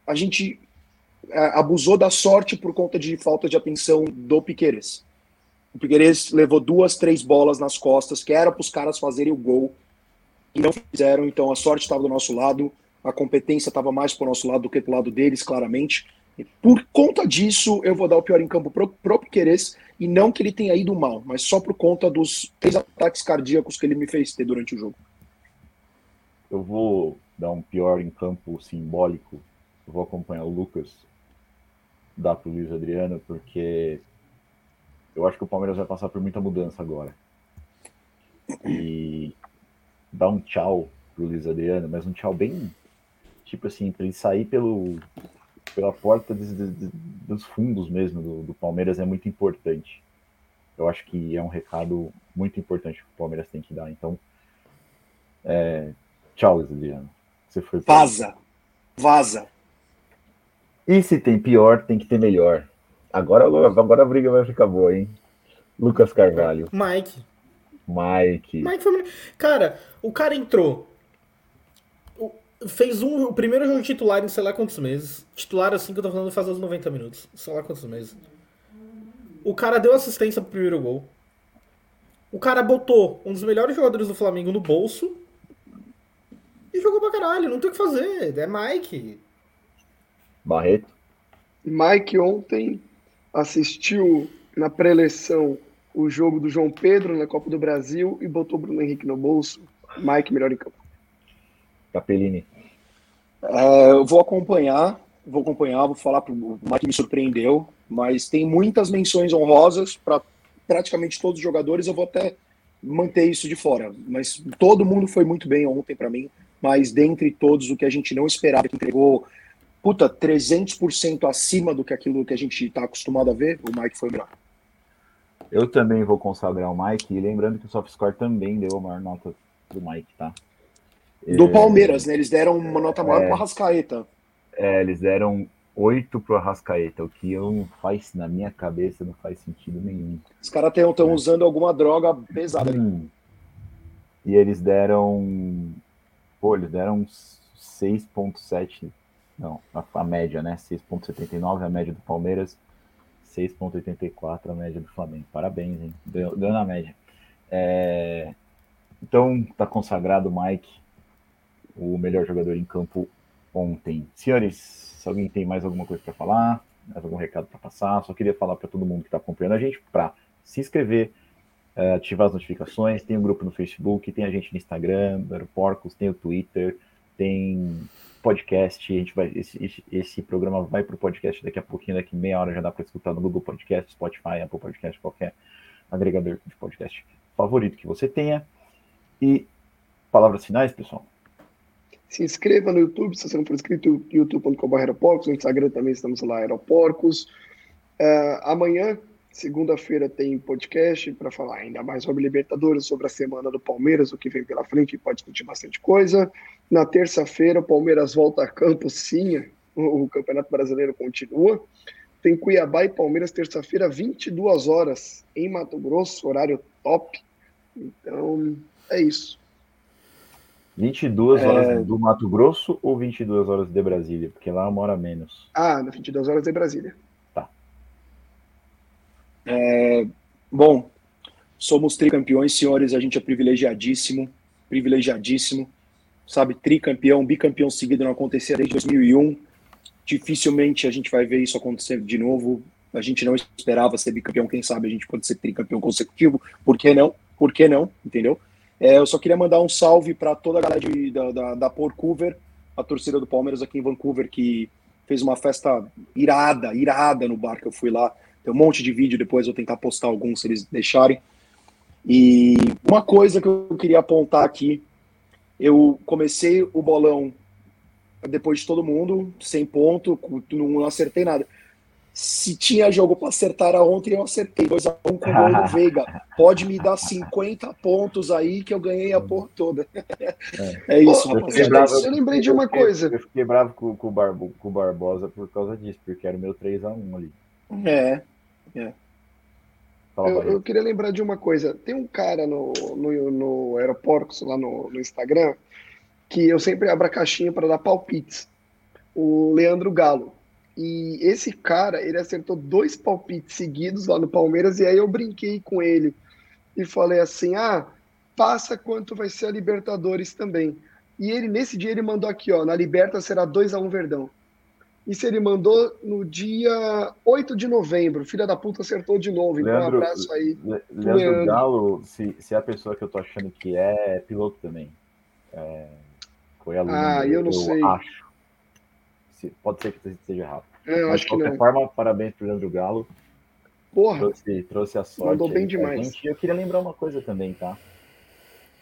a gente é, abusou da sorte por conta de falta de atenção do Piqueires. O Piqueires levou duas, três bolas nas costas, que era para os caras fazerem o gol e não fizeram, então a sorte estava do nosso lado, a competência estava mais para o nosso lado do que para o lado deles, claramente. E por conta disso, eu vou dar o pior em campo pro próprio Queres, e não que ele tenha ido mal, mas só por conta dos três ataques cardíacos que ele me fez ter durante o jogo. Eu vou dar um pior em campo simbólico, eu vou acompanhar o Lucas, dar para o Luiz Adriano, porque eu acho que o Palmeiras vai passar por muita mudança agora. E dar um tchau pro Luiz Adriano, mas um tchau bem, tipo assim, para ele sair pelo, pela porta dos, dos fundos mesmo do, do, Palmeiras é muito importante. Eu acho que é um recado muito importante que o Palmeiras tem que dar. Então, é, tchau, Luiz Adriano. Você foi Vaza! Vaza! E se tem pior, tem que ter melhor. Agora, agora a briga vai ficar boa, hein? Lucas Carvalho. Mike. Mike. Mike foi. Cara, o cara entrou. Fez um, o primeiro jogo titular em sei lá quantos meses. Titular assim que eu tô falando faz uns 90 minutos. Sei lá quantos meses. O cara deu assistência pro primeiro gol. O cara botou um dos melhores jogadores do Flamengo no bolso. E jogou pra caralho. Não tem o que fazer. É Mike. Barreto. Mike ontem assistiu na pré-eleição o jogo do João Pedro na Copa do Brasil e botou o Bruno Henrique no bolso. Mike, melhor em campo. Capellini. É, eu vou acompanhar, vou acompanhar, vou falar para o Mike me surpreendeu, mas tem muitas menções honrosas para praticamente todos os jogadores. Eu vou até manter isso de fora, mas todo mundo foi muito bem ontem para mim. Mas dentre todos, o que a gente não esperava, que entregou, puta, 300% acima do que aquilo que a gente está acostumado a ver, o Mike foi melhor. Eu também vou consagrar o Mike, e lembrando que o SoftScore também deu a maior nota do Mike, tá? Do é... Palmeiras, né? Eles deram uma nota maior é... para o Arrascaeta. É, eles deram 8 pro Arrascaeta, o que não faz, na minha cabeça, não faz sentido nenhum. Os caras estão é. usando alguma droga pesada. Hum. E eles deram. Pô, eles deram 6,7. Não, a, a, média, né? 6,79 a média do Palmeiras. 6,84 a média do Flamengo. Parabéns, hein? Deu, deu na média. É... Então, tá consagrado o Mike, o melhor jogador em campo ontem. Senhores, se alguém tem mais alguma coisa para falar, mais algum recado para passar, só queria falar para todo mundo que está acompanhando a gente para se inscrever, é, ativar as notificações. Tem um grupo no Facebook, tem a gente no Instagram, no Aeroporcos, tem o Twitter, tem podcast. A gente vai, esse, esse, programa vai para o podcast daqui a pouquinho, daqui meia hora já dá para escutar no Google Podcast, Spotify, Apple Podcast, qualquer agregador de podcast favorito que você tenha. E palavras finais, pessoal. Se inscreva no YouTube, se você não for inscrito, youtube.com.br. No Instagram também estamos lá, aeroporcos. Uh, amanhã, segunda-feira, tem podcast para falar ainda mais sobre Libertadores, sobre a semana do Palmeiras, o que vem pela frente, pode discutir bastante coisa. Na terça-feira, o Palmeiras volta a campo, sim, o, Campeonato Brasileiro continua. Tem Cuiabá e Palmeiras, terça-feira, 22 horas, em Mato Grosso, horário top. Então, é isso. 22 horas é... do Mato Grosso ou 22 horas de Brasília? Porque lá uma hora menos. Ah, 22 horas de Brasília. É... Bom, somos tricampeões, senhores. A gente é privilegiadíssimo. Privilegiadíssimo. Sabe, tricampeão, bicampeão seguido não acontecia desde 2001. Dificilmente a gente vai ver isso acontecer de novo. A gente não esperava ser bicampeão, quem sabe a gente pode ser tricampeão consecutivo. Por que não? Por que não? Entendeu? É, eu só queria mandar um salve para toda a galera de, da, da, da Porcover, a torcida do Palmeiras aqui em Vancouver, que fez uma festa irada, irada no bar que eu fui lá. Tem um monte de vídeo, depois eu vou tentar postar alguns se eles deixarem. E uma coisa que eu queria apontar aqui, eu comecei o bolão depois de todo mundo, sem ponto, não acertei nada. Se tinha jogo para acertar ontem, eu acertei 2x1 um com o gol do Veiga. Pode me dar 50 pontos aí que eu ganhei a porra toda. É, é isso. Eu, eu lembrei de uma eu coisa. Eu fiquei bravo com, com, o Barbo, com o Barbosa por causa disso, porque era o meu 3x1 ali. É, é. Eu, eu, queria lembrar de uma coisa. Tem um cara no, no, no lá no, no Instagram, que eu sempre abro a caixinha para dar palpites. O Leandro Galo. E esse cara, ele acertou dois palpites seguidos lá no Palmeiras, e aí eu brinquei com ele e falei assim: ah, passa quanto vai ser a Libertadores também. E ele, nesse dia, ele mandou aqui, ó, na Liberta será 2 a 1 Verdão. Isso ele mandou no dia 8 de novembro. Filha da puta acertou de novo. Então, Leandro, um abraço aí. Leandro, Leandro. Galo, se, se é a pessoa que eu tô achando que é, é piloto também. É, foi aluno. Ah, eu não eu sei. Acho pode ser que esteja errado. É, eu Mas, acho de qualquer não. forma, parabéns pro Leandro Galo. Porra, trouxe, trouxe a sorte. Mandou bem demais. Gente. Eu queria lembrar uma coisa também, tá?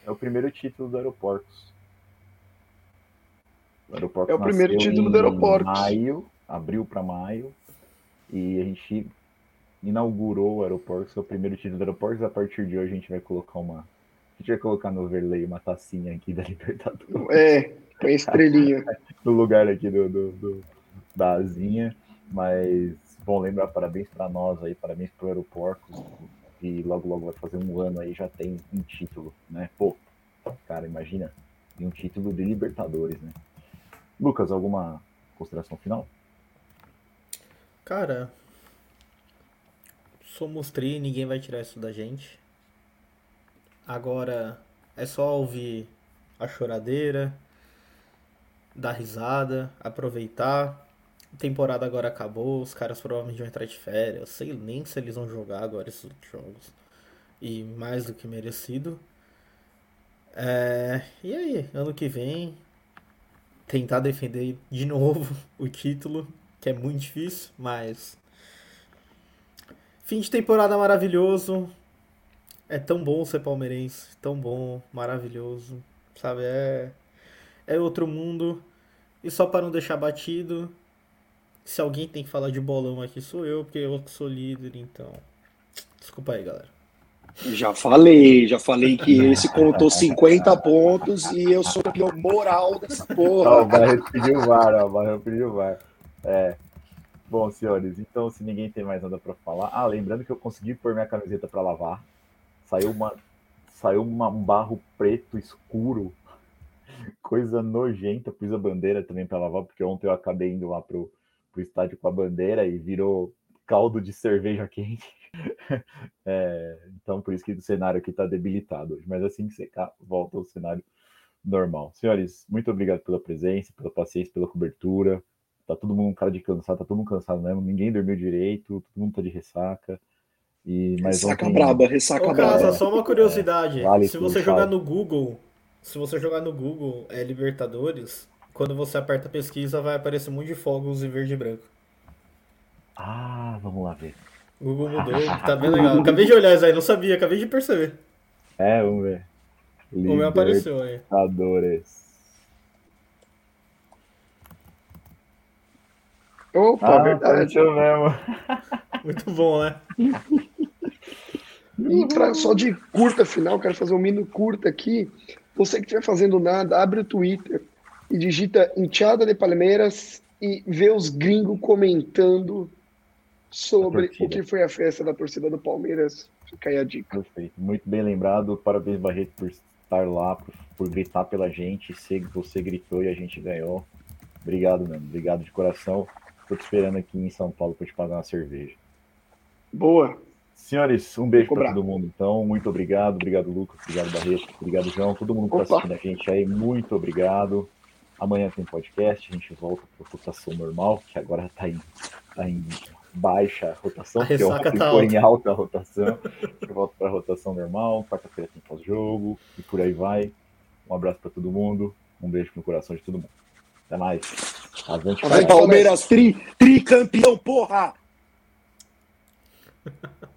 É o primeiro título do Aeroportos. O é o primeiro título do Aeroportos. Maio, abril para maio. E a gente inaugurou o Aeroportos, que é o primeiro título do Aeroportos. A partir de hoje a gente vai colocar uma. A gente vai colocar no overlay uma tacinha aqui da Libertadores. É, Põe estrelinha. no lugar aqui do, do, do, da asinha. Mas, bom, lembrar, parabéns para nós aí, parabéns pro Aeroportos. E logo, logo vai fazer um ano aí, já tem um título, né? Pô, cara, imagina. E um título de Libertadores, né? Lucas, alguma consideração final? Cara, somos tri, ninguém vai tirar isso da gente. Agora é só ouvir a choradeira, dar risada, aproveitar. A temporada agora acabou, os caras provavelmente vão entrar de férias. Eu sei nem se eles vão jogar agora esses jogos. E mais do que merecido. É... E aí, ano que vem, tentar defender de novo o título, que é muito difícil, mas. Fim de temporada maravilhoso. É tão bom ser palmeirense, tão bom, maravilhoso, sabe? É é outro mundo. E só para não deixar batido, se alguém tem que falar de bolão aqui sou eu, porque eu sou líder, então. Desculpa aí, galera. Já falei, já falei que esse contou 50 pontos e eu sou campeão moral dessa porra. Ó, o Barreto pediu VAR, ó, o Barreto pediu VAR. É. Bom, senhores, então se ninguém tem mais nada para falar. Ah, lembrando que eu consegui pôr minha camiseta para lavar. Saiu uma saiu uma, um barro preto escuro, coisa nojenta. Pus a bandeira também para lavar, porque ontem eu acabei indo lá pro, pro estádio com a bandeira e virou caldo de cerveja quente. é, então, por isso que o cenário aqui está debilitado hoje. Mas assim que secar, volta ao cenário normal. Senhores, muito obrigado pela presença, pela paciência, pela cobertura. Tá todo mundo um cara de cansado, tá todo mundo cansado mesmo. Ninguém dormiu direito, todo mundo tá de ressaca. E, mas ressaca ontem... braba, ressaca Ô, braba. Casa, só uma curiosidade. É, vale se você jogar no Google, se você jogar no Google é Libertadores, quando você aperta pesquisa, vai aparecer um monte de fogos em verde e branco. Ah, vamos lá ver. Google mudou, tá bem legal. Acabei de olhar isso aí, não sabia, acabei de perceber. É, vamos ver. O meu apareceu aí. Libertadores. Opa, ah, verdade. mesmo. Muito bom, né? E pra, só de curta final, quero fazer um mini curta aqui. Você que estiver fazendo nada, abre o Twitter e digita Enteada de Palmeiras e vê os gringos comentando sobre o que foi a festa da torcida do Palmeiras. Fica aí a dica. Perfeito. Muito bem lembrado. Parabéns, Barreto, por estar lá, por, por gritar pela gente. Você gritou e a gente ganhou. Obrigado, mano. Obrigado de coração. Estou te esperando aqui em São Paulo para te pagar uma cerveja. Boa. Senhores, um beijo para todo mundo. Então, muito obrigado. Obrigado, Lucas. Obrigado, Barreto. Obrigado, João. Todo mundo que está assistindo a gente aí, muito obrigado. Amanhã tem podcast. A gente volta para a rotação normal, que agora está em, tá em baixa a rotação, a porque ontem tá em alta a rotação. Eu volto para a rotação normal, quarta-feira tem pós-jogo e por aí vai. Um abraço para todo mundo, um beijo no coração de todo mundo. Até mais. Avante, Palmeiras, tri, tricampeão, porra!